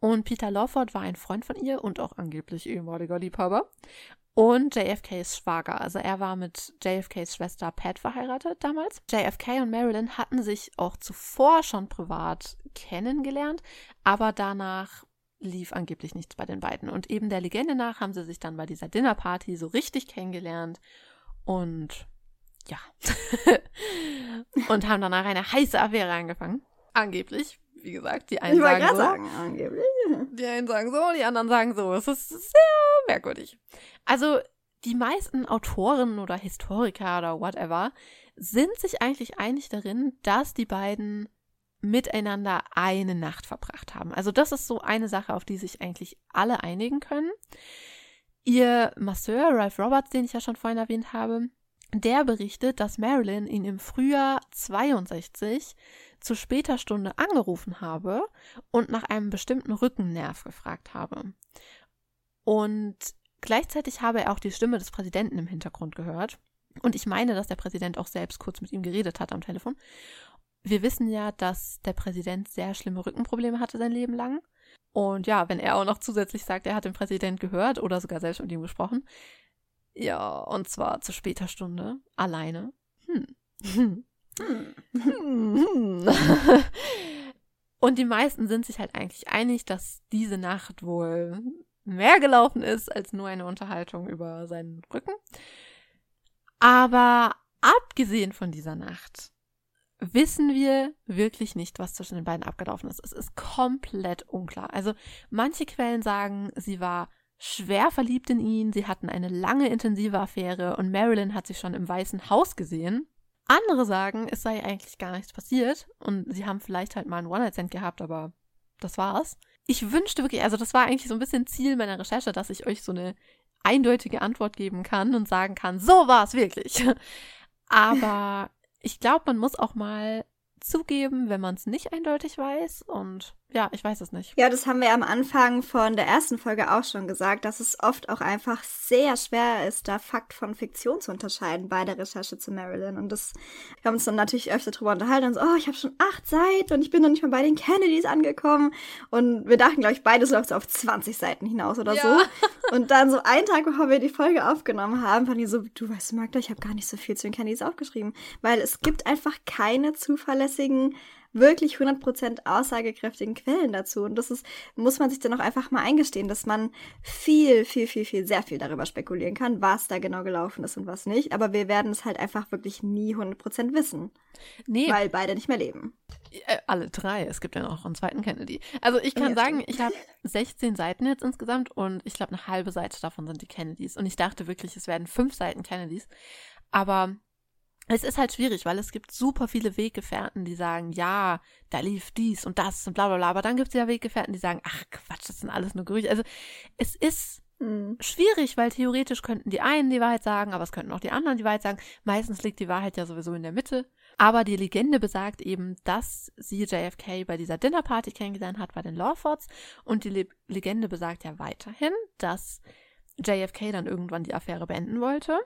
S2: Und Peter Lawford war ein Freund von ihr und auch angeblich ehemaliger Liebhaber. Und JFKs Schwager. Also er war mit JFKs Schwester Pat verheiratet damals. JFK und Marilyn hatten sich auch zuvor schon privat kennengelernt, aber danach lief angeblich nichts bei den beiden. Und eben der Legende nach haben sie sich dann bei dieser Dinnerparty so richtig kennengelernt. Und ja. und haben danach eine heiße Affäre angefangen. Angeblich. Wie gesagt, die einen sagen so.
S1: Sagen, angeblich.
S2: Die einen sagen so, die anderen sagen so. Es ist sehr merkwürdig. Also, die meisten Autoren oder Historiker oder whatever sind sich eigentlich einig darin, dass die beiden miteinander eine Nacht verbracht haben. Also das ist so eine Sache, auf die sich eigentlich alle einigen können. Ihr Masseur, Ralph Roberts, den ich ja schon vorhin erwähnt habe, der berichtet, dass Marilyn ihn im Frühjahr 62 zu später Stunde angerufen habe und nach einem bestimmten Rückennerv gefragt habe. Und gleichzeitig habe er auch die Stimme des Präsidenten im Hintergrund gehört. Und ich meine, dass der Präsident auch selbst kurz mit ihm geredet hat am Telefon. Wir wissen ja, dass der Präsident sehr schlimme Rückenprobleme hatte sein Leben lang. Und ja, wenn er auch noch zusätzlich sagt, er hat den Präsident gehört oder sogar selbst mit ihm gesprochen, ja, und zwar zu später Stunde. Alleine. Hm. Hm. Hm. und die meisten sind sich halt eigentlich einig, dass diese Nacht wohl mehr gelaufen ist als nur eine Unterhaltung über seinen Rücken. Aber abgesehen von dieser Nacht wissen wir wirklich nicht, was zwischen den beiden abgelaufen ist. Es ist komplett unklar. Also manche Quellen sagen, sie war schwer verliebt in ihn, sie hatten eine lange intensive Affäre und Marilyn hat sich schon im Weißen Haus gesehen. Andere sagen, es sei eigentlich gar nichts passiert und sie haben vielleicht halt mal einen One-Night-Stand gehabt, aber das war's. Ich wünschte wirklich, also das war eigentlich so ein bisschen Ziel meiner Recherche, dass ich euch so eine eindeutige Antwort geben kann und sagen kann, so war es wirklich. Aber ich glaube, man muss auch mal zugeben, wenn man es nicht eindeutig weiß. Und ja, ich weiß es nicht.
S1: Ja, das haben wir am Anfang von der ersten Folge auch schon gesagt, dass es oft auch einfach sehr schwer ist, da Fakt von Fiktion zu unterscheiden bei der Recherche zu Marilyn. Und das, wir haben uns dann natürlich öfter drüber unterhalten und so, oh, ich habe schon acht Seiten und ich bin noch nicht mal bei den Kennedys angekommen. Und wir dachten, glaube ich, beides läuft so auf 20 Seiten hinaus oder ja. so. Und dann so einen Tag, bevor wir die Folge aufgenommen haben, fand ich so, du weißt, Magda, ich habe gar nicht so viel zu den Kennedys aufgeschrieben. Weil es gibt einfach keine zuverlässigen wirklich 100% aussagekräftigen Quellen dazu. Und das ist, muss man sich dann auch einfach mal eingestehen, dass man viel, viel, viel, viel, sehr viel darüber spekulieren kann, was da genau gelaufen ist und was nicht. Aber wir werden es halt einfach wirklich nie 100% wissen. Nee. Weil beide nicht mehr leben.
S2: Äh, alle drei. Es gibt ja noch einen zweiten Kennedy. Also ich kann ja, sagen, stimmt. ich habe 16 Seiten jetzt insgesamt und ich glaube, eine halbe Seite davon sind die Kennedys. Und ich dachte wirklich, es werden fünf Seiten Kennedys. Aber es ist halt schwierig, weil es gibt super viele Weggefährten, die sagen, ja, da lief dies und das und bla bla bla. Aber dann gibt es ja Weggefährten, die sagen, ach Quatsch, das sind alles nur Gerüchte. Also es ist hm. schwierig, weil theoretisch könnten die einen die Wahrheit sagen, aber es könnten auch die anderen die Wahrheit sagen. Meistens liegt die Wahrheit ja sowieso in der Mitte. Aber die Legende besagt eben, dass sie JFK bei dieser Dinnerparty kennengelernt hat bei den Lawfords. Und die Le Legende besagt ja weiterhin, dass JFK dann irgendwann die Affäre beenden wollte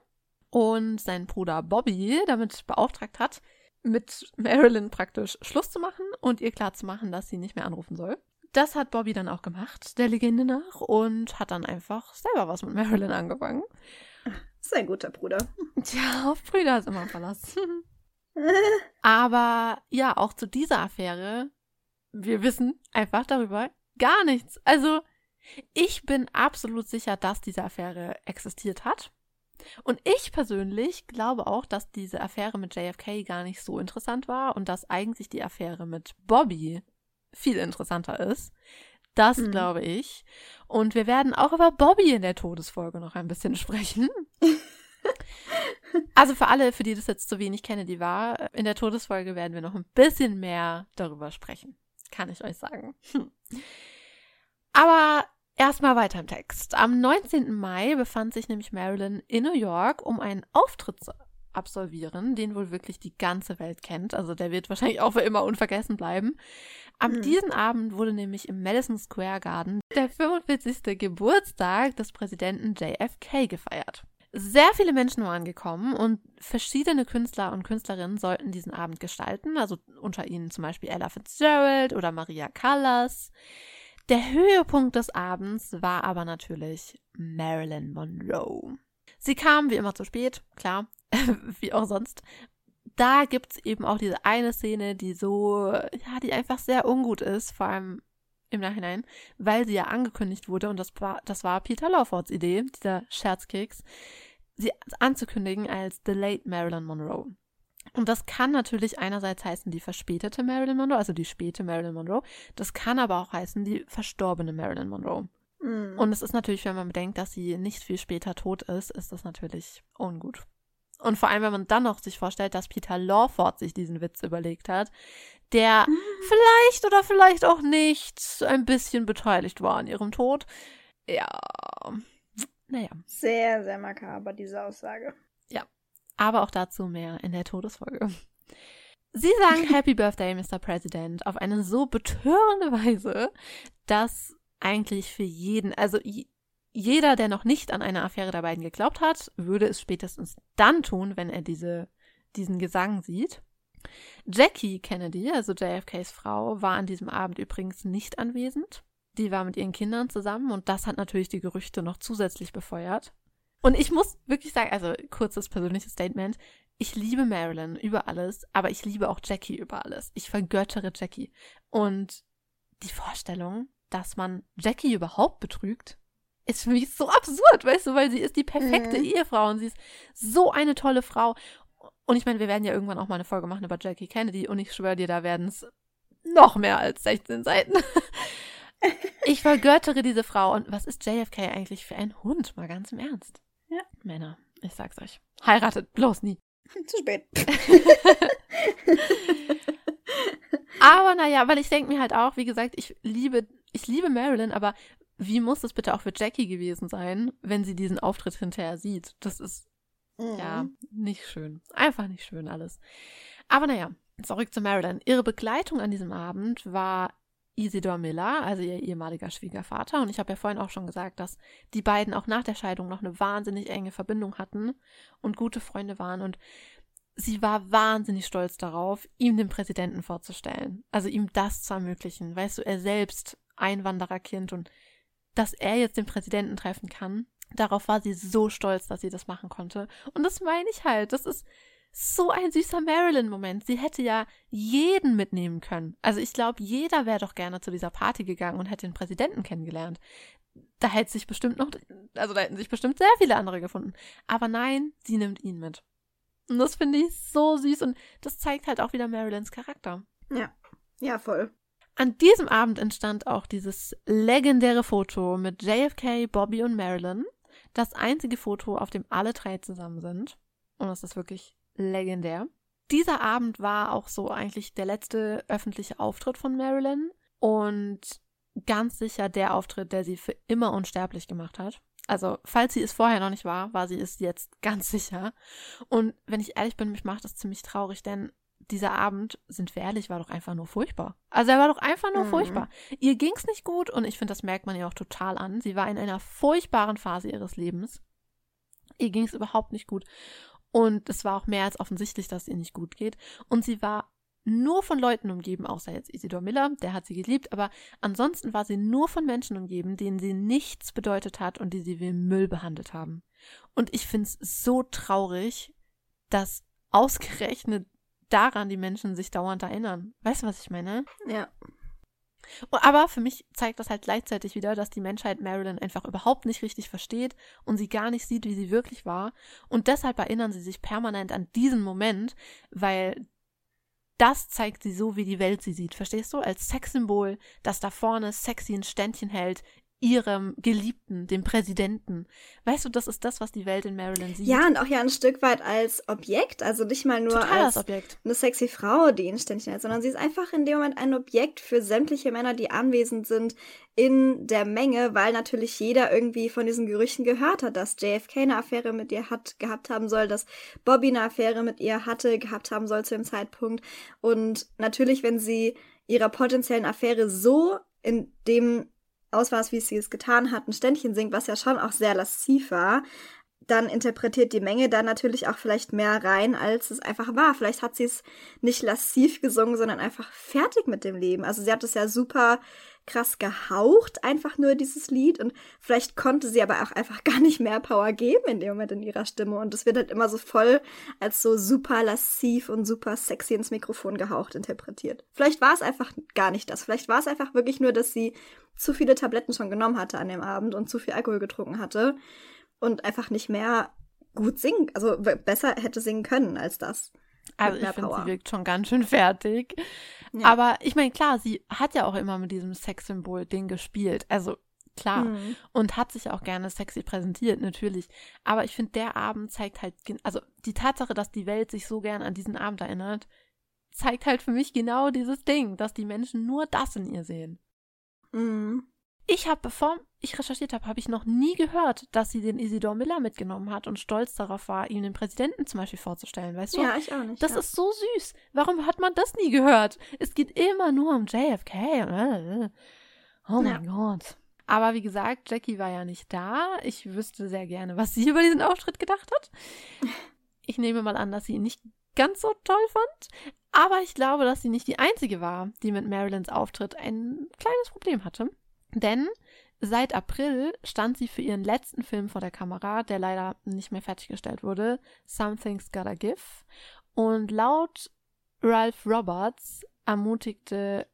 S2: und sein Bruder Bobby damit beauftragt hat, mit Marilyn praktisch Schluss zu machen und ihr klarzumachen, dass sie nicht mehr anrufen soll. das hat Bobby dann auch gemacht, der Legende nach, und hat dann einfach selber was mit Marilyn angefangen.
S1: Sehr guter Bruder.
S2: Tja, auf Brüder ist immer Verlass. Aber ja, auch zu dieser Affäre, wir wissen einfach darüber gar nichts. Also, ich bin absolut sicher, dass diese Affäre existiert hat. Und ich persönlich glaube auch, dass diese Affäre mit JFK gar nicht so interessant war und dass eigentlich die Affäre mit Bobby viel interessanter ist. Das mhm. glaube ich. Und wir werden auch über Bobby in der Todesfolge noch ein bisschen sprechen. also für alle, für die das jetzt zu wenig Kennedy war, in der Todesfolge werden wir noch ein bisschen mehr darüber sprechen. Kann ich euch sagen. Hm. Aber erstmal weiter im Text. Am 19. Mai befand sich nämlich Marilyn in New York, um einen Auftritt zu absolvieren, den wohl wirklich die ganze Welt kennt. Also der wird wahrscheinlich auch für immer unvergessen bleiben. Am mhm. diesen Abend wurde nämlich im Madison Square Garden der 45. Geburtstag des Präsidenten JFK gefeiert. Sehr viele Menschen waren gekommen und verschiedene Künstler und Künstlerinnen sollten diesen Abend gestalten, also unter ihnen zum Beispiel Ella Fitzgerald oder Maria Callas. Der Höhepunkt des Abends war aber natürlich Marilyn Monroe. Sie kam wie immer zu spät, klar, wie auch sonst. Da gibt es eben auch diese eine Szene, die so, ja, die einfach sehr ungut ist, vor allem im Nachhinein, weil sie ja angekündigt wurde und das war, das war Peter Lawfords Idee, dieser Scherzkeks, sie anzukündigen als The Late Marilyn Monroe. Und das kann natürlich einerseits heißen die verspätete Marilyn Monroe, also die späte Marilyn Monroe. Das kann aber auch heißen die verstorbene Marilyn Monroe. Mm. Und es ist natürlich, wenn man bedenkt, dass sie nicht viel später tot ist, ist das natürlich ungut. Und vor allem, wenn man dann noch sich vorstellt, dass Peter Lawford sich diesen Witz überlegt hat, der mm. vielleicht oder vielleicht auch nicht ein bisschen beteiligt war an ihrem Tod. Ja, naja.
S1: Sehr, sehr makaber, diese Aussage.
S2: Ja, aber auch dazu mehr in der Todesfolge. Sie sagen Happy Birthday, Mr. President, auf eine so betörende Weise, dass eigentlich für jeden, also jeder, der noch nicht an eine Affäre der beiden geglaubt hat, würde es spätestens dann tun, wenn er diese, diesen Gesang sieht. Jackie Kennedy, also JFKs Frau, war an diesem Abend übrigens nicht anwesend. Die war mit ihren Kindern zusammen und das hat natürlich die Gerüchte noch zusätzlich befeuert. Und ich muss wirklich sagen, also kurzes persönliches Statement, ich liebe Marilyn über alles, aber ich liebe auch Jackie über alles. Ich vergöttere Jackie. Und die Vorstellung, dass man Jackie überhaupt betrügt, ist für mich so absurd, weißt du, weil sie ist die perfekte mhm. Ehefrau und sie ist so eine tolle Frau. Und ich meine, wir werden ja irgendwann auch mal eine Folge machen über Jackie Kennedy und ich schwöre dir, da werden es noch mehr als 16 Seiten. ich vergöttere diese Frau. Und was ist JFK eigentlich für ein Hund? Mal ganz im Ernst.
S1: Ja.
S2: Männer, ich sag's euch. Heiratet bloß nie.
S1: Zu spät.
S2: aber naja, weil ich denke mir halt auch, wie gesagt, ich liebe, ich liebe Marilyn, aber wie muss es bitte auch für Jackie gewesen sein, wenn sie diesen Auftritt hinterher sieht? Das ist mhm. ja nicht schön. Einfach nicht schön alles. Aber naja, zurück zu Marilyn. Ihre Begleitung an diesem Abend war Isidor Miller, also ihr ehemaliger Schwiegervater. Und ich habe ja vorhin auch schon gesagt, dass die beiden auch nach der Scheidung noch eine wahnsinnig enge Verbindung hatten und gute Freunde waren. Und sie war wahnsinnig stolz darauf, ihm den Präsidenten vorzustellen. Also ihm das zu ermöglichen. Weißt du, er selbst Einwandererkind und dass er jetzt den Präsidenten treffen kann. Darauf war sie so stolz, dass sie das machen konnte. Und das meine ich halt. Das ist so ein süßer Marilyn-Moment. Sie hätte ja jeden mitnehmen können. Also ich glaube, jeder wäre doch gerne zu dieser Party gegangen und hätte den Präsidenten kennengelernt. Da hätte sich bestimmt noch, also da hätten sich bestimmt sehr viele andere gefunden. Aber nein, sie nimmt ihn mit. Und das finde ich so süß und das zeigt halt auch wieder Marilyns Charakter.
S1: Ja, ja, voll.
S2: An diesem Abend entstand auch dieses legendäre Foto mit JFK, Bobby und Marilyn. Das einzige Foto, auf dem alle drei zusammen sind. Und es ist wirklich legendär. Dieser Abend war auch so eigentlich der letzte öffentliche Auftritt von Marilyn und ganz sicher der Auftritt, der sie für immer unsterblich gemacht hat. Also, falls sie es vorher noch nicht war, war sie es jetzt ganz sicher. Und wenn ich ehrlich bin, mich macht das ziemlich traurig, denn dieser Abend, sind wir ehrlich, war doch einfach nur furchtbar. Also er war doch einfach nur mhm. furchtbar. Ihr ging's nicht gut und ich finde, das merkt man ihr auch total an. Sie war in einer furchtbaren Phase ihres Lebens. Ihr ging's überhaupt nicht gut. Und es war auch mehr als offensichtlich, dass ihr nicht gut geht. Und sie war nur von Leuten umgeben, außer jetzt Isidor Miller, der hat sie geliebt, aber ansonsten war sie nur von Menschen umgeben, denen sie nichts bedeutet hat und die sie wie Müll behandelt haben. Und ich finde es so traurig, dass ausgerechnet daran die Menschen sich dauernd erinnern. Weißt du, was ich meine?
S1: Ja.
S2: Aber für mich zeigt das halt gleichzeitig wieder, dass die Menschheit Marilyn einfach überhaupt nicht richtig versteht und sie gar nicht sieht, wie sie wirklich war. Und deshalb erinnern sie sich permanent an diesen Moment, weil das zeigt sie so, wie die Welt sie sieht. Verstehst du? Als Sexsymbol, das da vorne sexy ein Ständchen hält, ihrem Geliebten, dem Präsidenten. Weißt du, das ist das, was die Welt in Maryland sieht.
S1: Ja, und auch ja ein Stück weit als Objekt, also nicht mal nur
S2: Total
S1: als
S2: Objekt.
S1: eine sexy Frau, die ein Ständchen hält, sondern sie ist einfach in dem Moment ein Objekt für sämtliche Männer, die anwesend sind in der Menge, weil natürlich jeder irgendwie von diesen Gerüchten gehört hat, dass JFK eine Affäre mit ihr hat, gehabt haben soll, dass Bobby eine Affäre mit ihr hatte, gehabt haben soll zu dem Zeitpunkt. Und natürlich, wenn sie ihrer potenziellen Affäre so in dem Ausmaß, wie sie es getan hat, ein Ständchen singt, was ja schon auch sehr lasziv war, dann interpretiert die Menge da natürlich auch vielleicht mehr rein, als es einfach war. Vielleicht hat sie es nicht lassiv gesungen, sondern einfach fertig mit dem Leben. Also sie hat es ja super krass gehaucht, einfach nur dieses Lied. Und vielleicht konnte sie aber auch einfach gar nicht mehr Power geben in dem Moment in ihrer Stimme. Und es wird halt immer so voll als so super lassiv und super sexy ins Mikrofon gehaucht interpretiert. Vielleicht war es einfach gar nicht das. Vielleicht war es einfach wirklich nur, dass sie zu viele Tabletten schon genommen hatte an dem Abend und zu viel Alkohol getrunken hatte und einfach nicht mehr gut singen, also besser hätte singen können als das.
S2: Also ich finde, sie wirkt schon ganz schön fertig. Ja. Aber ich meine, klar, sie hat ja auch immer mit diesem Sexsymbol-Ding gespielt. Also klar. Mhm. Und hat sich auch gerne sexy präsentiert, natürlich. Aber ich finde, der Abend zeigt halt, also die Tatsache, dass die Welt sich so gern an diesen Abend erinnert, zeigt halt für mich genau dieses Ding, dass die Menschen nur das in ihr sehen.
S1: Mhm.
S2: Ich habe, bevor ich recherchiert habe, habe ich noch nie gehört, dass sie den Isidor Miller mitgenommen hat und stolz darauf war, ihm den Präsidenten zum Beispiel vorzustellen, weißt du?
S1: Ja, ich auch nicht.
S2: Das
S1: ja.
S2: ist so süß. Warum hat man das nie gehört? Es geht immer nur um JFK. Oh mein ja. Gott. Aber wie gesagt, Jackie war ja nicht da. Ich wüsste sehr gerne, was sie über diesen Auftritt gedacht hat. Ich nehme mal an, dass sie ihn nicht ganz so toll fand. Aber ich glaube, dass sie nicht die einzige war, die mit Marilyns Auftritt ein kleines Problem hatte. Denn seit April stand sie für ihren letzten Film vor der Kamera, der leider nicht mehr fertiggestellt wurde, Something's Gotta Give. Und laut Ralph Roberts ermutigte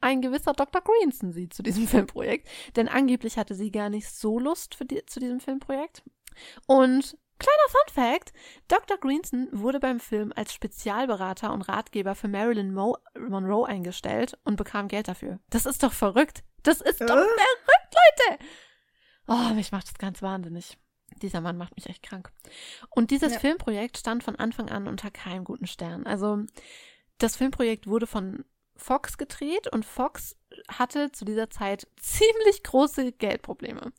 S2: ein gewisser Dr. Greenson sie zu diesem Filmprojekt. Denn angeblich hatte sie gar nicht so Lust die, zu diesem Filmprojekt. Und Kleiner Fun Fact: Dr. Greenson wurde beim Film als Spezialberater und Ratgeber für Marilyn Mo Monroe eingestellt und bekam Geld dafür. Das ist doch verrückt. Das ist doch äh? verrückt, Leute. Oh, mich macht das ganz wahnsinnig. Dieser Mann macht mich echt krank. Und dieses ja. Filmprojekt stand von Anfang an unter keinem guten Stern. Also, das Filmprojekt wurde von Fox gedreht und Fox hatte zu dieser Zeit ziemlich große Geldprobleme.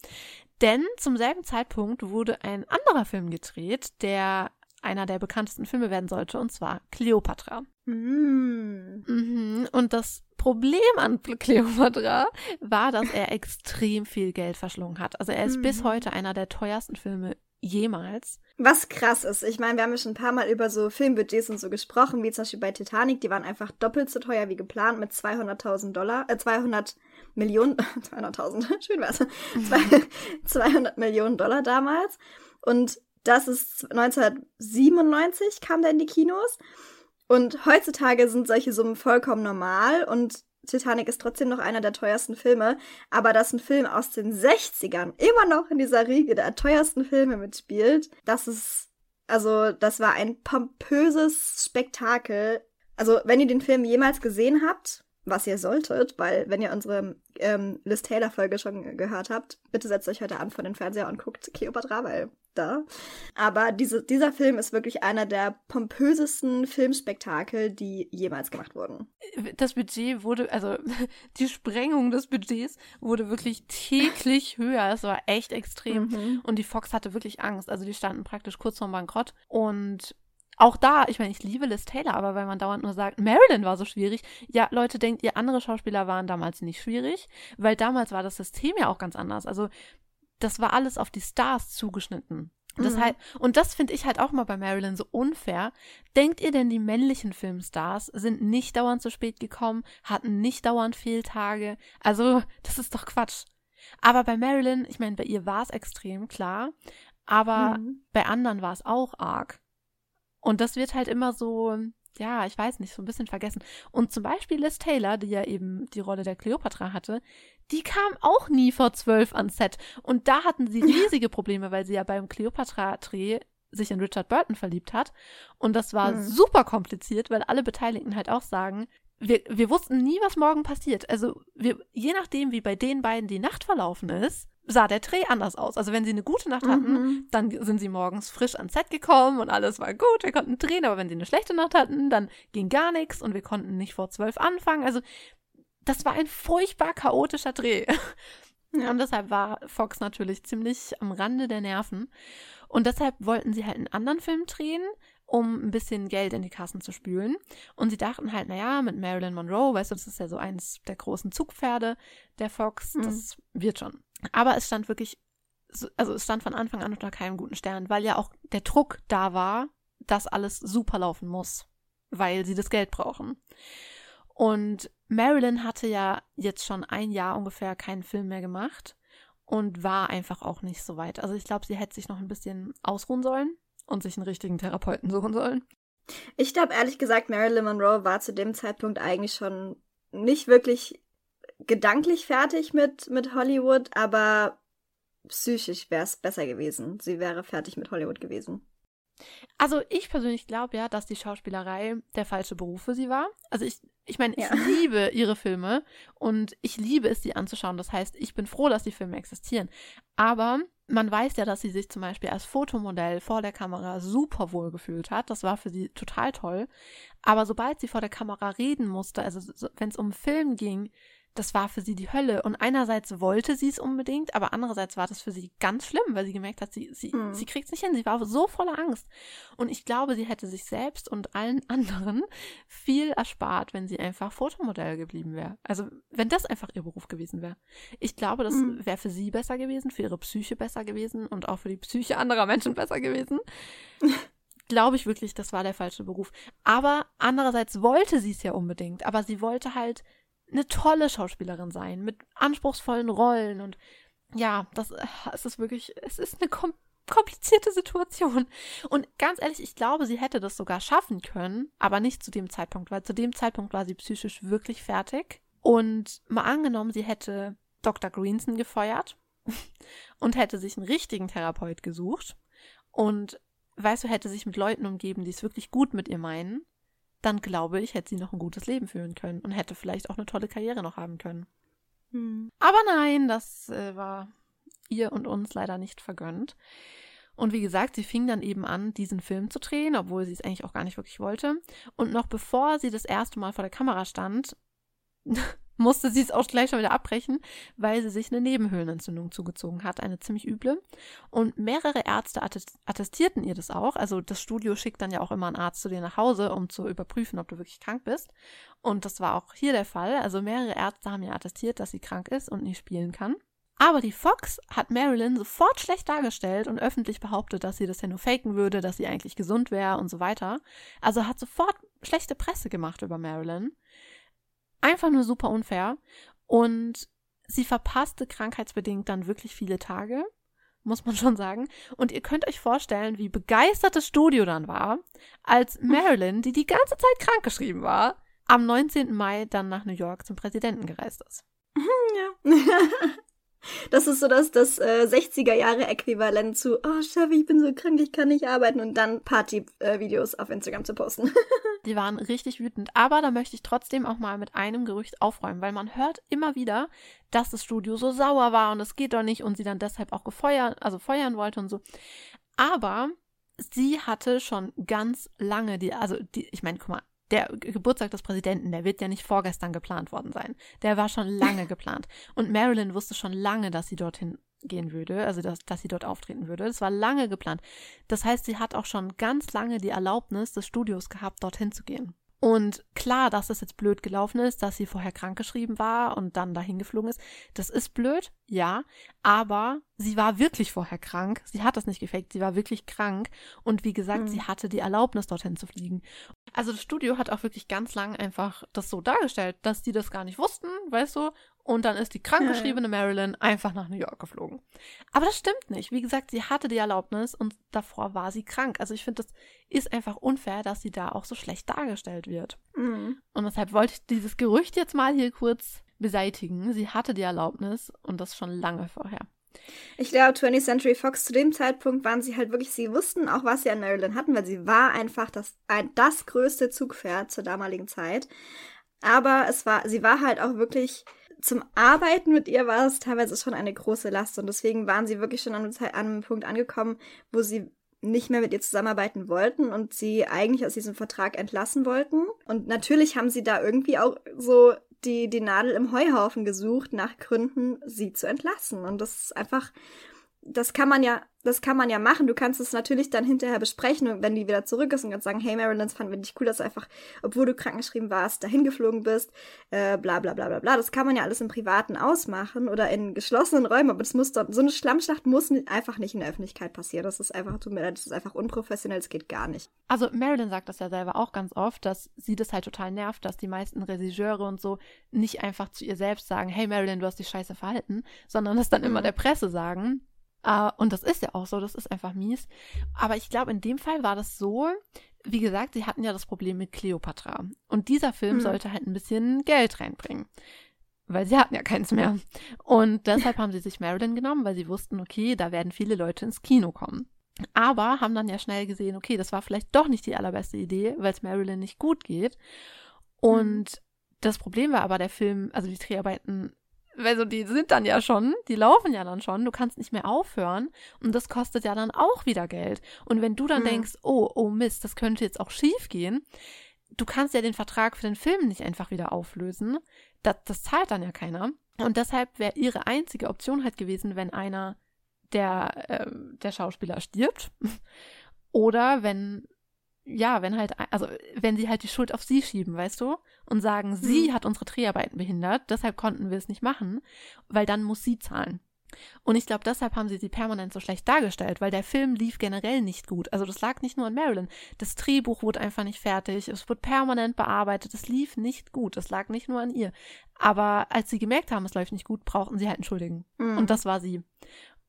S2: Denn zum selben Zeitpunkt wurde ein anderer Film gedreht, der einer der bekanntesten Filme werden sollte, und zwar Cleopatra.
S1: Mm.
S2: Mhm. Und das Problem an Cleopatra war, dass er extrem viel Geld verschlungen hat. Also er ist mm. bis heute einer der teuersten Filme jemals.
S1: Was krass ist. Ich meine, wir haben ja schon ein paar Mal über so Filmbudgets und so gesprochen, wie zum Beispiel bei Titanic. Die waren einfach doppelt so teuer wie geplant mit 200.000 Dollar, äh, 200 Millionen, 200.000, schön wär's, 200 Millionen Dollar damals. Und das ist 1997 kam der in die Kinos. Und heutzutage sind solche Summen vollkommen normal und Titanic ist trotzdem noch einer der teuersten Filme, aber dass ein Film aus den 60ern immer noch in dieser Riege der teuersten Filme mitspielt, das ist, also, das war ein pompöses Spektakel. Also, wenn ihr den Film jemals gesehen habt, was ihr solltet, weil wenn ihr unsere ähm, Liz Taylor Folge schon gehört habt, bitte setzt euch heute Abend vor den Fernseher und guckt Cleopatra, weil da. Aber diese, dieser Film ist wirklich einer der pompösesten Filmspektakel, die jemals gemacht wurden.
S2: Das Budget wurde, also die Sprengung des Budgets wurde wirklich täglich höher. Es war echt extrem. Mhm. Und die Fox hatte wirklich Angst. Also die standen praktisch kurz vorm Bankrott. Und auch da, ich meine, ich liebe Liz Taylor, aber weil man dauernd nur sagt, Marilyn war so schwierig. Ja, Leute, denkt ihr, andere Schauspieler waren damals nicht schwierig? Weil damals war das System ja auch ganz anders. Also, das war alles auf die Stars zugeschnitten. Das mhm. halt, und das finde ich halt auch mal bei Marilyn so unfair. Denkt ihr denn, die männlichen Filmstars sind nicht dauernd zu spät gekommen, hatten nicht dauernd Fehltage? Also, das ist doch Quatsch. Aber bei Marilyn, ich meine, bei ihr war es extrem, klar. Aber mhm. bei anderen war es auch arg. Und das wird halt immer so, ja, ich weiß nicht, so ein bisschen vergessen. Und zum Beispiel Liz Taylor, die ja eben die Rolle der Cleopatra hatte, die kam auch nie vor zwölf ans Set. Und da hatten sie riesige Probleme, weil sie ja beim Cleopatra-Dreh sich in Richard Burton verliebt hat. Und das war mhm. super kompliziert, weil alle Beteiligten halt auch sagen, wir, wir wussten nie, was morgen passiert. Also wir, je nachdem, wie bei den beiden die Nacht verlaufen ist, sah der Dreh anders aus. Also wenn sie eine gute Nacht hatten, mhm. dann sind sie morgens frisch ans Set gekommen und alles war gut, wir konnten drehen, aber wenn sie eine schlechte Nacht hatten, dann ging gar nichts und wir konnten nicht vor zwölf anfangen. Also das war ein furchtbar chaotischer Dreh. Ja. Und deshalb war Fox natürlich ziemlich am Rande der Nerven. Und deshalb wollten sie halt einen anderen Film drehen, um ein bisschen Geld in die Kassen zu spülen. Und sie dachten halt, naja, mit Marilyn Monroe, weißt du, das ist ja so eines der großen Zugpferde der Fox, mhm. das wird schon. Aber es stand wirklich, also es stand von Anfang an unter keinem guten Stern, weil ja auch der Druck da war, dass alles super laufen muss, weil sie das Geld brauchen. Und Marilyn hatte ja jetzt schon ein Jahr ungefähr keinen Film mehr gemacht und war einfach auch nicht so weit. Also ich glaube, sie hätte sich noch ein bisschen ausruhen sollen und sich einen richtigen Therapeuten suchen sollen.
S1: Ich glaube ehrlich gesagt, Marilyn Monroe war zu dem Zeitpunkt eigentlich schon nicht wirklich gedanklich fertig mit, mit Hollywood, aber psychisch wäre es besser gewesen. Sie wäre fertig mit Hollywood gewesen.
S2: Also ich persönlich glaube ja, dass die Schauspielerei der falsche Beruf für sie war. Also ich, ich meine, ja. ich liebe ihre Filme und ich liebe es, sie anzuschauen. Das heißt, ich bin froh, dass die Filme existieren. Aber man weiß ja, dass sie sich zum Beispiel als Fotomodell vor der Kamera super wohl gefühlt hat. Das war für sie total toll. Aber sobald sie vor der Kamera reden musste, also wenn es um Film ging, das war für sie die Hölle. Und einerseits wollte sie es unbedingt, aber andererseits war das für sie ganz schlimm, weil sie gemerkt hat, sie, sie, mhm. sie kriegt es nicht hin. Sie war so voller Angst. Und ich glaube, sie hätte sich selbst und allen anderen viel erspart, wenn sie einfach Fotomodell geblieben wäre. Also, wenn das einfach ihr Beruf gewesen wäre. Ich glaube, das mhm. wäre für sie besser gewesen, für ihre Psyche besser gewesen und auch für die Psyche anderer Menschen besser gewesen. glaube ich wirklich, das war der falsche Beruf. Aber andererseits wollte sie es ja unbedingt. Aber sie wollte halt eine tolle Schauspielerin sein, mit anspruchsvollen Rollen und ja, das äh, es ist wirklich, es ist eine kom komplizierte Situation. Und ganz ehrlich, ich glaube, sie hätte das sogar schaffen können, aber nicht zu dem Zeitpunkt, weil zu dem Zeitpunkt war sie psychisch wirklich fertig. Und mal angenommen, sie hätte Dr. Greenson gefeuert und hätte sich einen richtigen Therapeut gesucht und weißt du, hätte sich mit Leuten umgeben, die es wirklich gut mit ihr meinen, dann glaube ich, hätte sie noch ein gutes Leben führen können und hätte vielleicht auch eine tolle Karriere noch haben können. Hm. Aber nein, das äh, war ihr und uns leider nicht vergönnt. Und wie gesagt, sie fing dann eben an, diesen Film zu drehen, obwohl sie es eigentlich auch gar nicht wirklich wollte. Und noch bevor sie das erste Mal vor der Kamera stand, musste sie es auch gleich schon wieder abbrechen, weil sie sich eine Nebenhöhlenentzündung zugezogen hat, eine ziemlich üble. Und mehrere Ärzte attestierten ihr das auch. Also das Studio schickt dann ja auch immer einen Arzt zu dir nach Hause, um zu überprüfen, ob du wirklich krank bist. Und das war auch hier der Fall. Also mehrere Ärzte haben ihr attestiert, dass sie krank ist und nicht spielen kann. Aber die Fox hat Marilyn sofort schlecht dargestellt und öffentlich behauptet, dass sie das ja nur faken würde, dass sie eigentlich gesund wäre und so weiter. Also hat sofort schlechte Presse gemacht über Marilyn. Einfach nur super unfair. Und sie verpasste krankheitsbedingt dann wirklich viele Tage, muss man schon sagen. Und ihr könnt euch vorstellen, wie begeistert das Studio dann war, als Marilyn, die die ganze Zeit krankgeschrieben war, am 19. Mai dann nach New York zum Präsidenten gereist ist.
S1: Ja. Das ist so das, das äh, 60er-Jahre-Äquivalent zu, oh Chef, ich bin so krank, ich kann nicht arbeiten und dann Party-Videos auf Instagram zu posten.
S2: Die waren richtig wütend. Aber da möchte ich trotzdem auch mal mit einem Gerücht aufräumen, weil man hört immer wieder, dass das Studio so sauer war und es geht doch nicht und sie dann deshalb auch gefeuert, also feuern wollte und so. Aber sie hatte schon ganz lange die, also die, ich meine, guck mal, der Geburtstag des Präsidenten, der wird ja nicht vorgestern geplant worden sein. Der war schon lange geplant. Und Marilyn wusste schon lange, dass sie dorthin gehen würde, also dass, dass sie dort auftreten würde. Das war lange geplant. Das heißt, sie hat auch schon ganz lange die Erlaubnis des Studios gehabt, dorthin zu gehen. Und klar, dass das jetzt blöd gelaufen ist, dass sie vorher krankgeschrieben war und dann dahin geflogen ist, das ist blöd, ja, aber sie war wirklich vorher krank. Sie hat das nicht gefaked, sie war wirklich krank. Und wie gesagt, mhm. sie hatte die Erlaubnis, dorthin zu fliegen. Also das Studio hat auch wirklich ganz lang einfach das so dargestellt, dass die das gar nicht wussten, weißt du? Und dann ist die krankgeschriebene Marilyn einfach nach New York geflogen. Aber das stimmt nicht. Wie gesagt, sie hatte die Erlaubnis und davor war sie krank. Also ich finde, das ist einfach unfair, dass sie da auch so schlecht dargestellt wird. Mhm. Und deshalb wollte ich dieses Gerücht jetzt mal hier kurz beseitigen. Sie hatte die Erlaubnis und das schon lange vorher.
S1: Ich glaube, 20th Century Fox zu dem Zeitpunkt waren sie halt wirklich, sie wussten auch, was sie an Marilyn hatten, weil sie war einfach das, das größte Zugpferd zur damaligen Zeit. Aber es war, sie war halt auch wirklich, zum Arbeiten mit ihr war es teilweise schon eine große Last und deswegen waren sie wirklich schon an einem, Punkt angekommen, wo sie nicht mehr mit ihr zusammenarbeiten wollten und sie eigentlich aus diesem Vertrag entlassen wollten. Und natürlich haben sie da irgendwie auch so die, die Nadel im Heuhaufen gesucht nach Gründen, sie zu entlassen. Und das ist einfach, das kann man ja das kann man ja machen. Du kannst es natürlich dann hinterher besprechen und wenn die wieder zurück ist und kannst sagen, hey Marilyn, das fanden wir nicht cool, dass du einfach, obwohl du krankgeschrieben warst, dahin geflogen bist, äh, bla bla bla bla bla. Das kann man ja alles im Privaten ausmachen oder in geschlossenen Räumen, aber das muss dort, so eine Schlammschlacht muss einfach nicht in der Öffentlichkeit passieren. Das ist einfach, tut mir leid, das ist einfach unprofessionell, das geht gar nicht.
S2: Also Marilyn sagt das ja selber auch ganz oft, dass sie das halt total nervt, dass die meisten Regisseure und so nicht einfach zu ihr selbst sagen, hey Marilyn, du hast dich scheiße verhalten, sondern das dann mhm. immer der Presse sagen Uh, und das ist ja auch so, das ist einfach mies. Aber ich glaube, in dem Fall war das so, wie gesagt, sie hatten ja das Problem mit Cleopatra. Und dieser Film hm. sollte halt ein bisschen Geld reinbringen. Weil sie hatten ja keins mehr. Und deshalb haben sie sich Marilyn genommen, weil sie wussten, okay, da werden viele Leute ins Kino kommen. Aber haben dann ja schnell gesehen, okay, das war vielleicht doch nicht die allerbeste Idee, weil es Marilyn nicht gut geht. Und hm. das Problem war aber, der Film, also die Dreharbeiten also die sind dann ja schon, die laufen ja dann schon, du kannst nicht mehr aufhören und das kostet ja dann auch wieder Geld. Und wenn du dann mhm. denkst, oh, oh Mist, das könnte jetzt auch schief gehen, du kannst ja den Vertrag für den Film nicht einfach wieder auflösen. Das, das zahlt dann ja keiner. Und deshalb wäre ihre einzige Option halt gewesen, wenn einer der, äh, der Schauspieler stirbt oder wenn ja, wenn halt, also wenn sie halt die Schuld auf sie schieben, weißt du? Und sagen, mhm. sie hat unsere Dreharbeiten behindert, deshalb konnten wir es nicht machen, weil dann muss sie zahlen. Und ich glaube, deshalb haben sie sie permanent so schlecht dargestellt, weil der Film lief generell nicht gut. Also das lag nicht nur an Marilyn. Das Drehbuch wurde einfach nicht fertig, es wurde permanent bearbeitet, es lief nicht gut. Es lag nicht nur an ihr. Aber als sie gemerkt haben, es läuft nicht gut, brauchten sie halt einen Schuldigen. Mhm. Und das war sie.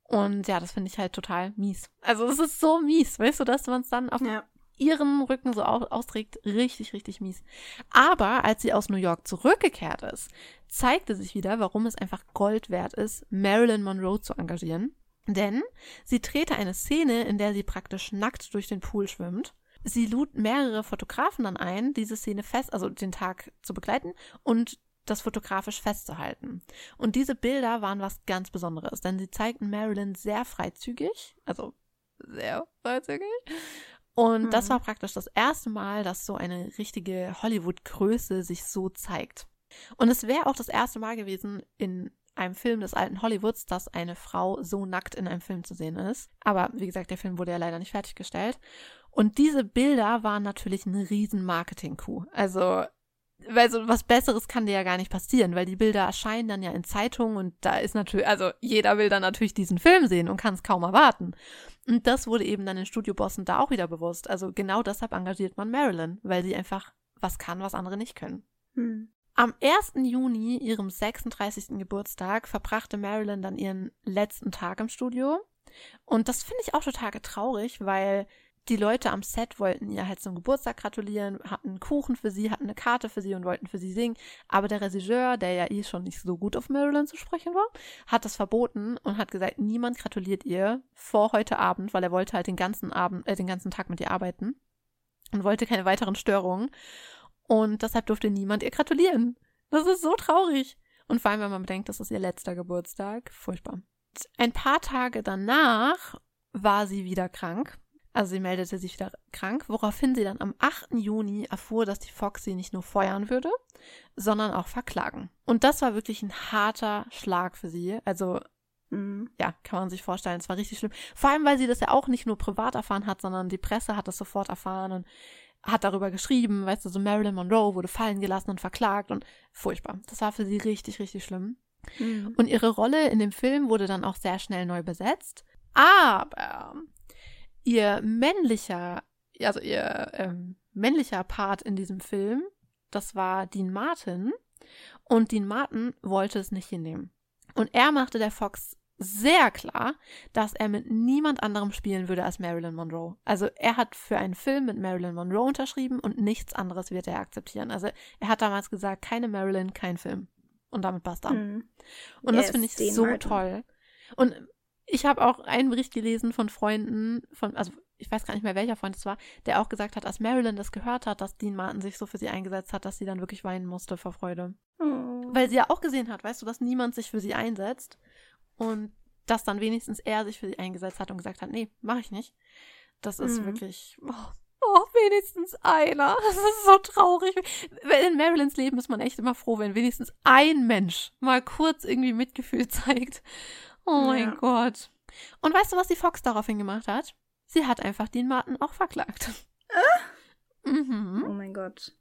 S2: Und ja, das finde ich halt total mies. Also es ist so mies, weißt du, dass man es dann auf ja ihren Rücken so austrägt, richtig, richtig mies. Aber als sie aus New York zurückgekehrt ist, zeigte sich wieder, warum es einfach Gold wert ist, Marilyn Monroe zu engagieren. Denn sie drehte eine Szene, in der sie praktisch nackt durch den Pool schwimmt. Sie lud mehrere Fotografen dann ein, diese Szene fest, also den Tag zu begleiten und das fotografisch festzuhalten. Und diese Bilder waren was ganz Besonderes, denn sie zeigten Marilyn sehr freizügig, also sehr freizügig und mhm. das war praktisch das erste Mal, dass so eine richtige Hollywood-Größe sich so zeigt. Und es wäre auch das erste Mal gewesen in einem Film des alten Hollywoods, dass eine Frau so nackt in einem Film zu sehen ist. Aber wie gesagt, der Film wurde ja leider nicht fertiggestellt. Und diese Bilder waren natürlich ein riesen Marketing-Coup. Also weil so was Besseres kann dir ja gar nicht passieren, weil die Bilder erscheinen dann ja in Zeitungen und da ist natürlich, also jeder will dann natürlich diesen Film sehen und kann es kaum erwarten. Und das wurde eben dann den Studiobossen da auch wieder bewusst. Also genau deshalb engagiert man Marilyn, weil sie einfach was kann, was andere nicht können. Hm. Am 1. Juni, ihrem 36. Geburtstag, verbrachte Marilyn dann ihren letzten Tag im Studio. Und das finde ich auch total traurig, weil die Leute am Set wollten ihr halt zum Geburtstag gratulieren, hatten einen Kuchen für sie, hatten eine Karte für sie und wollten für sie singen. Aber der Regisseur, der ja eh schon nicht so gut auf Marilyn zu sprechen war, hat das verboten und hat gesagt, niemand gratuliert ihr vor heute Abend, weil er wollte halt den ganzen Abend, äh, den ganzen Tag mit ihr arbeiten und wollte keine weiteren Störungen. Und deshalb durfte niemand ihr gratulieren. Das ist so traurig. Und vor allem, wenn man bedenkt, das ist ihr letzter Geburtstag. Furchtbar. Ein paar Tage danach war sie wieder krank also sie meldete sich wieder krank, woraufhin sie dann am 8. Juni erfuhr, dass die Fox sie nicht nur feuern würde, sondern auch verklagen. Und das war wirklich ein harter Schlag für sie. Also Mhm. Ja, kann man sich vorstellen, es war richtig schlimm. Vor allem, weil sie das ja auch nicht nur privat erfahren hat, sondern die Presse hat das sofort erfahren und hat darüber geschrieben, weißt du, so Marilyn Monroe wurde fallen gelassen und verklagt und furchtbar. Das war für sie richtig, richtig schlimm. Mhm. Und ihre Rolle in dem Film wurde dann auch sehr schnell neu besetzt. Aber ihr männlicher, also ihr ähm, männlicher Part in diesem Film, das war Dean Martin. Und Dean Martin wollte es nicht hinnehmen. Und er machte der Fox sehr klar, dass er mit niemand anderem spielen würde als Marilyn Monroe. Also er hat für einen Film mit Marilyn Monroe unterschrieben und nichts anderes wird er akzeptieren. Also er hat damals gesagt, keine Marilyn, kein Film. Und damit passt er. Hm. Und yes, das finde ich so Martin. toll. Und ich habe auch einen Bericht gelesen von Freunden, von, also ich weiß gar nicht mehr, welcher Freund es war, der auch gesagt hat, als Marilyn das gehört hat, dass Dean Martin sich so für sie eingesetzt hat, dass sie dann wirklich weinen musste vor Freude. Oh. Weil sie ja auch gesehen hat, weißt du, dass niemand sich für sie einsetzt und dass dann wenigstens er sich für sie eingesetzt hat und gesagt hat, nee, mache ich nicht. Das ist mhm. wirklich, oh, oh, wenigstens einer. Das ist so traurig. In Marilyns Leben ist man echt immer froh, wenn wenigstens ein Mensch mal kurz irgendwie Mitgefühl zeigt. Oh mein ja. Gott. Und weißt du, was die Fox daraufhin gemacht hat? Sie hat einfach den Martin auch verklagt.
S1: Äh? Mhm. Oh mein Gott.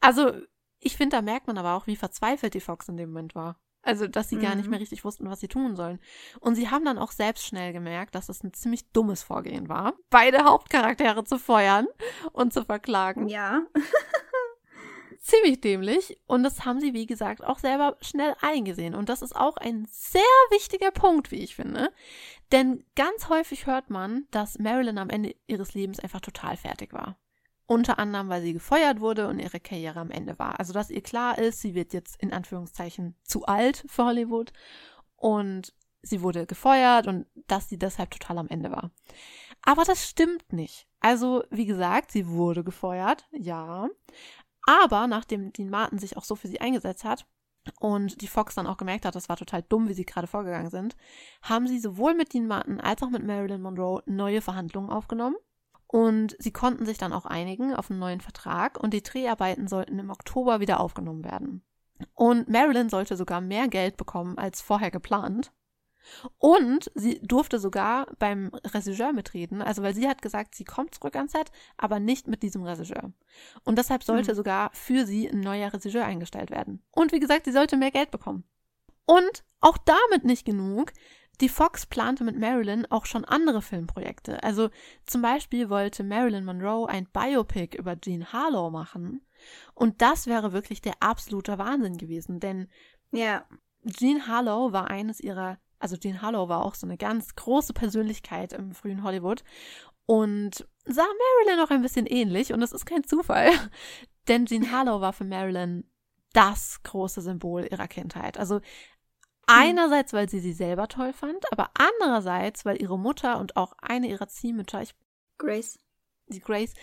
S2: Also, ich finde, da merkt man aber auch, wie verzweifelt die Fox in dem Moment war. Also, dass sie mhm. gar nicht mhm. mehr richtig wussten, was sie tun sollen. Und sie haben dann auch selbst schnell gemerkt, dass es ein ziemlich dummes Vorgehen war, beide Hauptcharaktere zu feuern und zu verklagen.
S1: Ja.
S2: ziemlich dämlich. Und das haben sie, wie gesagt, auch selber schnell eingesehen. Und das ist auch ein sehr wichtiger Punkt, wie ich finde. Denn ganz häufig hört man, dass Marilyn am Ende ihres Lebens einfach total fertig war. Unter anderem, weil sie gefeuert wurde und ihre Karriere am Ende war. Also, dass ihr klar ist, sie wird jetzt in Anführungszeichen zu alt für Hollywood und sie wurde gefeuert und dass sie deshalb total am Ende war. Aber das stimmt nicht. Also, wie gesagt, sie wurde gefeuert, ja. Aber nachdem Dean Martin sich auch so für sie eingesetzt hat und die Fox dann auch gemerkt hat, das war total dumm, wie sie gerade vorgegangen sind, haben sie sowohl mit Dean Martin als auch mit Marilyn Monroe neue Verhandlungen aufgenommen. Und sie konnten sich dann auch einigen auf einen neuen Vertrag und die Dreharbeiten sollten im Oktober wieder aufgenommen werden. Und Marilyn sollte sogar mehr Geld bekommen als vorher geplant. Und sie durfte sogar beim Regisseur mitreden, also weil sie hat gesagt, sie kommt zurück ans Set, aber nicht mit diesem Regisseur. Und deshalb sollte mhm. sogar für sie ein neuer Regisseur eingestellt werden. Und wie gesagt, sie sollte mehr Geld bekommen. Und auch damit nicht genug. Die Fox plante mit Marilyn auch schon andere Filmprojekte. Also zum Beispiel wollte Marilyn Monroe ein Biopic über Jean Harlow machen. Und das wäre wirklich der absolute Wahnsinn gewesen, denn
S1: ja.
S2: Jean Harlow war eines ihrer also Jean Harlow war auch so eine ganz große Persönlichkeit im frühen Hollywood und sah Marilyn auch ein bisschen ähnlich und das ist kein Zufall, denn Jean Harlow war für Marilyn das große Symbol ihrer Kindheit. Also einerseits, weil sie sie selber toll fand, aber andererseits, weil ihre Mutter und auch eine ihrer Ziehmütter, ich,
S1: Grace,
S2: die Grace,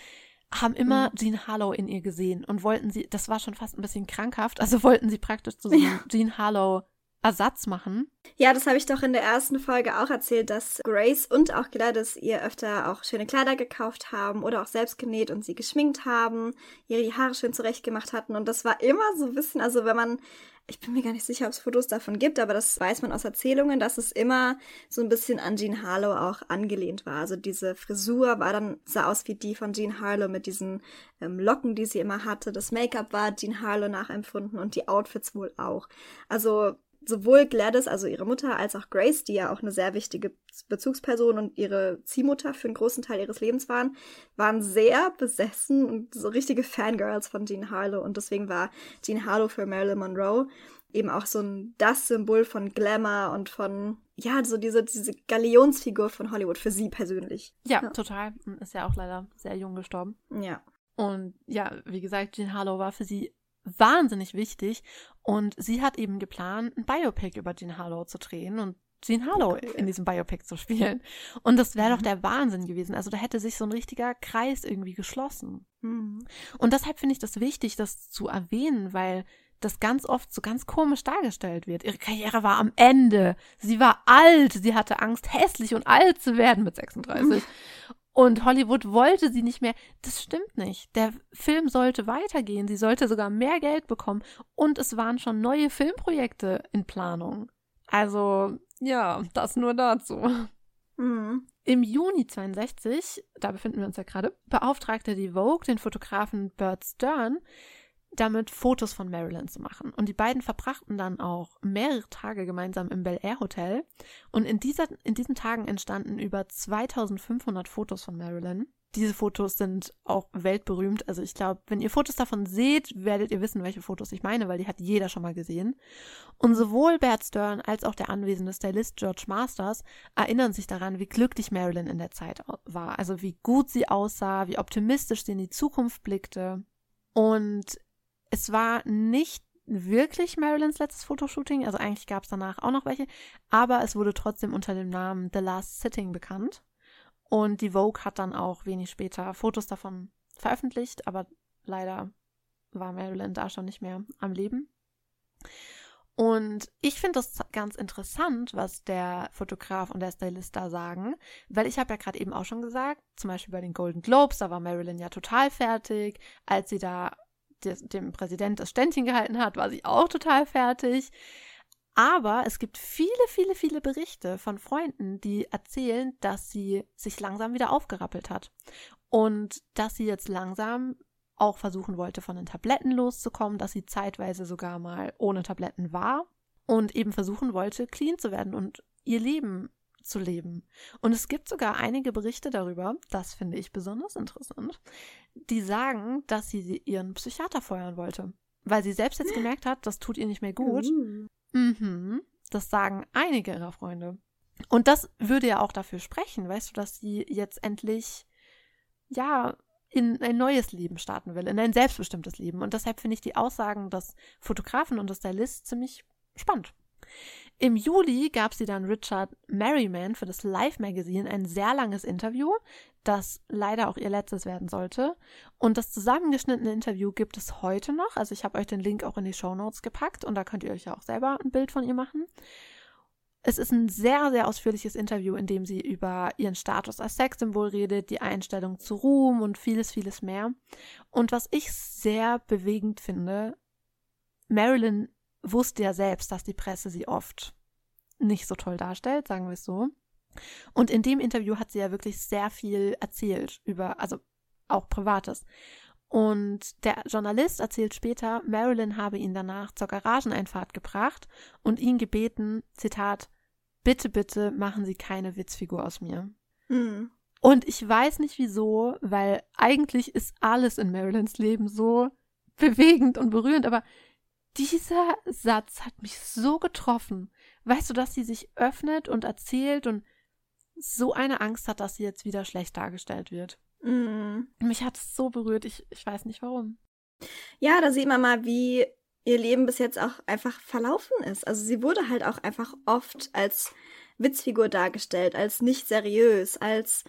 S2: haben immer mhm. Jean Harlow in ihr gesehen und wollten sie, das war schon fast ein bisschen krankhaft, also wollten sie praktisch zu so ja. Jean Harlow Ersatz machen.
S1: Ja, das habe ich doch in der ersten Folge auch erzählt, dass Grace und auch Gladys ihr öfter auch schöne Kleider gekauft haben oder auch selbst genäht und sie geschminkt haben, ihre Haare schön zurechtgemacht hatten. Und das war immer so ein bisschen, also wenn man, ich bin mir gar nicht sicher, ob es Fotos davon gibt, aber das weiß man aus Erzählungen, dass es immer so ein bisschen an Jean Harlow auch angelehnt war. Also diese Frisur war dann, sah aus wie die von Jean Harlow mit diesen ähm, Locken, die sie immer hatte. Das Make-up war Jean Harlow nachempfunden und die Outfits wohl auch. Also sowohl Gladys, also ihre Mutter, als auch Grace, die ja auch eine sehr wichtige Bezugsperson und ihre Ziehmutter für einen großen Teil ihres Lebens waren, waren sehr besessen und so richtige Fangirls von Jean Harlow. Und deswegen war Jean Harlow für Marilyn Monroe eben auch so ein das Symbol von Glamour und von ja, so diese, diese Galionsfigur von Hollywood für sie persönlich.
S2: Ja, ja, total. Ist ja auch leider sehr jung gestorben.
S1: Ja.
S2: Und ja, wie gesagt, Jean Harlow war für sie wahnsinnig wichtig. Und sie hat eben geplant, ein Biopic über Jean Harlow zu drehen und Jean Harlow okay. in diesem Biopic zu spielen. Und das wäre mhm. doch der Wahnsinn gewesen. Also da hätte sich so ein richtiger Kreis irgendwie geschlossen. Mhm. Und deshalb finde ich das wichtig, das zu erwähnen, weil das ganz oft so ganz komisch dargestellt wird. Ihre Karriere war am Ende. Sie war alt. Sie hatte Angst, hässlich und alt zu werden mit 36. Und Hollywood wollte sie nicht mehr. Das stimmt nicht. Der Film sollte weitergehen. Sie sollte sogar mehr Geld bekommen. Und es waren schon neue Filmprojekte in Planung. Also, ja, das nur dazu. Mhm. Im Juni 62, da befinden wir uns ja gerade, beauftragte die Vogue den Fotografen Bert Stern, damit Fotos von Marilyn zu machen. Und die beiden verbrachten dann auch mehrere Tage gemeinsam im Bel Air Hotel. Und in, dieser, in diesen Tagen entstanden über 2500 Fotos von Marilyn. Diese Fotos sind auch weltberühmt. Also ich glaube, wenn ihr Fotos davon seht, werdet ihr wissen, welche Fotos ich meine, weil die hat jeder schon mal gesehen. Und sowohl Bert Stern als auch der anwesende Stylist George Masters erinnern sich daran, wie glücklich Marilyn in der Zeit war. Also wie gut sie aussah, wie optimistisch sie in die Zukunft blickte. Und es war nicht wirklich Marilyns letztes Fotoshooting, also eigentlich gab es danach auch noch welche, aber es wurde trotzdem unter dem Namen The Last Sitting bekannt. Und die Vogue hat dann auch wenig später Fotos davon veröffentlicht, aber leider war Marilyn da schon nicht mehr am Leben. Und ich finde das ganz interessant, was der Fotograf und der Stylist da sagen, weil ich habe ja gerade eben auch schon gesagt, zum Beispiel bei den Golden Globes, da war Marilyn ja total fertig, als sie da dem Präsident das Ständchen gehalten hat, war sie auch total fertig. Aber es gibt viele, viele, viele Berichte von Freunden, die erzählen, dass sie sich langsam wieder aufgerappelt hat. Und dass sie jetzt langsam auch versuchen wollte, von den Tabletten loszukommen, dass sie zeitweise sogar mal ohne Tabletten war und eben versuchen wollte, clean zu werden und ihr Leben zu leben. Und es gibt sogar einige Berichte darüber, das finde ich besonders interessant, die sagen, dass sie ihren Psychiater feuern wollte. Weil sie selbst jetzt gemerkt hat, das tut ihr nicht mehr gut. Mhm. Mhm. Das sagen einige ihrer Freunde. Und das würde ja auch dafür sprechen, weißt du, dass sie jetzt endlich, ja, in ein neues Leben starten will, in ein selbstbestimmtes Leben. Und deshalb finde ich die Aussagen des Fotografen und des Stylists ziemlich spannend. Im Juli gab sie dann Richard Merriman für das Live Magazine ein sehr langes Interview, das leider auch ihr letztes werden sollte. Und das zusammengeschnittene Interview gibt es heute noch. Also ich habe euch den Link auch in die Show Notes gepackt und da könnt ihr euch ja auch selber ein Bild von ihr machen. Es ist ein sehr, sehr ausführliches Interview, in dem sie über ihren Status als Sexsymbol redet, die Einstellung zu Ruhm und vieles, vieles mehr. Und was ich sehr bewegend finde, Marilyn wusste ja selbst, dass die Presse sie oft nicht so toll darstellt, sagen wir es so. Und in dem Interview hat sie ja wirklich sehr viel erzählt über, also auch Privates. Und der Journalist erzählt später, Marilyn habe ihn danach zur Garageneinfahrt gebracht und ihn gebeten, Zitat, bitte, bitte machen Sie keine Witzfigur aus mir. Mhm. Und ich weiß nicht wieso, weil eigentlich ist alles in Marilyns Leben so bewegend und berührend, aber dieser Satz hat mich so getroffen. Weißt du, dass sie sich öffnet und erzählt und so eine Angst hat, dass sie jetzt wieder schlecht dargestellt wird. Mm. Mich hat es so berührt, ich, ich weiß nicht warum.
S1: Ja, da sieht man mal, wie ihr Leben bis jetzt auch einfach verlaufen ist. Also sie wurde halt auch einfach oft als Witzfigur dargestellt, als nicht seriös, als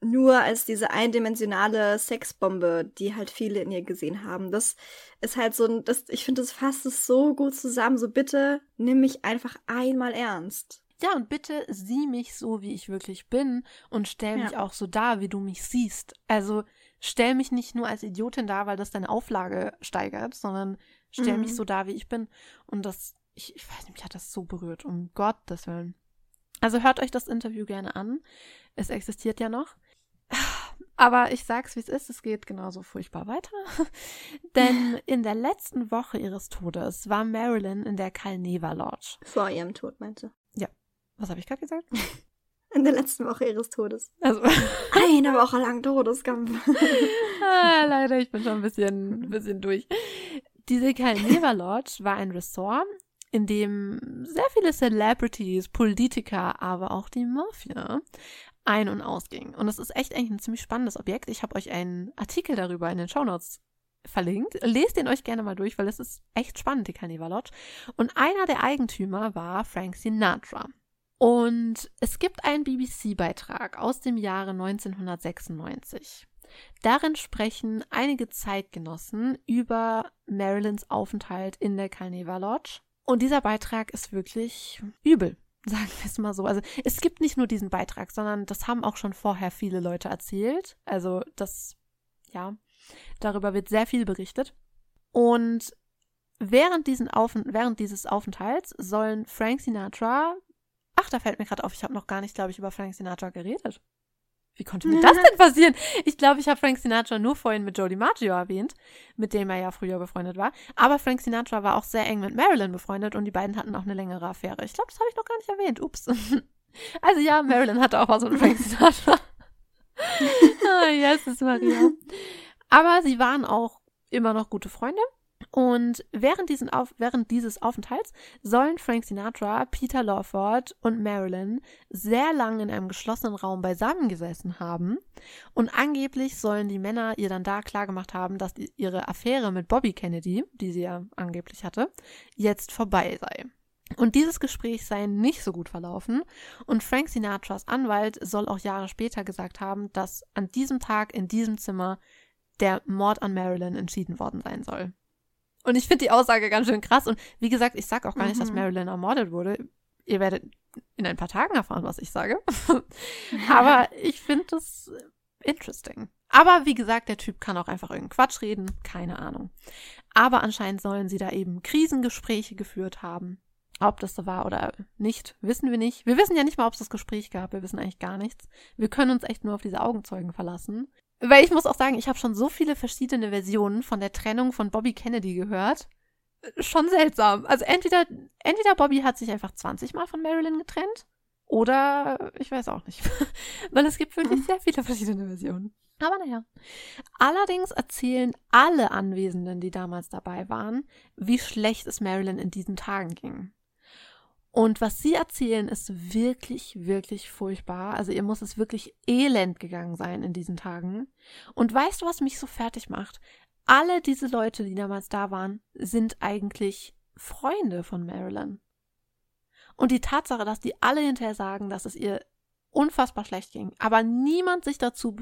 S1: nur als diese eindimensionale Sexbombe, die halt viele in ihr gesehen haben. Das ist halt so ein, das, ich finde, das fasst es so gut zusammen. So bitte nimm mich einfach einmal ernst.
S2: Ja, und bitte sieh mich so, wie ich wirklich bin und stell mich ja. auch so dar, wie du mich siehst. Also stell mich nicht nur als Idiotin dar, weil das deine Auflage steigert, sondern stell mhm. mich so dar, wie ich bin. Und das, ich, ich weiß nicht, mich hat das so berührt, um Gottes Willen. Also hört euch das Interview gerne an. Es existiert ja noch. Aber ich sag's, wie es ist, es geht genauso furchtbar weiter. Denn in der letzten Woche ihres Todes war Marilyn in der Calneva Lodge.
S1: Vor ihrem Tod, meinte.
S2: Ja. Was habe ich gerade gesagt?
S1: In der letzten Woche ihres Todes. Also eine Woche lang Todeskampf.
S2: ah, leider, ich bin schon ein bisschen, ein bisschen durch. Diese Calneva Lodge war ein Resort, in dem sehr viele Celebrities, Politiker, aber auch die Mafia ein- und ausging. Und das ist echt eigentlich ein ziemlich spannendes Objekt. Ich habe euch einen Artikel darüber in den Shownotes verlinkt. Lest den euch gerne mal durch, weil es ist echt spannend, die Carnival Lodge. Und einer der Eigentümer war Frank Sinatra. Und es gibt einen BBC-Beitrag aus dem Jahre 1996. Darin sprechen einige Zeitgenossen über Marilyns Aufenthalt in der Carnival Lodge. Und dieser Beitrag ist wirklich übel. Sagen wir es mal so. Also es gibt nicht nur diesen Beitrag, sondern das haben auch schon vorher viele Leute erzählt. Also das, ja, darüber wird sehr viel berichtet. Und während, diesen Aufen während dieses Aufenthalts sollen Frank Sinatra, ach, da fällt mir gerade auf, ich habe noch gar nicht, glaube ich, über Frank Sinatra geredet. Wie konnte mir das denn passieren? Ich glaube, ich habe Frank Sinatra nur vorhin mit Jody Maggio erwähnt, mit dem er ja früher befreundet war. Aber Frank Sinatra war auch sehr eng mit Marilyn befreundet und die beiden hatten auch eine längere Affäre. Ich glaube, das habe ich noch gar nicht erwähnt. Ups. Also ja, Marilyn hatte auch was mit Frank Sinatra. ah, yes, Maria. Aber sie waren auch immer noch gute Freunde. Und während, diesen Auf während dieses Aufenthalts sollen Frank Sinatra, Peter Lawford und Marilyn sehr lange in einem geschlossenen Raum beisammen gesessen haben. Und angeblich sollen die Männer ihr dann da klargemacht haben, dass die, ihre Affäre mit Bobby Kennedy, die sie ja angeblich hatte, jetzt vorbei sei. Und dieses Gespräch sei nicht so gut verlaufen. Und Frank Sinatras Anwalt soll auch Jahre später gesagt haben, dass an diesem Tag in diesem Zimmer der Mord an Marilyn entschieden worden sein soll. Und ich finde die Aussage ganz schön krass. Und wie gesagt, ich sage auch gar nicht, dass mhm. Marilyn ermordet wurde. Ihr werdet in ein paar Tagen erfahren, was ich sage. Aber ich finde das interesting. Aber wie gesagt, der Typ kann auch einfach irgendeinen Quatsch reden. Keine Ahnung. Aber anscheinend sollen sie da eben Krisengespräche geführt haben. Ob das so war oder nicht, wissen wir nicht. Wir wissen ja nicht mal, ob es das Gespräch gab. Wir wissen eigentlich gar nichts. Wir können uns echt nur auf diese Augenzeugen verlassen. Weil ich muss auch sagen, ich habe schon so viele verschiedene Versionen von der Trennung von Bobby Kennedy gehört. Schon seltsam. Also entweder, entweder Bobby hat sich einfach 20 Mal von Marilyn getrennt oder ich weiß auch nicht. Weil es gibt wirklich sehr viele verschiedene Versionen. Aber naja. Allerdings erzählen alle Anwesenden, die damals dabei waren, wie schlecht es Marilyn in diesen Tagen ging. Und was sie erzählen, ist wirklich, wirklich furchtbar. Also ihr muss es wirklich elend gegangen sein in diesen Tagen. Und weißt du, was mich so fertig macht? Alle diese Leute, die damals da waren, sind eigentlich Freunde von Marilyn. Und die Tatsache, dass die alle hinterher sagen, dass es ihr unfassbar schlecht ging, aber niemand sich dazu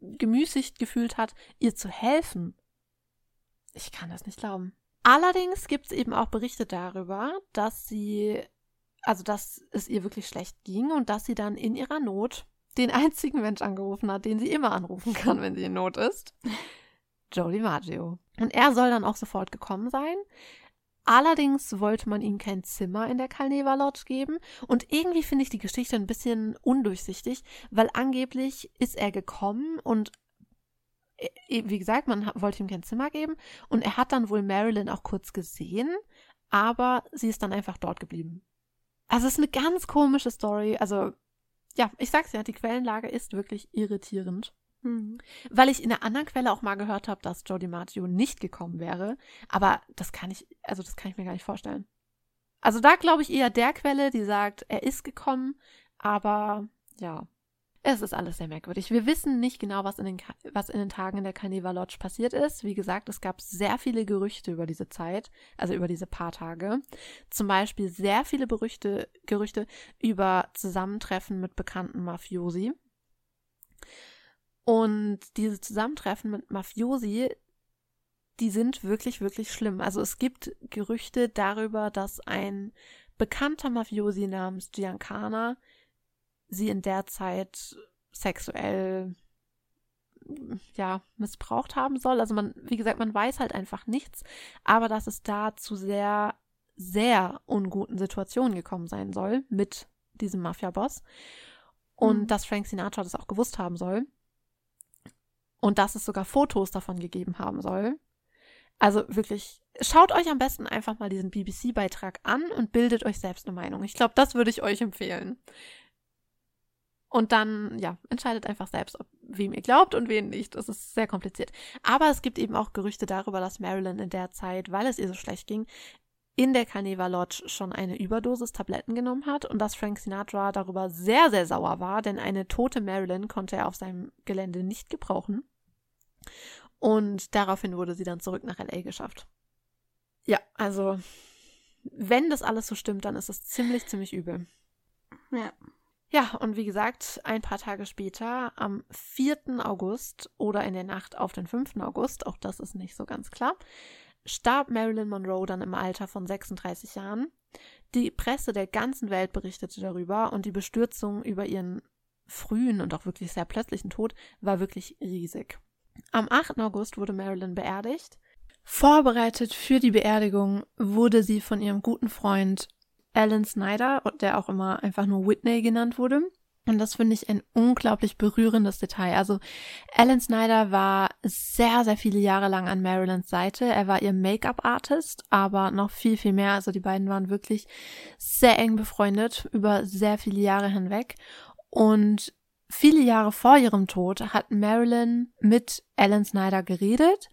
S2: gemüßigt gefühlt hat, ihr zu helfen. Ich kann das nicht glauben. Allerdings gibt es eben auch Berichte darüber, dass sie also dass es ihr wirklich schlecht ging und dass sie dann in ihrer Not den einzigen Mensch angerufen hat, den sie immer anrufen kann, wenn sie in Not ist. Joe DiMaggio. Und er soll dann auch sofort gekommen sein. Allerdings wollte man ihm kein Zimmer in der Calneva Lodge geben. Und irgendwie finde ich die Geschichte ein bisschen undurchsichtig, weil angeblich ist er gekommen und äh, wie gesagt, man wollte ihm kein Zimmer geben. Und er hat dann wohl Marilyn auch kurz gesehen, aber sie ist dann einfach dort geblieben. Also es ist eine ganz komische Story. Also ja, ich sag's ja, die Quellenlage ist wirklich irritierend. Mhm. Weil ich in einer anderen Quelle auch mal gehört habe, dass Joe DiMaggio nicht gekommen wäre. Aber das kann ich, also das kann ich mir gar nicht vorstellen. Also da glaube ich eher der Quelle, die sagt, er ist gekommen, aber ja, es ist alles sehr merkwürdig. Wir wissen nicht genau, was in den, was in den Tagen in der Carnival Lodge passiert ist. Wie gesagt, es gab sehr viele Gerüchte über diese Zeit, also über diese paar Tage. Zum Beispiel sehr viele Berüchte, Gerüchte über Zusammentreffen mit bekannten Mafiosi. Und diese Zusammentreffen mit Mafiosi, die sind wirklich, wirklich schlimm. Also es gibt Gerüchte darüber, dass ein bekannter Mafiosi namens Giancana sie in der Zeit sexuell ja, missbraucht haben soll. Also man, wie gesagt, man weiß halt einfach nichts, aber dass es da zu sehr, sehr unguten Situationen gekommen sein soll mit diesem Mafia-Boss. Und mhm. dass Frank Sinatra das auch gewusst haben soll. Und dass es sogar Fotos davon gegeben haben soll. Also wirklich, schaut euch am besten einfach mal diesen BBC-Beitrag an und bildet euch selbst eine Meinung. Ich glaube, das würde ich euch empfehlen. Und dann, ja, entscheidet einfach selbst, ob, wem ihr glaubt und wen nicht. Das ist sehr kompliziert. Aber es gibt eben auch Gerüchte darüber, dass Marilyn in der Zeit, weil es ihr so schlecht ging, in der Carneva Lodge schon eine Überdosis Tabletten genommen hat und dass Frank Sinatra darüber sehr, sehr sauer war, denn eine tote Marilyn konnte er auf seinem Gelände nicht gebrauchen. Und daraufhin wurde sie dann zurück nach LA geschafft. Ja, also, wenn das alles so stimmt, dann ist es ziemlich, ziemlich übel. Ja. Ja, und wie gesagt, ein paar Tage später, am 4. August oder in der Nacht auf den 5. August, auch das ist nicht so ganz klar, starb Marilyn Monroe dann im Alter von 36 Jahren. Die Presse der ganzen Welt berichtete darüber und die Bestürzung über ihren frühen und auch wirklich sehr plötzlichen Tod war wirklich riesig. Am 8. August wurde Marilyn beerdigt. Vorbereitet für die Beerdigung wurde sie von ihrem guten Freund Alan Snyder, der auch immer einfach nur Whitney genannt wurde, Und das finde ich ein unglaublich berührendes Detail. Also Alan Snyder war sehr, sehr viele Jahre lang an Marilyns Seite. Er war ihr Make-up-Artist, aber noch viel, viel mehr. Also die beiden waren wirklich sehr eng befreundet über sehr viele Jahre hinweg. Und viele Jahre vor ihrem Tod hat Marilyn mit Alan Snyder geredet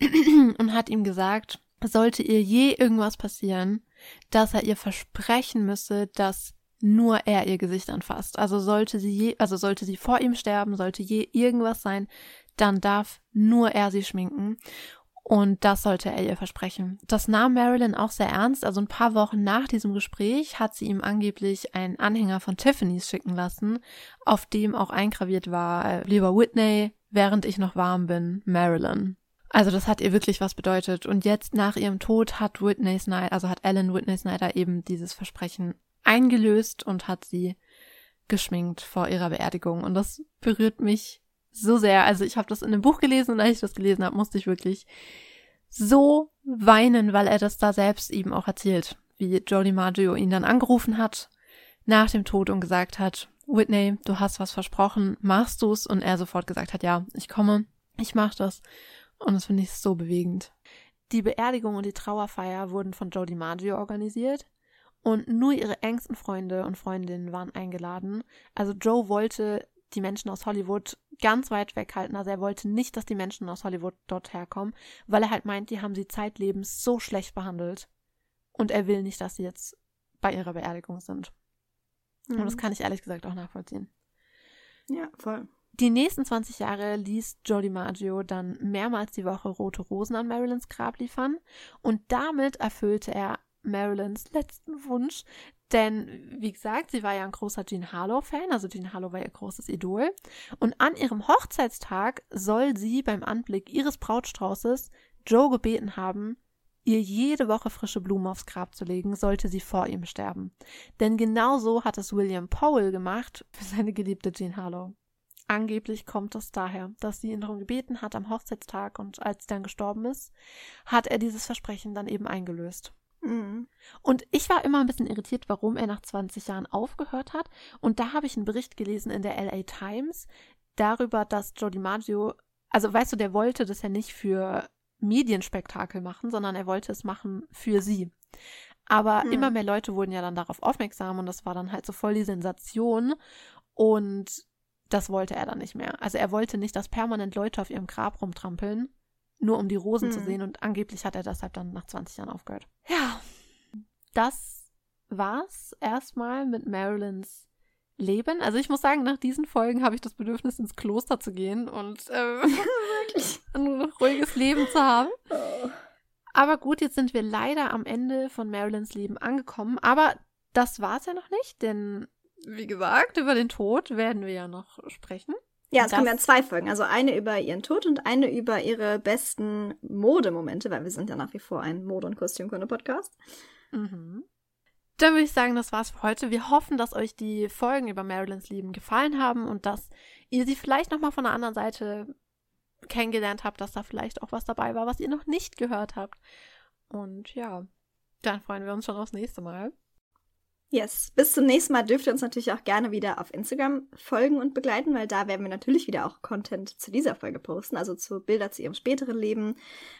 S2: und hat ihm gesagt, sollte ihr je irgendwas passieren, dass er ihr versprechen müsse, dass nur er ihr Gesicht anfasst. Also sollte sie je, also sollte sie vor ihm sterben, sollte je irgendwas sein, dann darf nur er sie schminken. Und das sollte er ihr versprechen. Das nahm Marilyn auch sehr ernst. Also ein paar Wochen nach diesem Gespräch hat sie ihm angeblich einen Anhänger von Tiffany's schicken lassen, auf dem auch eingraviert war, äh, lieber Whitney, während ich noch warm bin, Marilyn. Also das hat ihr wirklich was bedeutet. Und jetzt nach ihrem Tod hat Whitney Snyder, also hat Ellen Whitney Snyder eben dieses Versprechen eingelöst und hat sie geschminkt vor ihrer Beerdigung. Und das berührt mich so sehr. Also ich habe das in einem Buch gelesen und als ich das gelesen habe, musste ich wirklich so weinen, weil er das da selbst eben auch erzählt, wie Jodie Maggio ihn dann angerufen hat nach dem Tod und gesagt hat, Whitney, du hast was versprochen, machst du's? Und er sofort gesagt hat, ja, ich komme, ich mach das. Und das finde ich so bewegend. Die Beerdigung und die Trauerfeier wurden von Jodie Maggio organisiert. Und nur ihre engsten Freunde und Freundinnen waren eingeladen. Also Joe wollte die Menschen aus Hollywood ganz weit weghalten. Also er wollte nicht, dass die Menschen aus Hollywood dort herkommen, weil er halt meint, die haben sie zeitlebens so schlecht behandelt. Und er will nicht, dass sie jetzt bei ihrer Beerdigung sind. Mhm. Und das mhm. kann ich ehrlich gesagt auch nachvollziehen.
S1: Ja, voll.
S2: Die nächsten 20 Jahre ließ Jodie Maggio dann mehrmals die Woche rote Rosen an Marilyns Grab liefern und damit erfüllte er Marilyns letzten Wunsch. Denn, wie gesagt, sie war ja ein großer Jean Harlow-Fan, also Jean Harlow war ihr großes Idol. Und an ihrem Hochzeitstag soll sie beim Anblick ihres Brautstraußes Joe gebeten haben, ihr jede Woche frische Blumen aufs Grab zu legen, sollte sie vor ihm sterben. Denn genau so hat es William Powell gemacht für seine geliebte Jean Harlow. Angeblich kommt es daher, dass sie ihn darum gebeten hat am Hochzeitstag und als sie dann gestorben ist, hat er dieses Versprechen dann eben eingelöst. Mhm. Und ich war immer ein bisschen irritiert, warum er nach 20 Jahren aufgehört hat. Und da habe ich einen Bericht gelesen in der LA Times darüber, dass Joe DiMaggio, also weißt du, der wollte das ja nicht für Medienspektakel machen, sondern er wollte es machen für sie. Aber mhm. immer mehr Leute wurden ja dann darauf aufmerksam und das war dann halt so voll die Sensation. Und das wollte er dann nicht mehr. Also er wollte nicht, dass permanent Leute auf ihrem Grab rumtrampeln, nur um die Rosen hm. zu sehen. Und angeblich hat er deshalb dann nach 20 Jahren aufgehört. Ja, das war's erstmal mit Marilyns Leben. Also ich muss sagen, nach diesen Folgen habe ich das Bedürfnis, ins Kloster zu gehen und äh, ein ruhiges Leben zu haben. Oh. Aber gut, jetzt sind wir leider am Ende von Marilyns Leben angekommen. Aber das war's ja noch nicht, denn wie gesagt, über den Tod werden wir ja noch sprechen.
S1: Ja, es kommen ja zwei Folgen. Also eine über ihren Tod und eine über ihre besten Modemomente, weil wir sind ja nach wie vor ein Mode- und Kostümkunde-Podcast.
S2: Mhm. Dann würde ich sagen, das war's für heute. Wir hoffen, dass euch die Folgen über Marilyns Leben gefallen haben und dass ihr sie vielleicht nochmal von der anderen Seite kennengelernt habt, dass da vielleicht auch was dabei war, was ihr noch nicht gehört habt. Und ja, dann freuen wir uns schon aufs nächste Mal.
S1: Yes. Bis zum nächsten Mal dürft ihr uns natürlich auch gerne wieder auf Instagram folgen und begleiten, weil da werden wir natürlich wieder auch Content zu dieser Folge posten, also zu Bilder zu ihrem späteren Leben,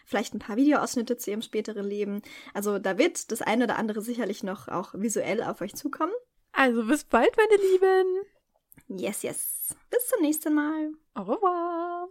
S1: vielleicht ein paar Videoausschnitte zu ihrem späteren Leben. Also da wird das eine oder andere sicherlich noch auch visuell auf euch zukommen.
S2: Also bis bald, meine Lieben.
S1: Yes, yes. Bis zum nächsten Mal.
S2: Au revoir.